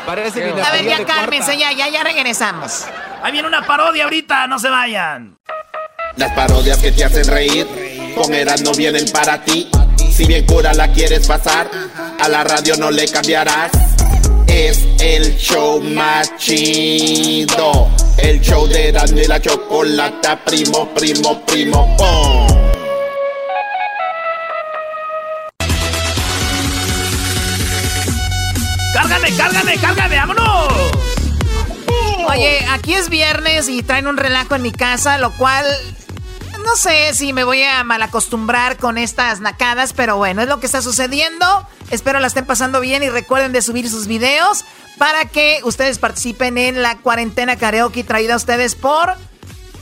parece A ver, ya cálmense, ya, ya, ya regresamos. Ahí viene una parodia ahorita, no se vayan. Las parodias que te hacen reír, con no vienen para ti. Si bien cura la quieres pasar, a la radio no le cambiarás es el show más chido. El show de Erasmo la Chocolata, primo, primo, primo, pom. ¡Cárgame, cárgame, cárgame! ¡Vámonos! Oye, aquí es viernes y traen un relajo en mi casa, lo cual no sé si me voy a malacostumbrar con estas nacadas, pero bueno, es lo que está sucediendo. Espero la estén pasando bien y recuerden de subir sus videos para que ustedes participen en la cuarentena karaoke traída a ustedes por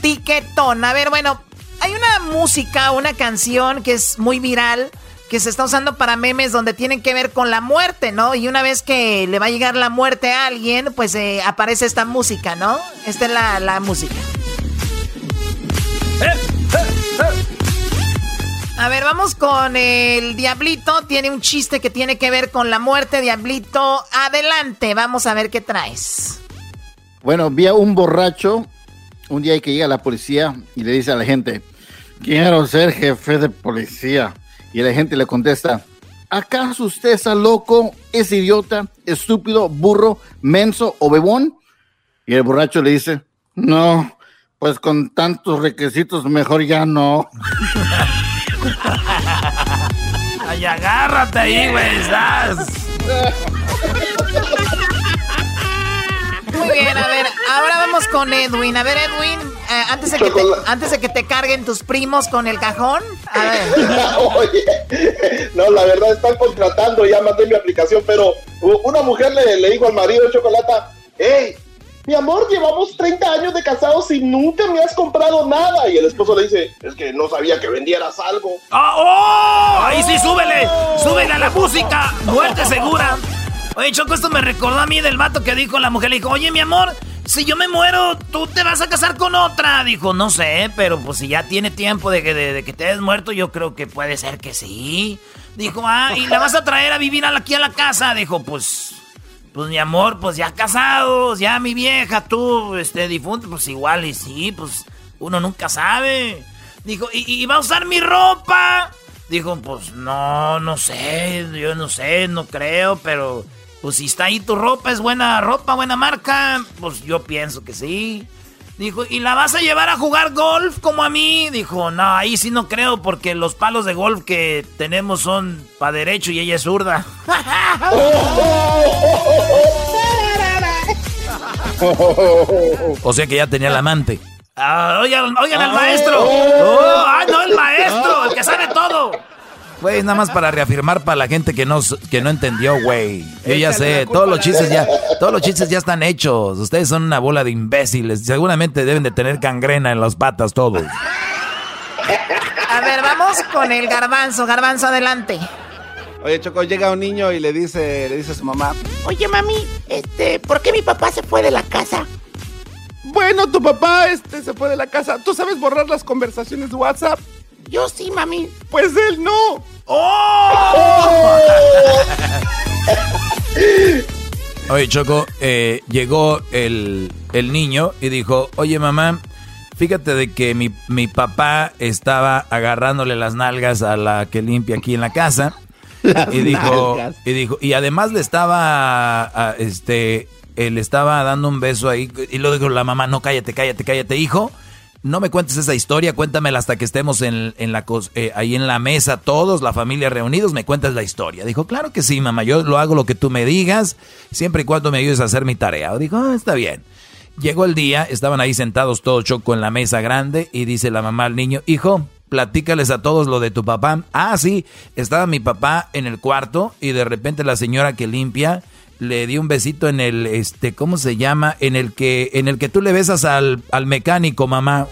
Tiquetón. A ver, bueno, hay una música, una canción que es muy viral que se está usando para memes donde tienen que ver con la muerte, ¿no? Y una vez que le va a llegar la muerte a alguien, pues eh, aparece esta música, ¿no? Esta es la, la música. ¡Eh! A ver, vamos con el Diablito. Tiene un chiste que tiene que ver con la muerte. Diablito, adelante. Vamos a ver qué traes. Bueno, vi a un borracho un día que llega la policía y le dice a la gente, quiero ser jefe de policía. Y la gente le contesta, ¿acaso usted está loco, es idiota, estúpido, burro, menso o bebón? Y el borracho le dice, no, pues con tantos requisitos mejor ya no. Ay, agárrate ahí, güey, estás. Muy bien, a ver, ahora vamos con Edwin. A ver, Edwin, eh, antes, de que te, antes de que te carguen tus primos con el cajón, a ver. Oye, no, la verdad están contratando, ya mandé mi aplicación, pero una mujer le, le dijo al marido de Chocolata, hey, mi amor, llevamos 30 años de casados y nunca me has comprado nada. Y el esposo le dice, es que no sabía que vendieras algo. ¡Ah, oh! Ahí sí, súbele, súbele a la música, muerte segura. Oye, Choco, esto me recordó a mí del vato que dijo la mujer, le dijo, oye, mi amor, si yo me muero, tú te vas a casar con otra. Dijo, no sé, pero pues si ya tiene tiempo de que, de, que te hayas muerto, yo creo que puede ser que sí. Dijo, ah, ¿y la vas a traer a vivir aquí a la casa? Dijo, pues, pues mi amor, pues ya casados, ya mi vieja, tú, este, difunto, pues igual y sí, pues uno nunca sabe. Dijo, ¿y, va a usar mi ropa? Dijo, pues no, no sé, yo no sé, no creo, pero pues si está ahí tu ropa, es buena ropa, buena marca, pues yo pienso que sí. Dijo, ¿y la vas a llevar a jugar golf como a mí? Dijo, no, ahí sí no creo porque los palos de golf que tenemos son para derecho y ella es zurda. o sea que ya tenía el amante. Ah, oigan, oigan al maestro. Oh, ah, no, el maestro, el que sabe todo. Güey, nada más para reafirmar para la gente que no, que no entendió, güey. Yo ya sé, todos los chistes ya, todos los chistes ya están hechos. Ustedes son una bola de imbéciles. Seguramente deben de tener cangrena en las patas todos. A ver, vamos con el garbanzo. Garbanzo, adelante. Oye, Choco, llega un niño y le dice, le dice a su mamá, Oye, mami, este, ¿por qué mi papá se fue de la casa? Bueno, tu papá este, se fue de la casa. ¿Tú sabes borrar las conversaciones de WhatsApp? Yo sí, mami. Pues él no. ¡Oh! Oye, Choco, eh, llegó el, niño y dijo, oye mamá, fíjate de que mi, mi, papá estaba agarrándole las nalgas a la que limpia aquí en la casa. y dijo, y dijo, y además le estaba, este, él estaba dando un beso ahí y lo dijo la mamá, no, cállate, cállate, cállate, hijo no me cuentes esa historia, cuéntamela hasta que estemos en, la, eh, ahí en la mesa todos, la familia reunidos, me cuentas la historia. Dijo, claro que sí, mamá, yo lo hago lo que tú me digas, siempre y cuando me ayudes a hacer mi tarea. Dijo, ah, está bien. Llegó el día, estaban ahí sentados todos choco en la mesa grande y dice la mamá al niño, hijo, platícales a todos lo de tu papá. Ah, sí, estaba mi papá en el cuarto y de repente la señora que limpia le dio un besito en el, este, ¿cómo se llama? En el que, en el que tú le besas al, al mecánico, mamá.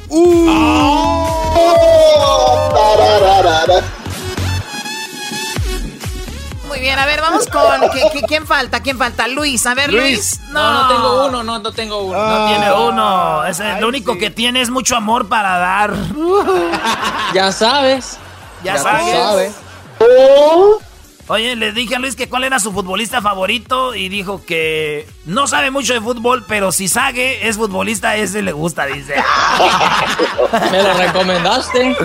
Muy bien, a ver, vamos con, quién falta? ¿Quién falta? Luis, a ver, Luis. No, no, tengo uno, no, no tengo uno. no tiene uno. Es lo único que tiene es mucho amor para dar. ya sabes. Ya, sabes. Oye, le dije a Luis que cuál era su futbolista favorito y dijo que no sabe mucho de fútbol, pero si sabe es futbolista, ese le gusta, dice. ¿Me lo recomendaste?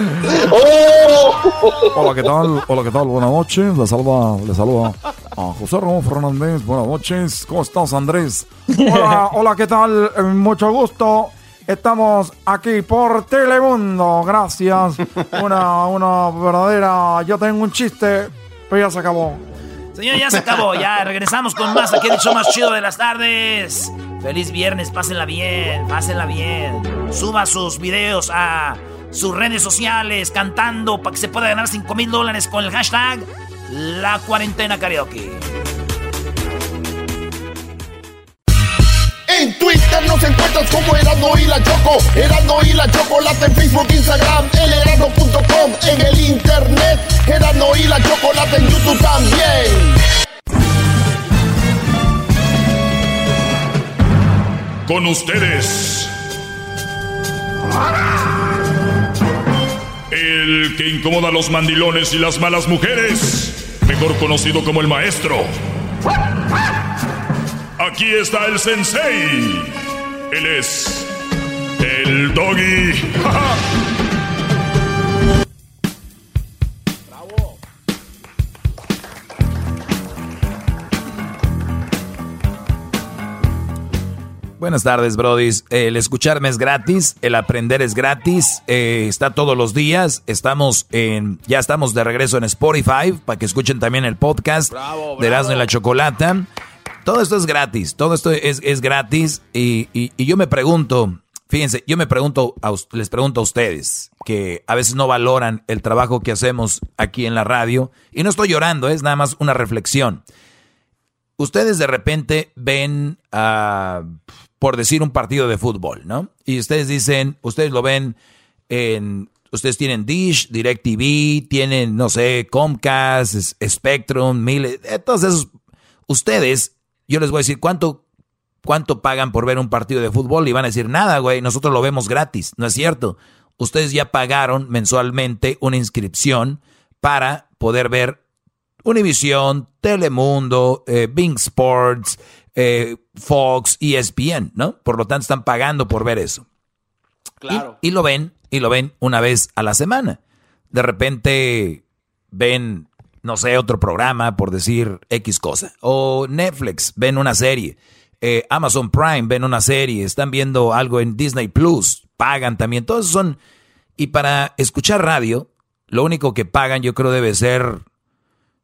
Hola, ¿qué tal? Hola, ¿qué tal? Buenas noches. Le saluda, le saluda a José Ramón Fernández. Buenas noches. ¿Cómo estás, Andrés? Hola, hola, ¿qué tal? Eh, mucho gusto. Estamos aquí por Telemundo. Gracias. Una, una verdadera. Yo tengo un chiste pero ya se acabó. Señor, ya se acabó. Ya regresamos con más aquí en el show más chido de las tardes. Feliz viernes, pásenla bien, pásenla bien. Suba sus videos a sus redes sociales cantando para que se pueda ganar 5 mil dólares con el hashtag La Cuarentena Karaoke. En Twitter nos encuentras como Erasmo y la Choco. Erasmo y la Chocolate en Facebook, Instagram, elerasmo.com. En el internet, Erasmo y la Chocolate en YouTube también. Con ustedes. El que incomoda a los mandilones y las malas mujeres. Mejor conocido como el maestro. Aquí está el sensei. Él es el doggy. Bravo. Buenas tardes, brodis. El escucharme es gratis, el aprender es gratis, eh, está todos los días. Estamos en, ya estamos de regreso en Spotify para que escuchen también el podcast de Erasmo y la Chocolata. Todo esto es gratis, todo esto es, gratis y, yo me pregunto, fíjense, yo me pregunto, les pregunto a ustedes que a veces no valoran el trabajo que hacemos aquí en la radio y no estoy llorando, es nada más una reflexión. Ustedes de repente ven a, por decir un partido de fútbol, ¿no? Y ustedes dicen, ustedes lo ven en, ustedes tienen Dish, DirecTV, tienen, no sé, Comcast, Spectrum, Mille, eh, todos esos, ustedes, yo les voy a decir, ¿cuánto, cuánto pagan por ver un partido de fútbol? Y van a decir, nada, güey, nosotros lo vemos gratis, no es cierto. Ustedes ya pagaron mensualmente una inscripción para poder ver Univision, Telemundo, eh, Bing Sports, eh, Fox, ESPN, ¿no? Por lo tanto, están pagando por ver eso. Claro. Y, lo ven, y lo ven una vez a la semana. De repente ven, no sé, otro programa, por decir X cosa. O Netflix, ven una serie. Eh, Amazon Prime, ven una serie. Están viendo algo en Disney Plus, pagan también. Todos son. Y para escuchar radio, lo único que pagan, yo creo, debe ser,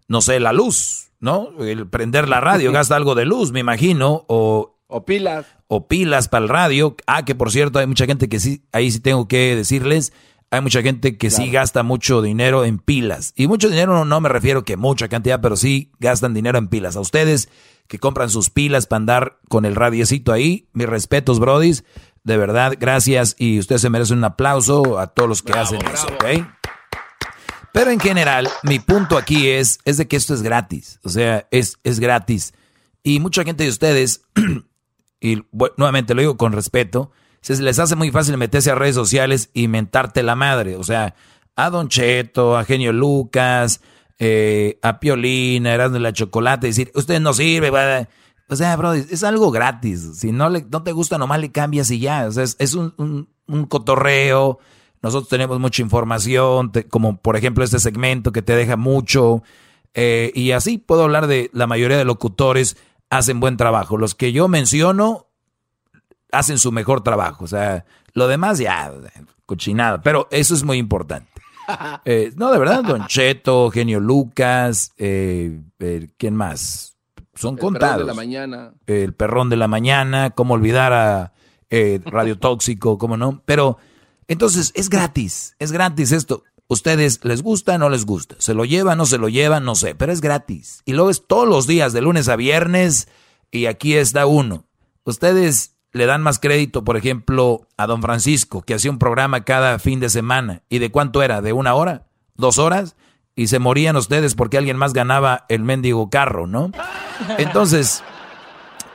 no sé, la luz. ¿no? El prender la radio gasta algo de luz, me imagino, o... O pilas. O pilas para el radio. Ah, que por cierto, hay mucha gente que sí, ahí sí tengo que decirles, hay mucha gente que sí gasta mucho dinero en pilas. Y mucho dinero no, no me refiero que mucha cantidad, pero sí gastan dinero en pilas. A ustedes que compran sus pilas para andar con el radiecito ahí, mis respetos, brodis. De verdad, gracias. Y usted se merece un aplauso a todos los que hacen eso, ¿ok? Pero en general, mi punto aquí es, es de que esto es gratis. O sea, es, es gratis. Y mucha gente de ustedes, y nuevamente lo digo con respeto, se les hace muy fácil meterse a redes sociales y mentarte la madre. O sea, a Don Cheto, a Genio Lucas, eh, a Piolina, de la Chocolate, decir, usted no sirve. O sea, bro, es algo gratis. Si no, le, no te gusta, nomás le cambias y ya. O sea, es, un, un, un cotorreo nosotros tenemos mucha información, como por ejemplo este segmento que te deja mucho. Eh, y así puedo hablar de la mayoría de locutores hacen buen trabajo. Los que yo menciono hacen su mejor trabajo. O sea, lo demás ya, cochinada. Pero eso es muy importante. Eh, no, de verdad, Don Cheto, Genio Lucas, eh, ¿quién más? Son contados. El perrón de la mañana. El perrón de la mañana, cómo olvidar a Radio Tóxico, cómo no. Pero entonces, es gratis, es gratis esto. ¿Ustedes les gusta o no les gusta? ¿Se lo llevan no se lo llevan? No sé, pero es gratis. Y luego es todos los días, de lunes a viernes, y aquí está uno. Ustedes le dan más crédito, por ejemplo, a don Francisco, que hacía un programa cada fin de semana. ¿Y de cuánto era? ¿De una hora? ¿Dos horas? Y se morían ustedes porque alguien más ganaba el mendigo carro, ¿no? Entonces,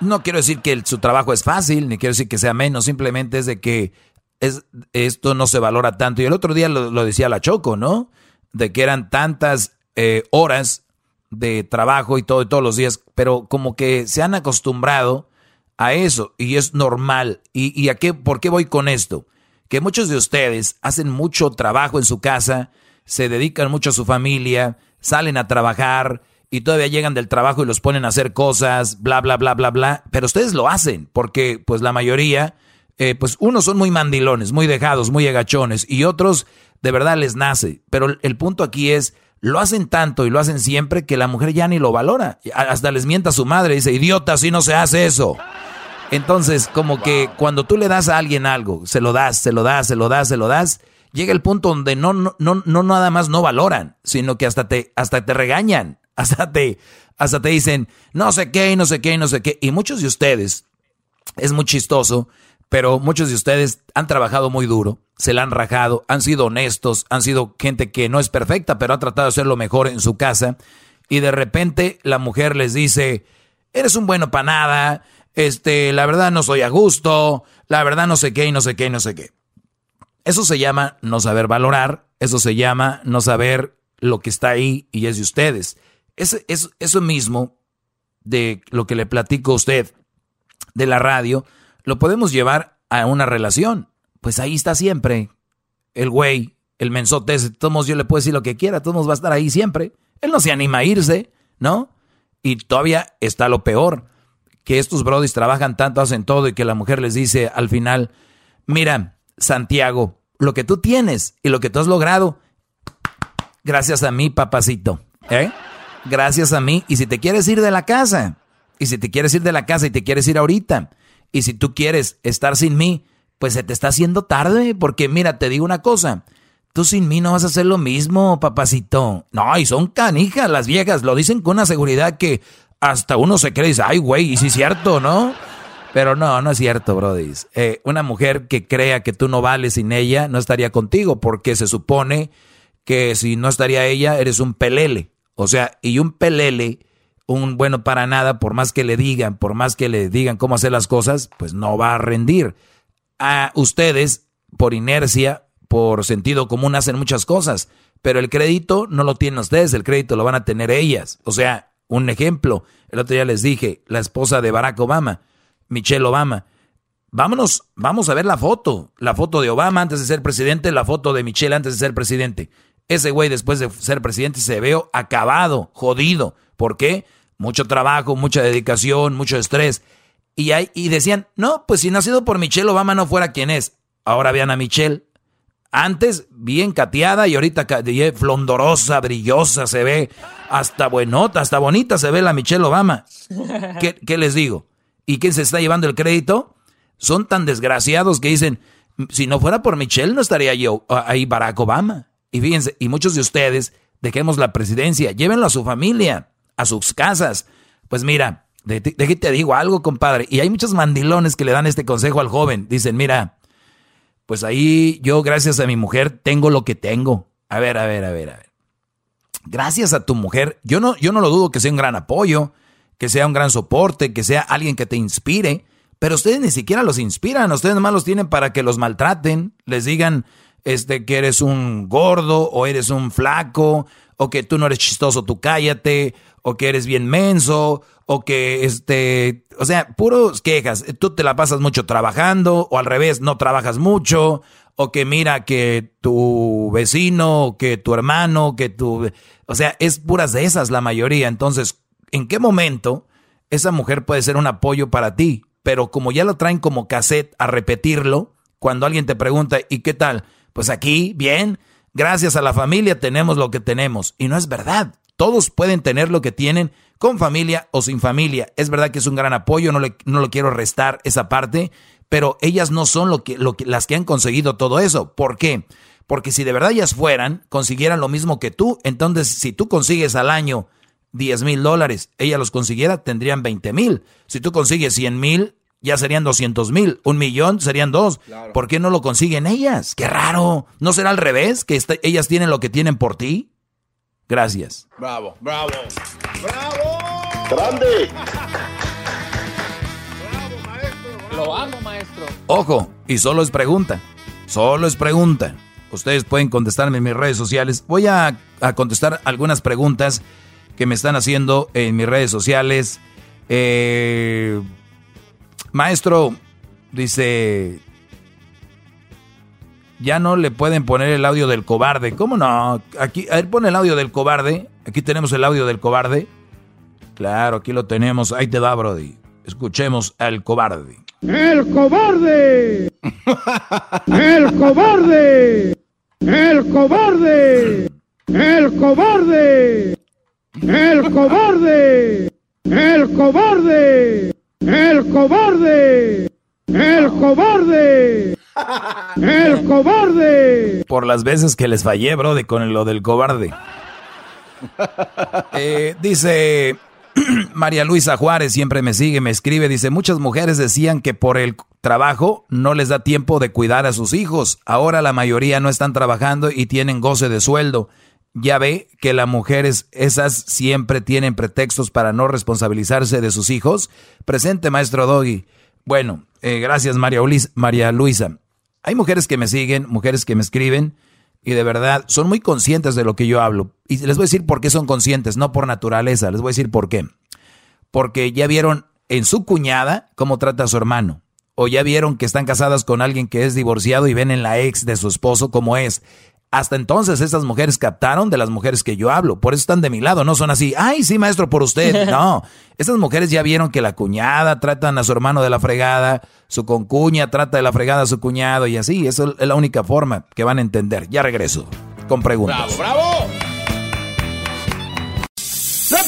no quiero decir que su trabajo es fácil, ni quiero decir que sea menos, simplemente es de que es, esto no se valora tanto. Y el otro día lo, decía la Choco, ¿no? De que eran tantas eh, horas de trabajo y todo, todos los días, pero como que se han acostumbrado a eso y es normal. ¿Y, y a qué, por qué voy con esto? Que muchos de ustedes hacen mucho trabajo en su casa, se dedican mucho a su familia, salen a trabajar y todavía llegan del trabajo y los ponen a hacer cosas, bla, bla, bla, bla, bla. Pero ustedes lo hacen porque pues la mayoría eh, pues unos son muy mandilones, muy dejados, muy agachones, y otros de verdad les nace. Pero el punto aquí es, lo hacen tanto y lo hacen siempre que la mujer ya ni lo valora. Hasta les mienta a su madre, dice, idiota, así no se hace eso. Entonces, como que cuando tú le das a alguien algo, se lo das, se lo das, se lo das, se lo das, llega el punto donde no, no, no, no nada más no valoran, sino que hasta te, hasta te regañan, hasta te, hasta te dicen, no sé qué, no sé qué, no sé qué. Y muchos de ustedes, es muy chistoso, pero muchos de ustedes han trabajado muy duro, se la han rajado, han sido honestos, han sido gente que no es perfecta, pero ha tratado de hacer lo mejor en su casa. Y de repente la mujer les dice, eres un bueno para nada, este, la verdad no soy a gusto, la verdad no sé qué y no sé qué y no sé qué. Eso se llama no saber valorar, eso se llama no saber lo que está ahí y es de ustedes. Es, es, eso mismo de lo que le platico a usted de la radio, lo podemos llevar a una relación. Pues ahí está siempre el güey, el mensote. Todos yo le puedo decir lo que quiera, todos va a estar ahí siempre. Él no se anima a irse, ¿no? Y todavía está lo peor, que estos brodis trabajan tanto, hacen todo y que la mujer les dice al final, mira, Santiago, lo que tú tienes y lo que tú has logrado, gracias a mí, papacito, ¿eh? Gracias a mí. Y si te quieres ir de la casa, y si te quieres ir de la casa y te quieres ir ahorita, y si tú quieres estar sin mí, pues se te está haciendo tarde, porque mira, te digo una cosa, tú sin mí no vas a hacer lo mismo, papacito. No, y son canijas las viejas, lo dicen con una seguridad que hasta uno se cree y dice, ay, güey, y sí es cierto, ¿no? Pero no, no es cierto, Brody. Eh, una mujer que crea que tú no vales sin ella no estaría contigo porque se supone que si no estaría ella eres un pelele. O sea, y un pelele, un bueno para nada, por más que le digan, por más que le digan cómo hacer las cosas, pues no va a rendir. A ustedes, por inercia, por sentido común, hacen muchas cosas, pero el crédito no lo tienen ustedes, el crédito lo van a tener ellas. O sea, un ejemplo, el otro día les dije, la esposa de Barack Obama Michelle Obama. Vámonos, vamos a ver la foto. La foto de Obama antes de ser presidente, la foto de Michelle antes de ser presidente. Ese güey después de ser presidente se veo acabado, jodido. ¿Por qué? Mucho trabajo, mucha dedicación, mucho estrés. Y, hay, y decían, no, pues si nacido por Michelle Obama no fuera quien es. Ahora vean a Michelle. Antes bien cateada y ahorita flondorosa, brillosa, se ve hasta buenota, hasta bonita se ve la Michelle Obama. ¿Qué, qué les digo? ¿Y quién se está llevando el crédito? Son tan desgraciados que dicen, si no fuera por Michelle no estaría yo ah, ahí Barack Obama. Y fíjense, y muchos de ustedes, dejemos la presidencia, llévenlo a su familia, a sus casas. Pues mira, déjate te digo algo, compadre. Y hay muchos mandilones que le dan este consejo al joven. Dicen, mira, pues ahí yo gracias a mi mujer tengo lo que tengo. A ver, a ver, a ver, a ver. Gracias a tu mujer, yo no, yo no lo dudo que sea un gran apoyo que sea un gran soporte, que sea alguien que te inspire, pero ustedes ni siquiera los inspiran, ustedes nomás los tienen para que los maltraten, les digan este, que eres un gordo o eres un flaco, o que tú no eres chistoso, tú cállate, o que eres bien menso, o que este, o sea, puros quejas, tú te la pasas mucho trabajando, o al revés, no trabajas mucho, o que mira que tu vecino, que tu hermano, que tu, o sea, es puras de esas la mayoría, entonces en qué momento esa mujer puede ser un apoyo para ti, pero como ya lo traen como cassette a repetirlo, cuando alguien te pregunta, ¿y qué tal? Pues aquí, bien, gracias a la familia tenemos lo que tenemos. Y no es verdad. Todos pueden tener lo que tienen con familia o sin familia. Es verdad que es un gran apoyo, no, le, no lo quiero restar esa parte, pero ellas no son lo que, lo que, las que han conseguido todo eso. ¿Por qué? Porque si de verdad ellas fueran, consiguieran lo mismo que tú, entonces si tú consigues al año 10 mil dólares, ella los consiguiera, tendrían 20 mil. Si tú consigues 100 mil, ya serían 200 mil. Un millón serían dos. ¿Por qué no lo consiguen ellas? Qué raro. ¿No será al revés? ¿Que ellas tienen lo que tienen por ti? Gracias. Bravo, bravo. Bravo. Grande. Lo hago, maestro. Ojo, y solo es pregunta. Solo es pregunta. Ustedes pueden contestarme en mis redes sociales. Voy a, a contestar algunas preguntas que me están haciendo en mis redes sociales. Eh, maestro, dice, ya no le pueden poner el audio del cobarde. ¿Cómo no? Aquí, a ver, pone el audio del cobarde. Aquí tenemos el audio del cobarde. Claro, aquí lo tenemos. Ahí te va, Brody. Escuchemos al cobarde. ¡El cobarde! ¡El cobarde! ¡El cobarde! ¡El cobarde! ¡El cobarde! ¡El cobarde! ¡El cobarde! ¡El cobarde! ¡El cobarde! Por las veces que les fallé, bro, de con lo del cobarde. Eh, dice María Luisa Juárez, siempre me sigue, me escribe, dice, muchas mujeres decían que por el trabajo no les da tiempo de cuidar a sus hijos. Ahora la mayoría no están trabajando y tienen goce de sueldo ya ve que las mujeres esas siempre tienen pretextos para no responsabilizarse de sus hijos. Presente, maestro Doggy. Bueno, eh, gracias María, María Luisa. Hay mujeres que me siguen, mujeres que me escriben y de verdad son muy conscientes de lo que yo hablo. Y les voy a decir por qué son conscientes, no por naturaleza, les voy a decir por qué. Porque ya vieron en su cuñada cómo trata a su hermano. O ya vieron que están casadas con alguien que es divorciado y ven en la ex de su esposo como es. Hasta entonces esas mujeres captaron de las mujeres que yo hablo. Por eso están de mi lado. No son así, ay, sí, maestro, por usted. No, estas mujeres ya vieron que la cuñada tratan a su hermano de la fregada, su concuña trata de la fregada a su cuñado y así. Esa es la única forma que van a entender. Ya regreso con preguntas. ¡Bravo, bravo! La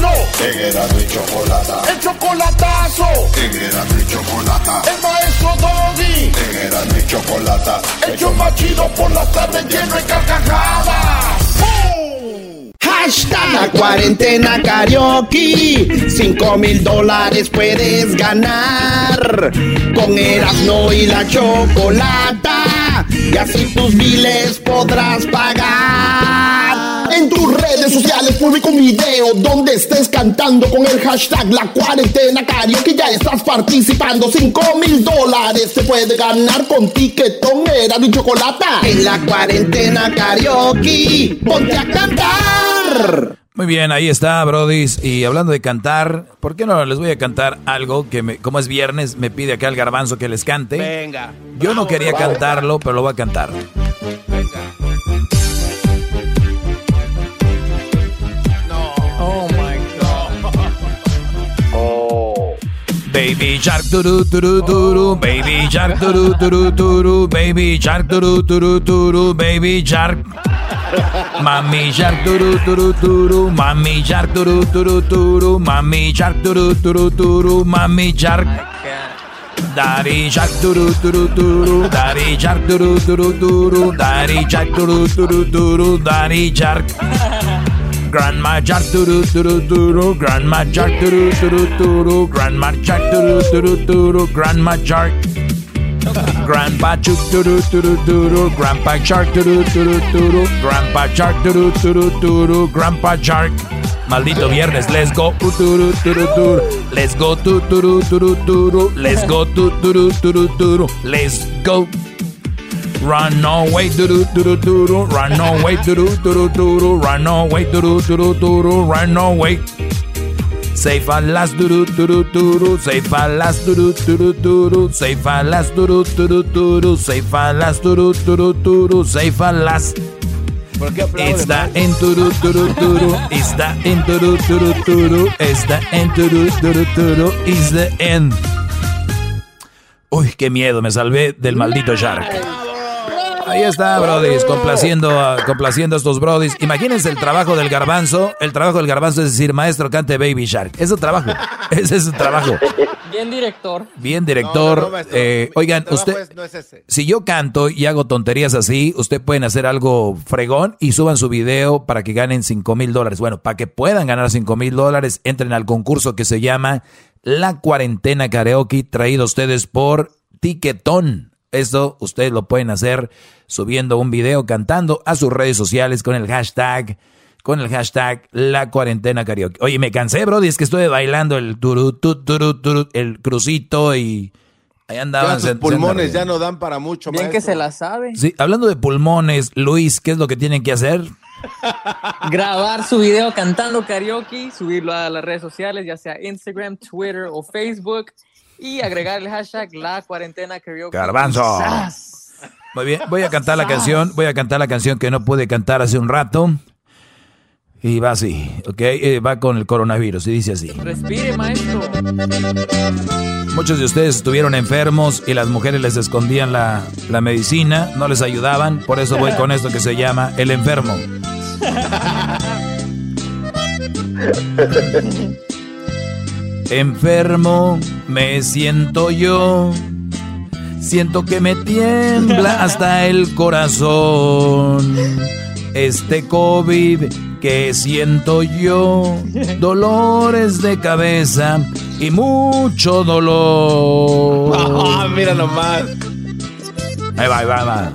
no. En Erasmo y Chocolata. El chocolatazo. En Erasmo y Chocolata. El maestro Doggy. En Erasmo y Chocolata. El más chido por las tardes lleno de carcajadas. ¡Bum! Hashtag la cuarentena karaoke. Cinco mil dólares puedes ganar. Con Erasmo y la chocolata. Y así tus biles podrás pagar. En tus redes sociales publica un video donde estés cantando con el hashtag La Cuarentena Karaoke. Ya estás participando. 5 mil dólares se puede ganar con tiquetón, era y chocolata. En la Cuarentena Karaoke, ponte a cantar. Muy bien, ahí está, Brodis. Y hablando de cantar, ¿por qué no les voy a cantar algo que, me, como es viernes, me pide acá el garbanzo que les cante? Venga. Yo no quería Vamos. cantarlo, pero lo voy a cantar. Baby shark turu turu turu, baby shark turu turu turu, baby shark turu turu turu, baby shark. Mami shark turu turu turu, mami shark turu turu turu, mami shark turu turu turu, mami shark. Daddy shark turu turu turu, daddy shark turu turu turu, daddy shark turu turu turu, daddy shark. Grandma shark turu turu turu, grandma shark turu turu turu, grandma shark turu turu turu, grandma shark. Grandpa chuk turu turu turu, grandpa shark turu turu turu, grandpa shark turu turu turu, grandpa shark. Maldito viernes, let's go. Turu turu turu, let's go tu turu turu turu, let's go tu turu turu turu, let's go. Run away, do do do do do run away, do do do do do run away, do do do do do run away. Safe at last, do do do do do safe at last, do do do do do safe at last, do do do do do safe at last, do do do do do safe at last. ¿Por qué aplauden It's the end, turu, turu, turu. It's the end, turu, turu, turu. It's the end, turu, turu, turu. It's the end. Uy, qué miedo, me salvé del maldito Shark. Ahí está, brodis, complaciendo a, complaciendo a estos brodis. Imagínense el trabajo del garbanzo. El trabajo del garbanzo es decir, maestro, cante Baby Shark. Es su trabajo. Ese es su trabajo. Bien, director. Bien, director. No, no, no, maestro. Eh, oigan, usted, es- no es ese. si yo canto y hago tonterías así, usted pueden hacer algo fregón y suban su video para que ganen 5 mil dólares. Bueno, para que puedan ganar 5 mil dólares, entren al concurso que se llama La Cuarentena Karaoke, traído a ustedes por Tiquetón. Esto ustedes lo pueden hacer subiendo un video cantando a sus redes sociales con el hashtag, con el hashtag La Cuarentena Karaoke. Oye, me cansé, Brody, es que estoy bailando el turu, tu, turu, turu, el crucito y ahí andaban. Ya sus pulmones ya no dan para mucho, Bien que se la sabe. Sí, hablando de pulmones, Luis, ¿qué es lo que tienen que hacer? Grabar su video cantando karaoke, subirlo a las redes sociales, ya sea Instagram, Twitter o Facebook, y agregar el hashtag La Cuarentena Karaoke. Garbanzo. Muy bien, voy a cantar la canción, voy a cantar la canción que no pude cantar hace un rato. Y va así, ¿ok? Eh, va con el coronavirus y dice así. Respire, maestro. Muchos de ustedes estuvieron enfermos y las mujeres les escondían la, la medicina, no les ayudaban, por eso voy con esto que se llama El Enfermo. Enfermo me siento yo, siento que me tiembla hasta el corazón. Este COVID que siento yo, dolores de cabeza y mucho dolor. Ah, mira nomás. Ahí va, ahí va, va.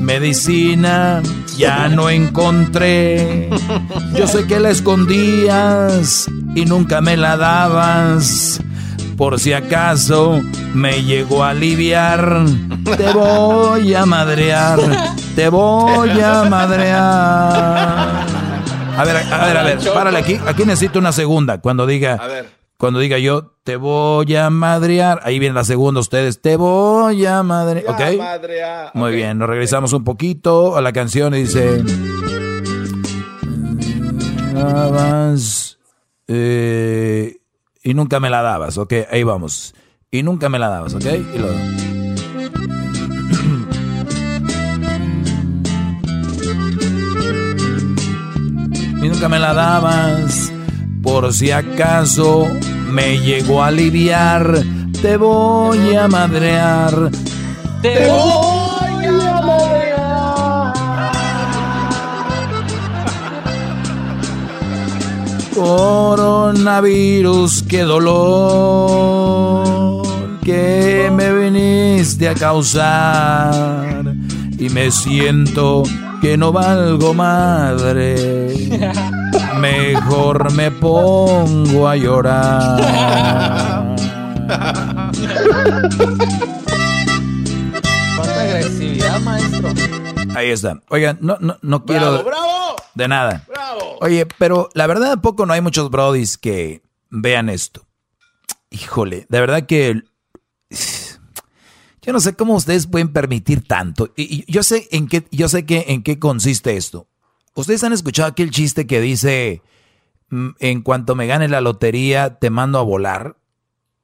Medicina ya no encontré. Yo sé que la escondías y nunca me la dabas. Por si acaso me llegó a aliviar, te voy a madrear, te voy a madrear. A ver, a ver, a ver, párale aquí. Aquí necesito una segunda. Cuando diga, cuando diga yo, te voy a madrear. Ahí viene la segunda ustedes, te voy a madrear. ¿Ok? Muy bien, nos regresamos un poquito a la canción y dice... Eh, y nunca me la dabas, ok, ahí vamos. Y nunca me la dabas, ok. Y lo- y nunca me la dabas. Por si acaso me llegó a aliviar, te voy a madrear. Te Coronavirus, qué dolor que me viniste a causar y me siento que no valgo madre. Mejor me pongo a llorar. Cuánta agresividad, maestro. Ahí está. Oigan, no, no, no quiero. ¡Bravo, bravo! De nada. ¡Bravo! Oye, pero la verdad, ¿a poco no hay muchos brodis que vean esto? Híjole, de verdad que. Yo no sé cómo ustedes pueden permitir tanto. Y, y yo sé en qué, yo sé que en qué consiste esto. Ustedes han escuchado aquel chiste que dice mm, en cuanto me gane la lotería, te mando a volar.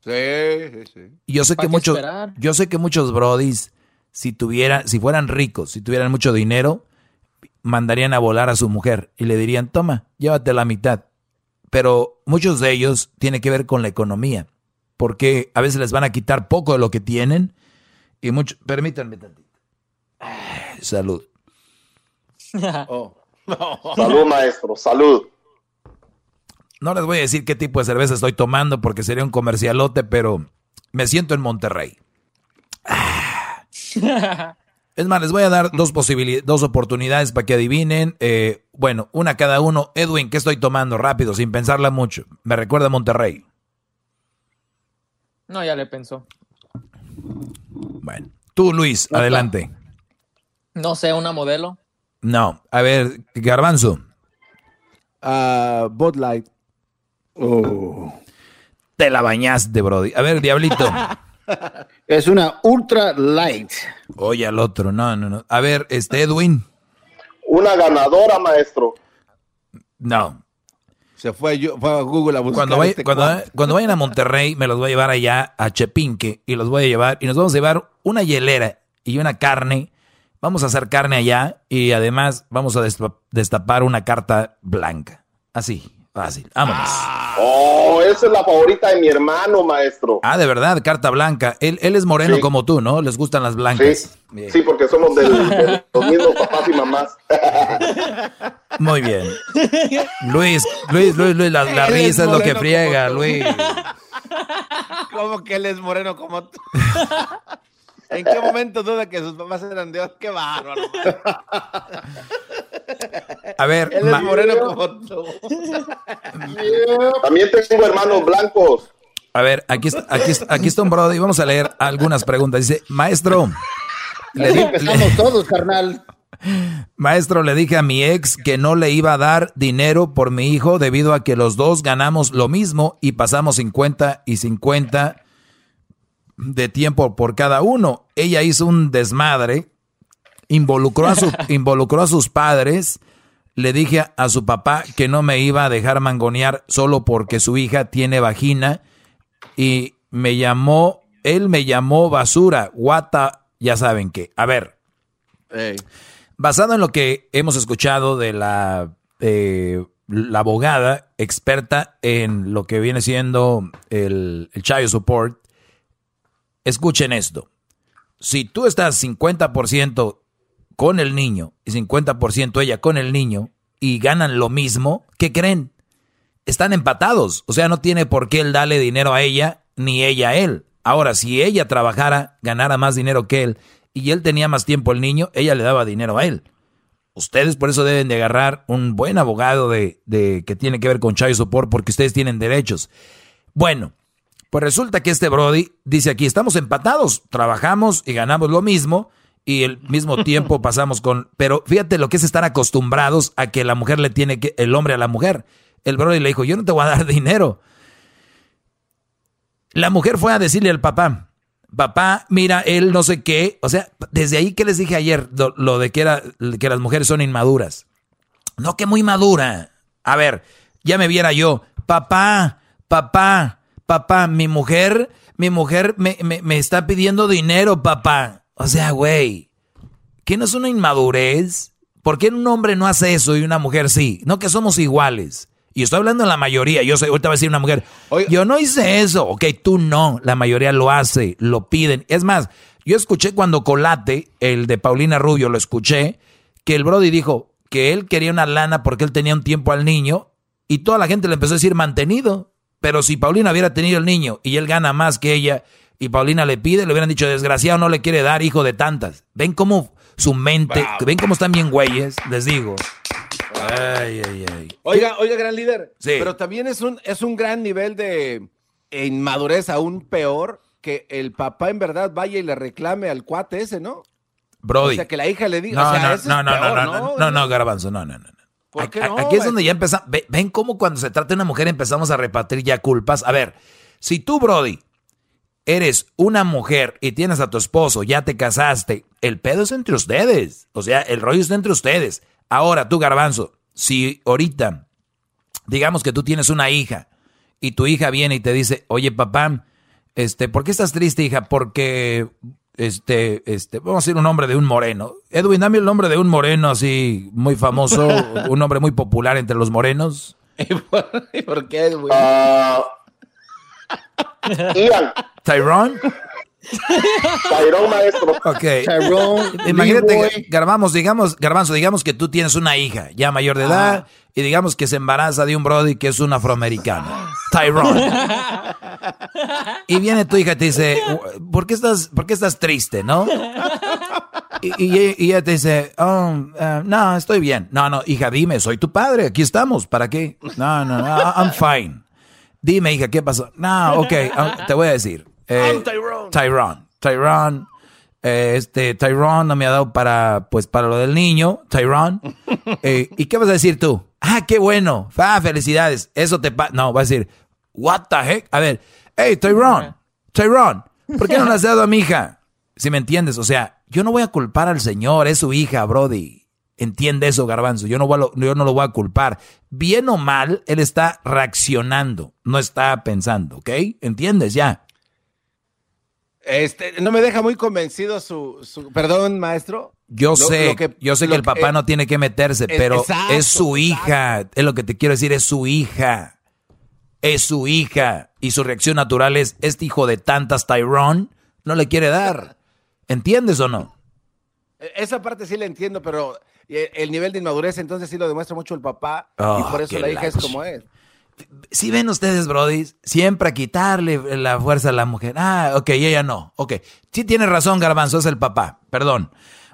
Sí, sí, sí. Y yo sé ¿Pa' que qué muchos, esperar? yo sé que muchos brodis, si tuvieran, si fueran ricos, si tuvieran mucho dinero, mandarían a volar a su mujer y le dirían, toma, llévate la mitad. Pero muchos de ellos tiene que ver con la economía, porque a veces les van a quitar poco de lo que tienen y mucho, permítanme tantito. Salud. Oh. Salud, maestro, salud. No les voy a decir qué tipo de cerveza estoy tomando porque sería un comercialote, pero me siento en Monterrey. Ah. Es más, les voy a dar dos posibilidades, dos oportunidades para que adivinen. Eh, bueno, una cada uno. Edwin, ¿qué estoy tomando? Rápido, sin pensarla mucho. Me recuerda a Monterrey. No, ya le pensó. Bueno, tú, Luis, adelante. No sé, una modelo. No, a ver, Garbanzo. Ah, Bud Light. Oh. Te la bañaste, Brody. A ver, Diablito. Es una ultra light. Oye, al otro. No, no, no. A ver, este Edwin. Una ganadora, maestro. No. Se fue, yo, fue a Google a buscar. Cuando, vaya- este cuando, cuando vayan a Monterrey, me los voy a llevar allá a Chepinque y los voy a llevar y nos vamos a llevar una hielera y una carne. Vamos a hacer carne allá y además vamos a desta- destapar una carta blanca. Así, fácil. Vámonos. Oh, esa es la favorita de mi hermano, maestro. Ah, de verdad, carta blanca. Él, él es moreno Sí. como tú, ¿no? Les gustan las blancas. Sí, porque somos de los mismos papás y mamás. Muy bien. Luis, Luis, Luis, Luis, la, la Él es risa es lo que friega. Luis. ¿Cómo que él es moreno como tú? ¿En qué momento duda que sus papás eran de ¡Qué bárbaro! A ver, Él es moreno como tú. También tengo hermanos blancos. A ver, aquí, está- aquí, está- aquí está un brother y vamos a leer algunas preguntas. Dice, maestro, le Así di- empezamos todos, carnal. maestro, le dije a mi ex que no le iba a dar dinero por mi hijo debido a que los dos ganamos lo mismo y pasamos 50 y 50 de tiempo por cada uno. Ella hizo un desmadre, involucró a, su, involucró a sus padres. Le dije a su papá que no me iba a dejar mangonear solo porque su hija tiene vagina y me llamó, él me llamó basura, guata, ya saben qué. A ver, basado en lo que hemos escuchado de la, eh, la abogada experta en lo que viene siendo el, el child support, escuchen esto. Si tú estás 50% con el niño y 50% ella con el niño y ganan lo mismo, ¿qué creen? Están empatados. O sea, no tiene por qué él darle dinero a ella ni ella a él. Ahora, si ella trabajara, ganara más dinero que él y él tenía más tiempo el niño, ella le daba dinero a él. Ustedes por eso deben de agarrar un buen abogado de, que tiene que ver con child support porque ustedes tienen derechos. Bueno, pues resulta que este Brody dice aquí, estamos empatados, trabajamos y ganamos lo mismo y el mismo tiempo pasamos con... Pero fíjate lo que es estar acostumbrados a que la mujer le tiene que... El hombre a la mujer. El Brody le dijo, yo no te voy a dar dinero. La mujer fue a decirle al papá, papá, mira, él no sé qué. O sea, desde ahí que les dije ayer, lo, lo de que, era, que las mujeres son inmaduras. No, que muy madura. A ver, ya me viera yo, papá, papá, papá, mi mujer, mi mujer me, me, me está pidiendo dinero, papá. O sea, güey, ¿qué no es una inmadurez? ¿Por qué un hombre no hace eso y una mujer sí? No que somos iguales. Y estoy hablando de la mayoría. Yo sé, ahorita va a decir una mujer, yo no hice eso. Ok, tú no. La mayoría lo hace, lo piden. Es más, yo escuché cuando Colate, el de Paulina Rubio, lo escuché, que el Brody dijo que él quería una lana porque él tenía un tiempo al niño Y toda la gente le empezó a decir mantenido. Pero si Paulina hubiera tenido el niño y él gana más que ella y Paulina le pide, le hubieran dicho, desgraciado, no le quiere dar hijo de tantas. ¿Ven cómo su mente, ven cómo están bien güeyes? Les digo. Ay, ay, ay. Oiga, oiga, gran líder. Sí. Pero también es un, es un gran nivel de inmadurez, aún peor, que el papá en verdad vaya y le reclame al cuate ese, ¿no? Brody. O sea, que la hija le diga. No, o sea, no, no, no, peor, no, no, no, no, garbanzo, no, no, no. ¿Por qué A- no, Aquí es donde ya empezamos. Ven cómo cuando se trata de una mujer empezamos a repartir ya culpas. A ver, si tú, Brody, eres una mujer y tienes a tu esposo, ya te casaste, el pedo es entre ustedes. O sea, el rollo está entre ustedes. Ahora, tú, Garbanzo, si ahorita, digamos que tú tienes una hija y tu hija viene y te dice, oye, papá, este, ¿por qué estás triste, hija? Porque, este, este, vamos a decir un nombre de un moreno. Edwin, dame el nombre de un moreno así muy famoso, un nombre muy popular entre los morenos. ¿Y por qué, güey? Ian. Tyrone. Tyrone, maestro. Ok. Tyrone, Imagínate. Garbanzo, digamos, Garbanzo, digamos que tú tienes una hija ya mayor de edad y digamos que se embaraza de un brody que es un afroamericano. Tyrone. Y viene tu hija y te dice, ¿por qué estás, por qué estás triste, no? Y, y- y ella te dice, oh, eh, no, estoy bien. No, no, hija, dime, soy tu padre, aquí estamos, ¿para qué? No, no, no, I'm fine. Dime, hija, ¿qué pasó? No, ok, ah, te voy a decir. Eh, Tyrone. Tyrone. eh, este, Tyrone no me ha dado para, pues, para lo del niño, Tyrone. Eh, ¿Y qué vas a decir tú? Ah, qué bueno. Ah, felicidades. Eso te pasa. No, va a decir, what the heck? A ver, hey, Tyrone, Tyrone, ¿por qué no le has dado a mi hija? Si me entiendes, o sea, yo no voy a culpar al señor, es su hija, Brody. Entiende eso, Garbanzo. Yo no, voy a yo no lo voy a culpar. Bien o mal, él está reaccionando, no está pensando, ¿ok? ¿Entiendes ya? Este, no me deja muy convencido su, su- perdón, maestro. Yo Lo- sé, lo que- yo sé que el papá no tiene que meterse, es- pero exacto, es su hija. Es lo que te quiero decir, es su hija. Es su hija. Y su reacción natural es, este hijo de tantas Tyrone no le quiere dar. ¿Entiendes o no? E- Esa parte sí la entiendo, pero eh, el nivel de inmadurez entonces sí lo demuestra mucho el papá y Oh, por eso la hija es como es. Si ven ustedes, Brody, siempre a quitarle la fuerza a la mujer. Ah, ok, ella no. Ok. Sí tiene razón, Garbanzo, es el papá. Perdón.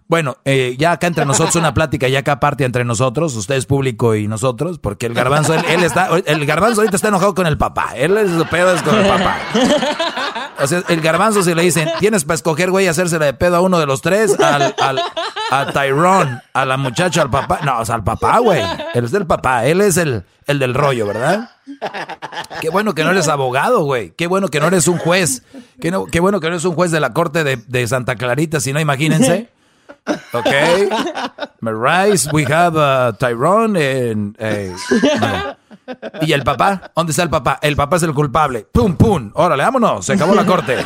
Bueno, eh, ya acá entre nosotros una plática, ya acá aparte entre nosotros, ustedes público y nosotros, porque el garbanzo, él, está, el garbanzo ahorita está enojado con el papá. Él es pedo es con el papá. O sea, el garbanzo si le dicen, tienes para escoger, güey, hacérsela de pedo a uno de los tres, al, al, a Tyrone, a la muchacha, al papá. No, o sea, al papá, güey. Él es el papá, él es el, el del rollo, ¿verdad? Qué bueno que no eres abogado, güey. Qué bueno que no eres un juez. Qué, no- qué bueno que no eres un juez de la corte de, de Santa Clarita, si no, imagínense. Ok. Marais, we have uh, Tyrone and. Y el papá, ¿dónde está el papá? El papá es el culpable. Pum, pum. Órale, vámonos. Se acabó la corte.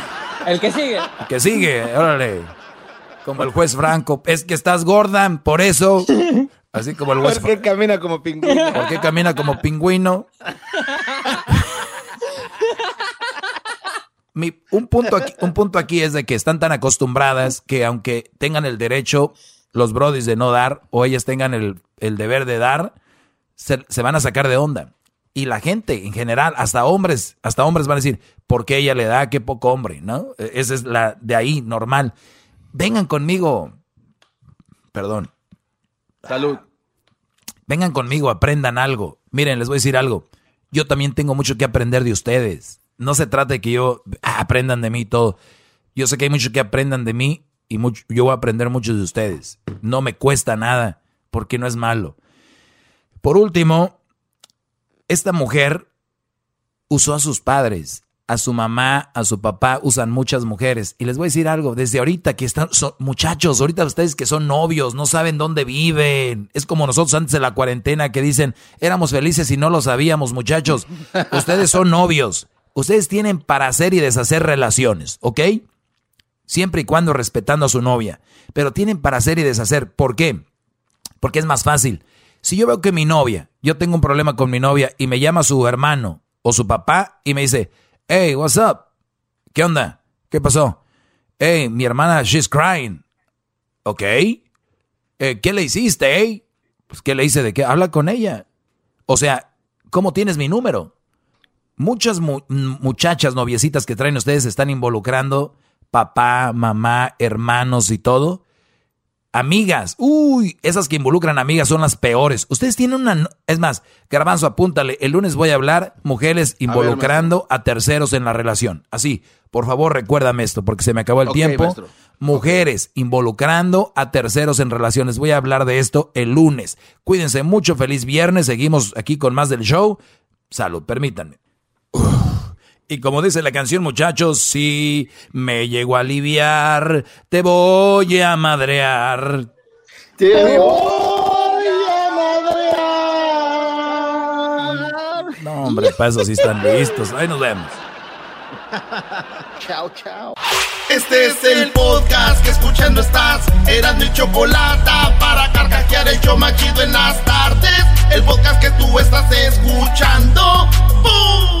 El que sigue. Que sigue, órale. Como el juez Franco. Es que estás gorda, por eso. Así como el juez ¿Por qué camina como pingüino? ¿Por qué camina como pingüino? Mi- un, punto aquí, un punto aquí es de que están tan acostumbradas que aunque tengan el derecho los brodis de no dar o ellas tengan el, el deber de dar, se, se van a sacar de onda. Y la gente en general, hasta hombres, hasta hombres van a decir, ¿por qué ella le da? Qué poco hombre, ¿no? E- Esa es la de ahí, normal. Vengan conmigo. Perdón. Salud. Vengan conmigo, aprendan algo. Miren, les voy a decir algo. Yo también tengo mucho que aprender de ustedes. No se trata de que yo ah, aprendan de mí todo. Yo sé que hay mucho que aprendan de mí y mucho, yo voy a aprender mucho de ustedes. No me cuesta nada porque no es malo. Por último, esta mujer usó a sus padres, a su mamá, a su papá, usan muchas mujeres. Y les voy a decir algo, desde ahorita que están, son- muchachos, ahorita ustedes que son novios, no saben dónde viven. Es como nosotros antes de la cuarentena que dicen, éramos felices y no lo sabíamos, muchachos. Ustedes son novios. Ustedes tienen para hacer y deshacer relaciones, ¿ok? Siempre y cuando respetando a su novia. Pero tienen para hacer y deshacer. ¿Por qué? Porque es más fácil. Si yo veo que mi novia, yo tengo un problema con mi novia y me llama su hermano o su papá y me dice, hey, what's up? ¿Qué onda? ¿Qué pasó? Hey, mi hermana, she's crying. ¿Ok? Eh, ¿Qué le hiciste, eh? Pues, ¿qué le hice de qué? Habla con ella. O sea, ¿cómo tienes mi número? Muchas muchachas noviecitas que traen ustedes están involucrando papá, mamá, hermanos y todo. Amigas, uy, esas que involucran amigas son las peores. Ustedes tienen una... Es más, Garbanzo, apúntale, el lunes voy a hablar mujeres involucrando a, terceros en la relación. Así, por favor, recuérdame esto, porque se me acabó el tiempo. Mujeres involucrando a terceros en relaciones. Voy a hablar de esto el lunes. Cuídense mucho, feliz viernes, seguimos aquí con más del show. Salud, permítanme. Y como dice la canción, muchachos, si me llego a aliviar, te voy a madrear. Te voy a madrear. No, hombre, para eso sí están listos. Ahí nos vemos. chao, chao. Este es el podcast que escuchando estás. Eran mi chocolate para carcajear el yo machido en las tardes. El podcast que tú estás escuchando. ¡Bum!